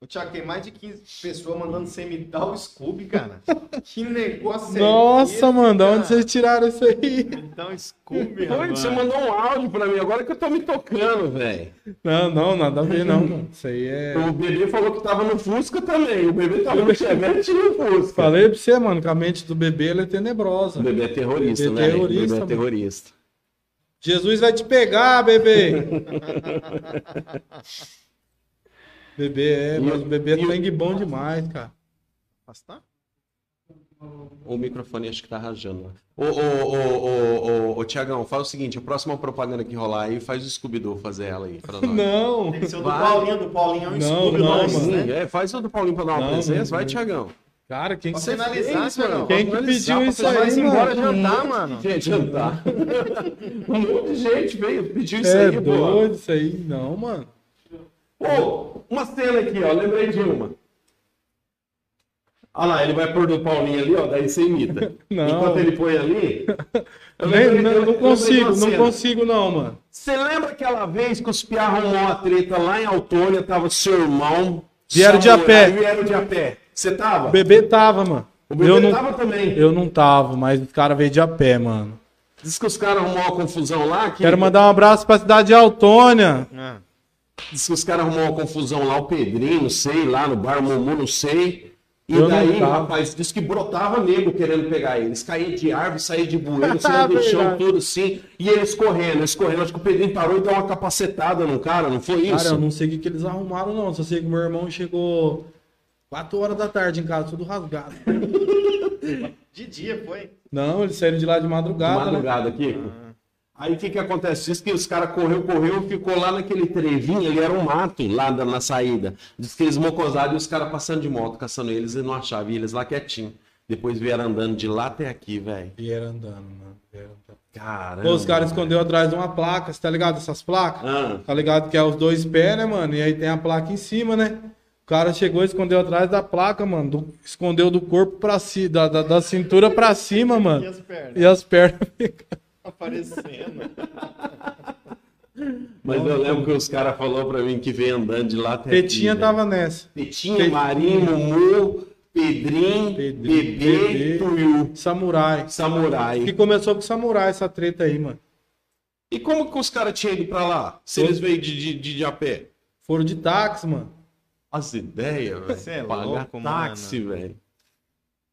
O Thiago, tem mais de 15 pessoas mandando você me dar o Scooby, cara. Que negócio é Nossa, esse, mano, da onde cara? vocês tiraram isso aí? Me dá um Scooby, Oi, rapaz. você mandou um áudio pra mim, agora que eu tô me tocando, velho. Não, não, nada a ver, não, mano. Isso aí é. O bebê falou que tava no Fusca também. O bebê tava no Chevette e no Fusca. Falei pra você, mano, que a mente do bebê ela é tenebrosa. O bebê é terrorista, Bebê né? terrorista, o bebê é mano. terrorista. Jesus vai te pegar, bebê. bebê é, mas o bebê é sangue bom demais, cara. O microfone acho que tá rajando. Ô, ô, ô, ô, ô, ô, Tiagão, faz o seguinte, a próxima propaganda que rolar aí, faz o Scooby-Doo fazer ela aí pra nós. Não. Tem que ser o do Vai. Paulinho, do Paulinho é um Não, Scooby não, mano. né? É, faz o do Paulinho pra dar uma Não, presença. não, Vai, não. Tiagão. Cara, quem que finalizar, fez, Thiagão. mano? Quem que pediu isso pra aí, Vai mano? embora jantar, mano. Gente, jantar. um monte de gente veio, pediu isso É aí, pô. doido isso aí. Não, mano. Pô, uma cena aqui, ó, lembrei de uma. Olha lá, ele vai pôr do Paulinho ali, ó, daí você imita. Não. Enquanto ele põe ali. eu lembrei- não, eu não consigo, não consigo não, mano. Você lembra aquela vez que os Pia arrumou uma treta lá em Autônia, tava seu irmão. Vieram de a pé. Vieram de a pé. Você tava? O bebê tava, mano. O bebê eu não, tava também. eu não tava, mas os caras veio de a pé, mano. Diz que os caras arrumou uma confusão lá. Que... Quero mandar um abraço pra cidade de Autônia. Ah, Diz que os caras arrumou uma confusão lá, o Pedrinho, não sei, lá no bar Mumu, não sei. E Eu daí, rapaz, diz que brotava nego querendo pegar eles. Caía de árvore, saía de bueiro, saía do chão, tudo assim. E eles correndo, eles correndo. Acho que o Pedrinho parou e deu uma capacetada no cara, não foi isso? Cara, eu não sei o que, que eles arrumaram, não. Só sei que meu irmão chegou 4 horas da tarde em casa, tudo rasgado. de dia foi. Não, eles saíram de lá de madrugada, né? madrugada aqui. Aí o que que acontece? Diz que os caras correu, correu, ficou lá naquele trevinho, ali era um mato lá da- na saída. Diz que eles mocosaram e os caras passando de moto, caçando eles e não achavam, e eles lá quietinho. Depois vieram andando de lá até aqui, velho. E era andando, mano. Vieram andando. Caramba. Os caras escondeu atrás de uma placa, você tá ligado? Essas placas? Ah, Tá ligado que é os dois pés, né, mano? E aí tem a placa em cima, né? O cara chegou e escondeu atrás da placa, mano. do- escondeu do corpo pra cima, da, da, da cintura pra cima, E mano. as pernas E as pernas. aparecendo. mas eu lembro que os caras falaram pra mim que veio andando de lá até Petinha aqui, tava nessa. velho. Petinha, Petinha. Marinho, Mumu, Pedrinho, Pedrinho, Bebê, Bebê. Tuiu, Samurai. Samurai. Que começou com samurai essa treta aí, mano. E como que os caras tinham ido pra lá? Se eles veio de, de, de, de a pé? Foram de táxi, mano. As ideias, velho. Cê é Pagar louco, táxi, velho.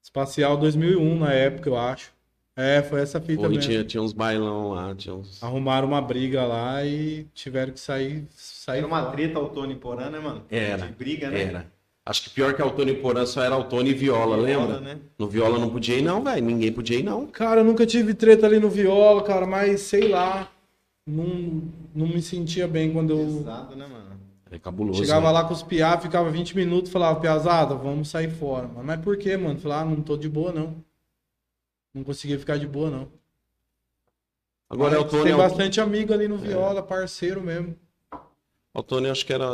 Espacial 2001, na época, eu acho. É, foi essa fita e mesmo. tinha, tinha uns bailão lá, tinha uns... Arrumaram uma briga lá e tiveram que sair. sair Era uma fora. treta Autônio e Porã, né, mano? Era, De briga, né? Era. Acho que pior que Altônio e Porã só era Altônio e Viola, lembra? né? No Viola não podia ir não, velho. Ninguém podia ir não. Cara, eu nunca tive treta ali no viola, cara, mas sei lá. Não, não me sentia bem quando eu Pesado, né, mano? É cabuloso. chegava né? lá com os piá, ficava 20 minutos, falava, piazada, vamos sair fora. Mano. Mas por quê, mano? Falei, ah, não tô de boa, não. Não conseguia ficar de boa, não. Agora Mas Altônio, Tem é bastante amigo ali no viola, parceiro mesmo. Altônio acho que era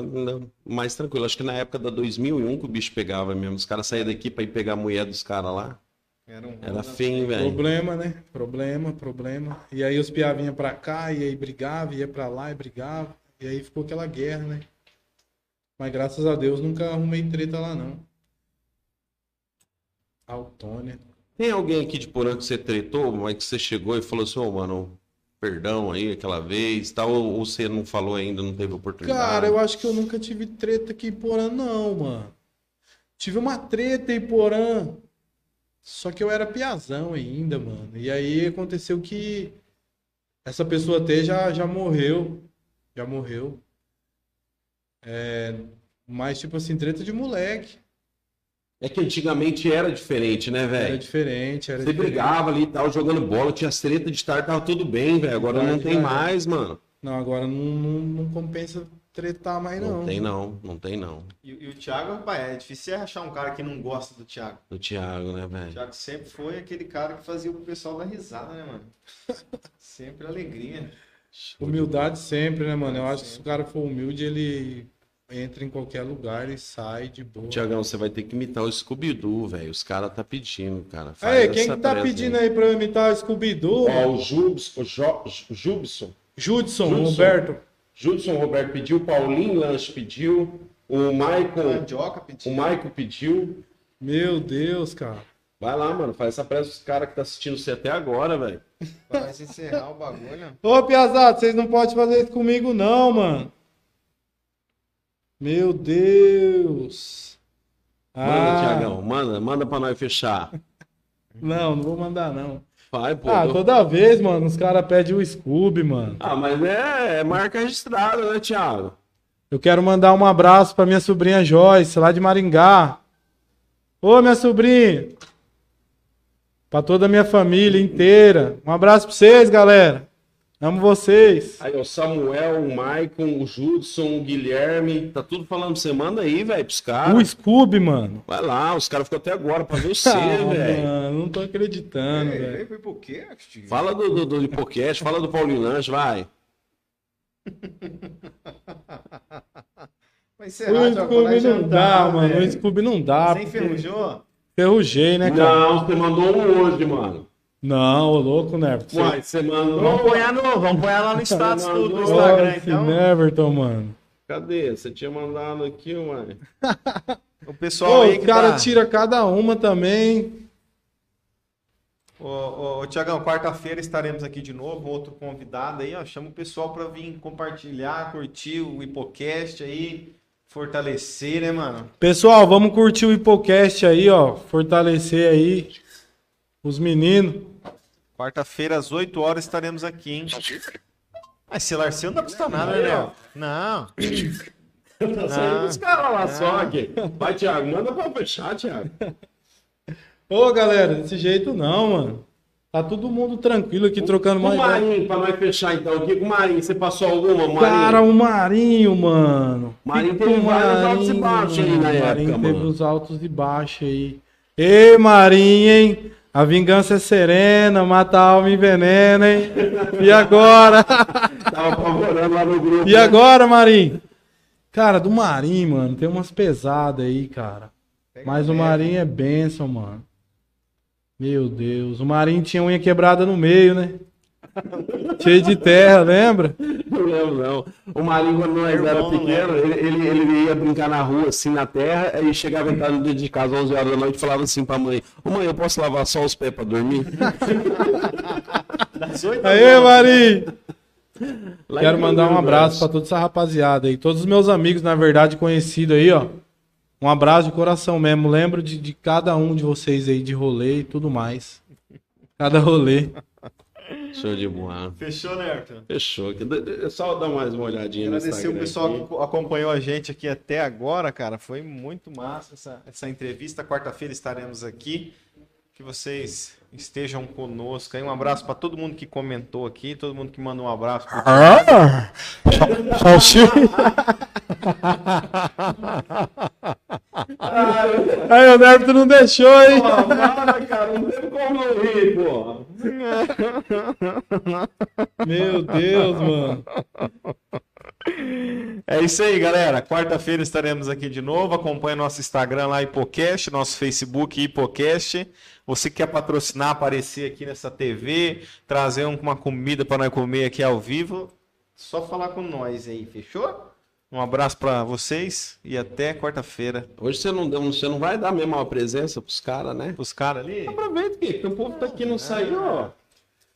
mais tranquilo. Acho que na época da 2001 que o bicho pegava mesmo. Os caras saíam daqui pra ir pegar a mulher dos caras lá. Era um Era feio, velho. Problema, né? Problema, problema. E aí os piá vinham pra cá, e aí brigava, ia pra lá e brigava. E aí ficou aquela guerra, né? Mas graças a Deus nunca arrumei treta lá, não. Autônia. Tem alguém aqui de Porã que você tretou, mas que você chegou e falou assim, ô, mano, perdão aí aquela vez, tal, ou ou você não falou ainda, não teve oportunidade? Cara, eu acho que eu nunca tive treta aqui em Porã, não, mano. Tive uma treta em Porã. Só que eu era piazão ainda, mano. E aí aconteceu que essa pessoa até já, já morreu. Já morreu. É, mas, tipo assim, treta de moleque. É que antigamente era diferente, né, Era velho? diferente, era Você diferente. brigava ali e tal, jogando bola, tinha as treta de estar, tava tudo bem, velho. Agora não tem verdade. mais, mano. Não, agora não, não, não compensa tretar mais, não. Não tem não, não tem não. E, e o Thiago, rapaz, é difícil você achar um cara que não gosta do Thiago. O Thiago, né, O velho? Thiago sempre foi aquele cara que fazia o pessoal dar risada, né, mano? Sempre alegria. Humildade sempre, né, mano? Eu acho que se o cara for humilde, ele entra em qualquer lugar e sai de boa. Tiagão, você vai ter que imitar o Scooby-Doo, velho. Os caras tá pedindo, cara. Faz Aí, quem essa que tá presa pedindo aí pra eu imitar o Scooby-Doo? Ó, o Jubs, o Jo- o Jubson. Judson, Judson. Roberto. Judson Roberto pediu, Paulinho Lanche pediu, o Michael, Mandioca o pediu. Michael pediu. Meu Deus, cara. Vai lá, mano, faz essa pressa pros caras que tá assistindo você até agora, velho. Nós encerrar o bagulho. Ô, Piazada, vocês não podem fazer isso comigo, não, mano. Meu Deus. Manda, Ah, Tiagão, manda, manda pra nós fechar. Não, não vou mandar, não. Vai, pô. Ah, toda vez, mano, os caras pedem o Scooby, mano. Ah, mas é, é marca registrada, né, Thiago? Eu quero mandar um abraço pra minha sobrinha Joyce, lá de Maringá. Ô, minha sobrinha. Pra toda a minha família inteira. Um abraço pra vocês, galera. Amo vocês. Aí, o Samuel, o Maicon, o Judson, o Guilherme, tá tudo falando pra você. Manda aí, velho, pros O caras. Scooby, mano. Vai lá, os caras ficam até agora pra ver você, Ah, velho. mano, não tô acreditando, velho. Foi por quê, Steve? Fala do, do, do Hipocast, fala do Paulinho Lanche, vai. Vai O encerrar, já Scooby não dá, mano. velho. O Scooby não dá. Você porque- enferrujou? Ferrugei, né, cara? Não, você mandou um hoje, mano. Não, ô louco, né? Uai, você mandou. Vamos pôr no, vamos pôr lá no status do, do Instagram, então. Neverton, mano. Cadê? Você tinha mandado aqui, mano. O pessoal Pô, aí que caras tá... tiram cada uma também. Ô, ô, ô, Tiagão, quarta-feira estaremos aqui de novo, outro convidado aí, ó. Chama o pessoal pra vir compartilhar, curtir o Hipocast aí, fortalecer, né, mano? Pessoal, vamos curtir o Hipocast aí, ó. Fortalecer aí os meninos. Quarta-feira, às 8 horas, estaremos aqui, hein? Ah, celular seu não dá pra nada, né, Léo? Não. Tá saindo os caras lá só aqui. Vai, Thiago, manda pra fechar, Thiago. Ô, galera, desse jeito não, mano. Tá todo mundo tranquilo aqui, trocando O uma ideia. Marinho, pra nós fechar então aqui, com o Marinho, você passou alguma, Marinho? Cara, o Marinho, mano. Marinho teve o vários altos e baixos aí na mano. época, Marinho teve mano. os altos e baixos aí. Ei, Marinho, hein? A vingança é serena, mata a alma e envenena, hein? E agora? Tava apavorando lá no grupo. E agora, Marinho? Cara, do Marinho, mano, tem umas pesadas aí, cara. Mas o Marinho é benção, mano. Meu Deus. O Marinho tinha unha quebrada no meio, né? Cheio de terra, lembra? Não lembro, não. O Marinho, quando nós era pequeno, ele, ele, ele ia brincar na rua, assim, na terra, aí chegava entrar no dia de casa, 11 horas da noite, e falava assim pra mãe, ô mãe, eu posso lavar só os pés pra dormir? Das 8 Aê, Marinho! Lá Quero mandar um abraço pra toda essa rapaziada aí. Todos os meus amigos, na verdade, conhecidos aí, ó. Um abraço de coração mesmo. Lembro de, de cada um de vocês aí, de rolê e tudo mais. Cada rolê. Show de bola. Fechou, né, Arthur? Fechou. É só dar mais uma olhadinha no Agradecer o pessoal aqui. que acompanhou a gente aqui até agora, cara. Foi muito massa essa, essa entrevista. Quarta-feira estaremos aqui. Que vocês estejam conosco aí. Um abraço para todo mundo que comentou aqui, todo mundo que mandou um abraço. pro Ah! Aí o Nerbito não deixou, hein? Pô, cara, não teve como rir, pô. Meu Deus, mano. É isso aí, galera. Quarta-feira estaremos aqui de novo. Acompanhe nosso Instagram lá, Hipocast, nosso Facebook Hipocast. Você que quer patrocinar, aparecer aqui nessa TV, trazer um- uma comida para nós comer aqui ao vivo, só falar com nós aí, fechou? Um abraço para vocês e até quarta-feira. Hoje você não, você não vai dar mesmo uma presença pros caras, né? Os caras ali. Aproveita que que o povo tá aqui, não saiu, ó.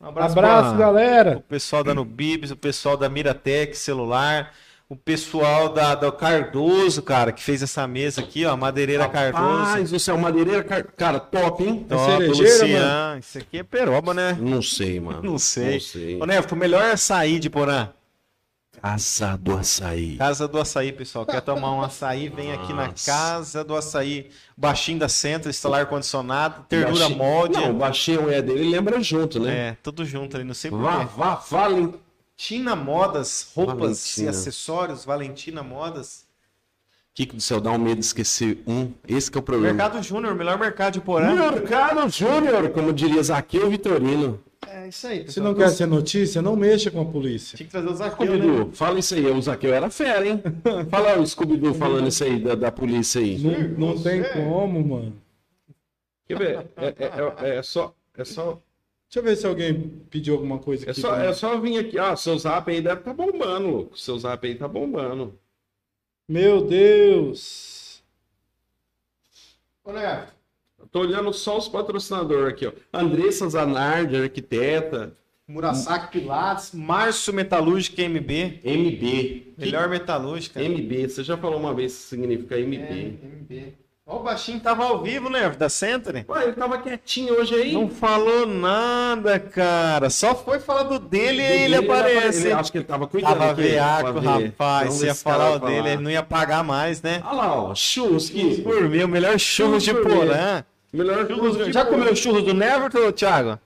Um Abraço, pra- galera. o pessoal da Nubibs, o pessoal da Miratec celular, o pessoal da, da Cardoso, cara, que fez essa mesa aqui, ó, Madeireira Cardoso. Rapaz, o céu, madeireira, car- cara, top, hein? É Top, Lucian. Isso aqui é peroba, né? Não sei, mano. Não sei. Não sei. Ô, o melhor é sair de Porã. Casa do açaí. Casa do Açaí, pessoal. Quer tomar um açaí? Vem aqui na Nossa. Casa do Açaí. Baixinho da Centro, instalar ar-condicionado, ternura Baixei- molde. Não, baixei a unha dele e lembra junto, né? É, tudo junto ali, não sei Vá, porquê. vá, Valen... Valentina Modas, roupas Valentina. e acessórios, Valentina Modas. Kiko do céu, dá um medo de esquecer um. Esse que é o problema. Mercado Júnior, melhor mercado de Porã. Mercado Júnior, como diria Zaqueu Vitorino. É isso aí, Se pessoal. não quer ser notícia, não mexa com a polícia. Tinha que trazer os Zaqueu, né? Scooby-Doo, fala isso aí. O Zaqueu era fera, hein? Fala o Scooby-Doo falando isso aí da, da polícia aí. Não, não tem como, mano. Quer ver? É, é- é- é só... É só, Deixa eu ver se alguém pediu alguma coisa é aqui. só, pra mim. é só vir aqui. Ah, seu zap aí deve tá bombando, louco. Seu zap aí tá bombando. Meu Deus. Ô, Tô olhando só os patrocinadores aqui, ó. Andressa Zanardi, arquiteta. Murasaki Pilates, Márcio Metalúrgica MB. MB. Melhor metalúrgica. MB, você já falou uma vez que significa É, MB. MB. Ó, o baixinho tava ao vivo, né? Da Century. Ué, ele tava quietinho hoje aí. Não falou nada, cara. Só foi falar do dele e aí ele Ele aparece. Ele, acho que ele tava cuidando. Tava veaco, rapaz. Você ia se esse cara falar o dele, ele não ia pagar mais, né? Olha lá, ó. Churros, que por mil, melhor churros de. Porã. Melhor churros de Já comeu churros do Neverton, Thiago?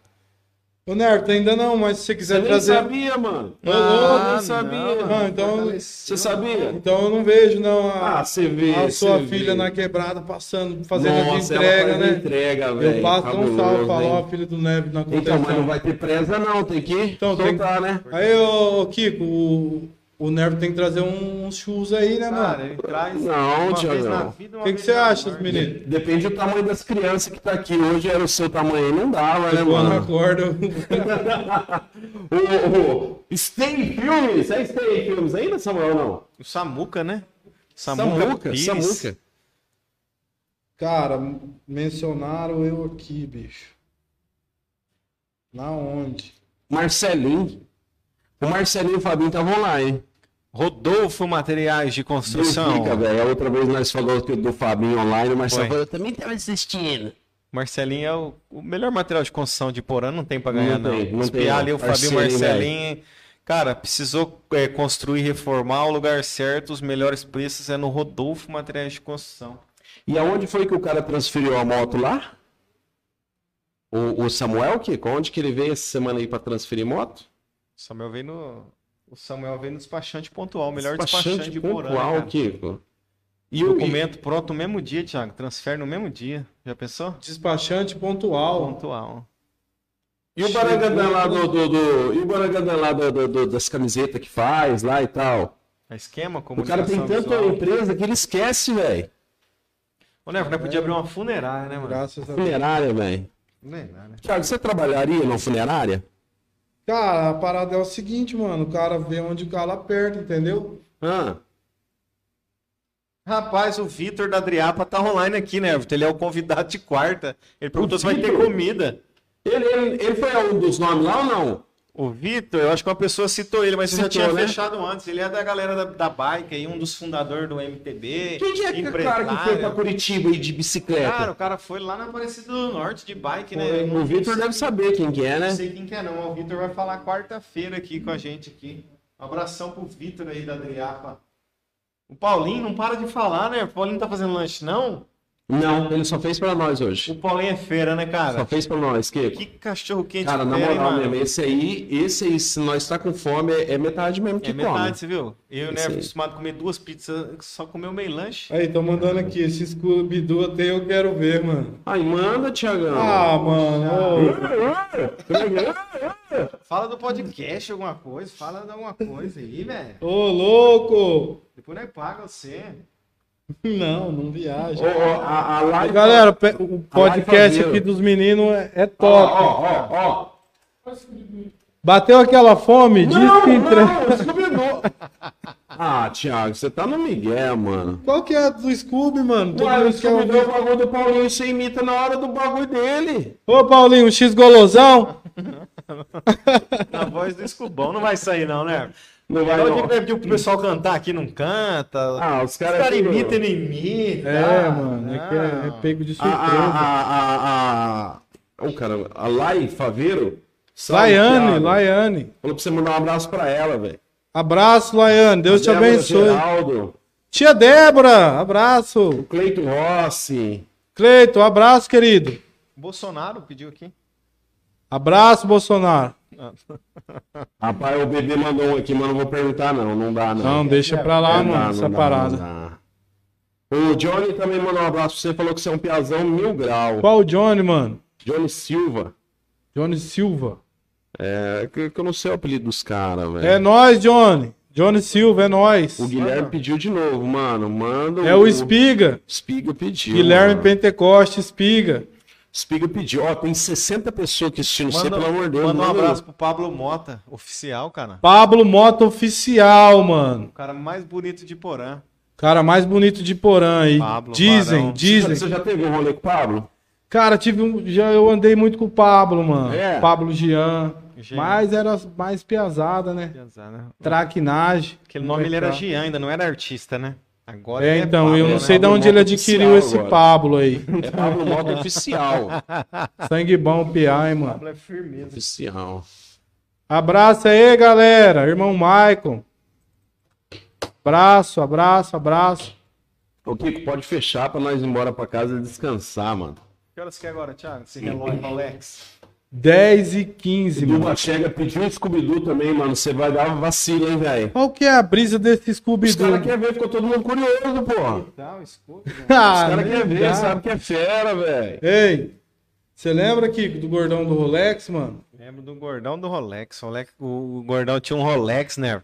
Ô, Nerto, ainda não, mas se você Você quiser nem trazer. sabia, mano. Louco, Ah, nem sabia. não. Ah, então, Você sabia? então eu não vejo, não, a, Ah, você vê. a sua você filha vê. na quebrada passando, fazendo Nossa, entrega, ela faz né? entrega, velho. Eu passo um salve, Cabuloso, falo, hein? ó, filho do Neve, não acontece. Então, mas não não. vai ter presa, não. Tem que Então, tem- soltar, né? Aí, ô, ô, Kiko, o, o Nervo tem que trazer um, uns shoes aí, né, Cara, mano? ele traz Não, uma Thiago, vez na não. vida, O que, que você acha, menino? Depende do tamanho das crianças que tá aqui. Hoje era o seu tamanho aí, não dava, né, mano? corda. o, o Stay Filmes, é Stay Filmes ainda, Samuel, não? O Samuca, né? Samuca, Samuca, Pires. Samuca. Cara, mencionaram eu aqui, bicho. Na onde? Marcelinho. O Marcelinho e o Fabinho estavam lá, hein? Rodolfo Materiais de Construção. Fica, velho. A outra vez nós falamos que do Fabinho online, Marcelo falou, eu também tava assistindo. Marcelinho é o, o melhor material de construção de Porã, não tem pra ganhar, Não não. tem, não Espiar tem, ali o Fabinho parceiro, hein, Marcelinho. Cara, precisou é, construir, reformar o lugar certo, os melhores preços é no Rodolfo Materiais de Construção. E aonde foi que o cara transferiu a moto lá? O, o Samuel, Kiko? Onde que ele veio essa semana aí pra transferir moto? Samuel veio no. O Samuel veio no despachante pontual, o melhor despachante, Despachante de Porã. pontual, cara. Kiko. E o Documento pronto no mesmo dia, Thiago. Transfere no mesmo dia. Já pensou? Despachante pontual. Pontual. E o Baragadã lá do, do, do- E o Baragadã lá do- do- do- das camisetas que faz lá e tal. A esquema, O comunicação cara tem tanta visual. empresa que ele esquece, velho. Ô, Nevo, nós podíamos abrir uma funerária, né, mano? Graças a Deus. Funerária, velho. Funerária. Thiago, você trabalharia numa funerária? Cara, a parada é o seguinte, mano. O cara vê onde o cara aperta, entendeu? Ah, Rapaz, o Vitor da Driapa tá online aqui, né, Vitor? Ele é o convidado de quarta. Ele perguntou se vai ter comida. ele, ele, ele foi um dos nomes lá ou não? O Vitor, eu acho que uma pessoa citou ele, mas eu já Citou, tinha né? fechado antes. Ele é da galera da, da bike aí, um dos fundadores do MTB. Quem que é aquele cara que foi pra Curitiba aí de bicicleta? Cara, o cara foi lá na Aparecida do Norte de bike, né? O não Vitor deve saber quem que é, Não né? sei quem que é, não. O Vitor vai falar quarta-feira aqui com a gente aqui. Um abração pro Vitor aí da Driapa. O Paulinho não para de falar, né? O Paulinho não tá fazendo lanche, não? Não, ele só fez pra nós O hoje. Paulinho é feira, né, Só cara? fez pra nós, Kiko. Que cachorro quente Cara, na moral mesmo, esse aí, esse aí, se nós tá com fome, é é metade mesmo que É metade, come. você viu? Eu o aí. acostumado a comer duas pizzas, só comeu meio lanche. Aí, tô mandando aqui. Esse Scooby-Doo até eu quero ver, mano. Ai, manda, Thiagão. Ah, mano. Fala do podcast, alguma coisa. Fala de alguma coisa aí, velho. Ô, ô, louco. Depois nós paga você. Não, não viaja. ô, a, a live... Galera, o podcast live aqui dos meninos é, é Ó, top. ó, ó, ó. Bateu aquela fome? Diz Não, que entre... não, Scooby-Doo. Ah, Thiago, você tá no Miguel, mano. Qual que é a do Scooby, mano? Todo Ué, o é ouvir. o bagulho do Paulinho, você imita na hora do bagulho dele. Ô, Paulinho, um X golosão? A voz do Escubão não vai sair, não, né? Não vai Vai não. não. pediu pro pessoal cantar aqui, não canta. Ah, os Os caras... caras tudo- imitam e não imitam. É, Ah, mano, é que é, é pego de A, surpresa. a, a, a, a... Oh, caramba, a Lai Faveiro. Laiane. Laiane. Falou pra você mandar um abraço pra ela, velho. Abraço, Laiane. Deus te Débora abençoe. Geraldo, Tia Débora, abraço. Cleito Rossi. Cleito, abraço, querido. Bolsonaro pediu aqui. Abraço, Bolsonaro. Rapaz, o bebê mandou um aqui, mas não vou perguntar, não. Não dá, não. Não, deixa pra lá, dá, mano, não essa dá, parada. não dá. O Johnny também mandou um abraço pra você, falou que você é um piazão mil grau. Qual o Johnny, mano? Johnny Silva. Johnny Silva. É, que, que eu não sei o apelido dos caras, velho. É nóis, Johnny. Johnny Silva, é nóis. O Guilherme pediu de novo, mano. Manda É o Espiga. Espiga pediu. Guilherme mano. Pentecoste, Espiga. Espiga pediu. Ó, tem 60 pessoas aqui assistindo você, Manda, pelo amor de Deus. manda um abraço pro Pablo Mota, oficial, cara. Pablo Mota Oficial, mano. O cara mais bonito de Porã. Cara mais bonito de Porã aí. Pablo, dizem, Varão. dizem. Você já teve um rolê com o Pablo? Cara, tive um, já eu andei muito com o Pablo, mano. É? Pablo Jean. Jean. Mas era mais piazada, né? Pesado, né? Traquinagem. Aquele nome ele era Gian, ainda não era artista, né? Agora É, ele então, Pablo, eu não né? sei de onde ele adquiriu esse agora. Pablo aí. É Pablo Mota Oficial. Sangue bom, PI, mano. Pablo é firmeza. Oficial. Abraço aí, galera. Irmão Maicon. Abraço, abraço, abraço. Ô, Kiko, pode fechar pra nós ir embora pra casa e descansar, mano. Que horas que é agora, Thiago? Esse relógio Rolex. 10 e 15, mano. Duba chega, pediu um Scooby-Doo também, mano. Você vai dar vacilo, hein, velho? Qual que é a brisa desse Os Scooby-Doo? caras querem ver, ficou todo mundo curioso, porra. Escuta. Os Ah, caras nem querem ver, dá. sabe que é fera, velho. Ei, você lembra, Kiko, do gordão do Rolex, mano? Lembro do gordão do Rolex. Rolex o, o gordão tinha um Rolex, né?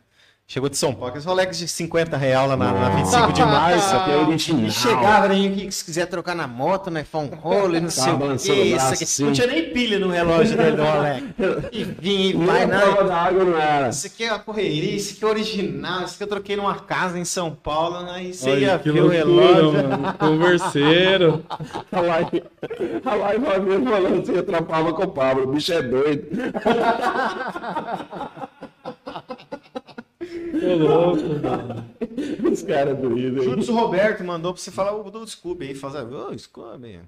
Chegou de São Paulo, aqueles Rolex de 50 real lá na, na 25 de março. É original. E chegava aí que se quiser trocar na moto, né? Foi um rolo e não sei o que. Isso braço, aqui. assim. Não tinha nem pilha no relógio dele do Rolex. E vinha e vai, não. prova da água não era. Isso aqui é uma correria, isso aqui é original, isso aqui eu troquei numa casa em São Paulo, aí você Olha, ia que ver o relógio. mano. Converseiro. A live, a live falando assim, eu trampava com o Pablo, o bicho é doido. Tô louco, mano. Os caras doidos aí. Jutsu Roberto mandou pra você falar o do Scooby aí, fazer. Ô, Scooby.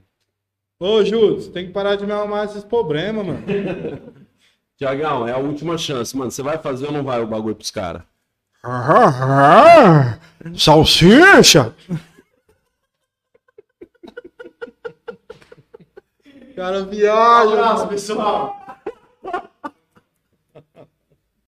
Ô, Júlio, tem que parar de me arrumar esses problemas, mano. Tiagão, é a última chance, mano. Você vai fazer ou não vai o bagulho pros caras? Salsicha! Cara, viaja. pessoal.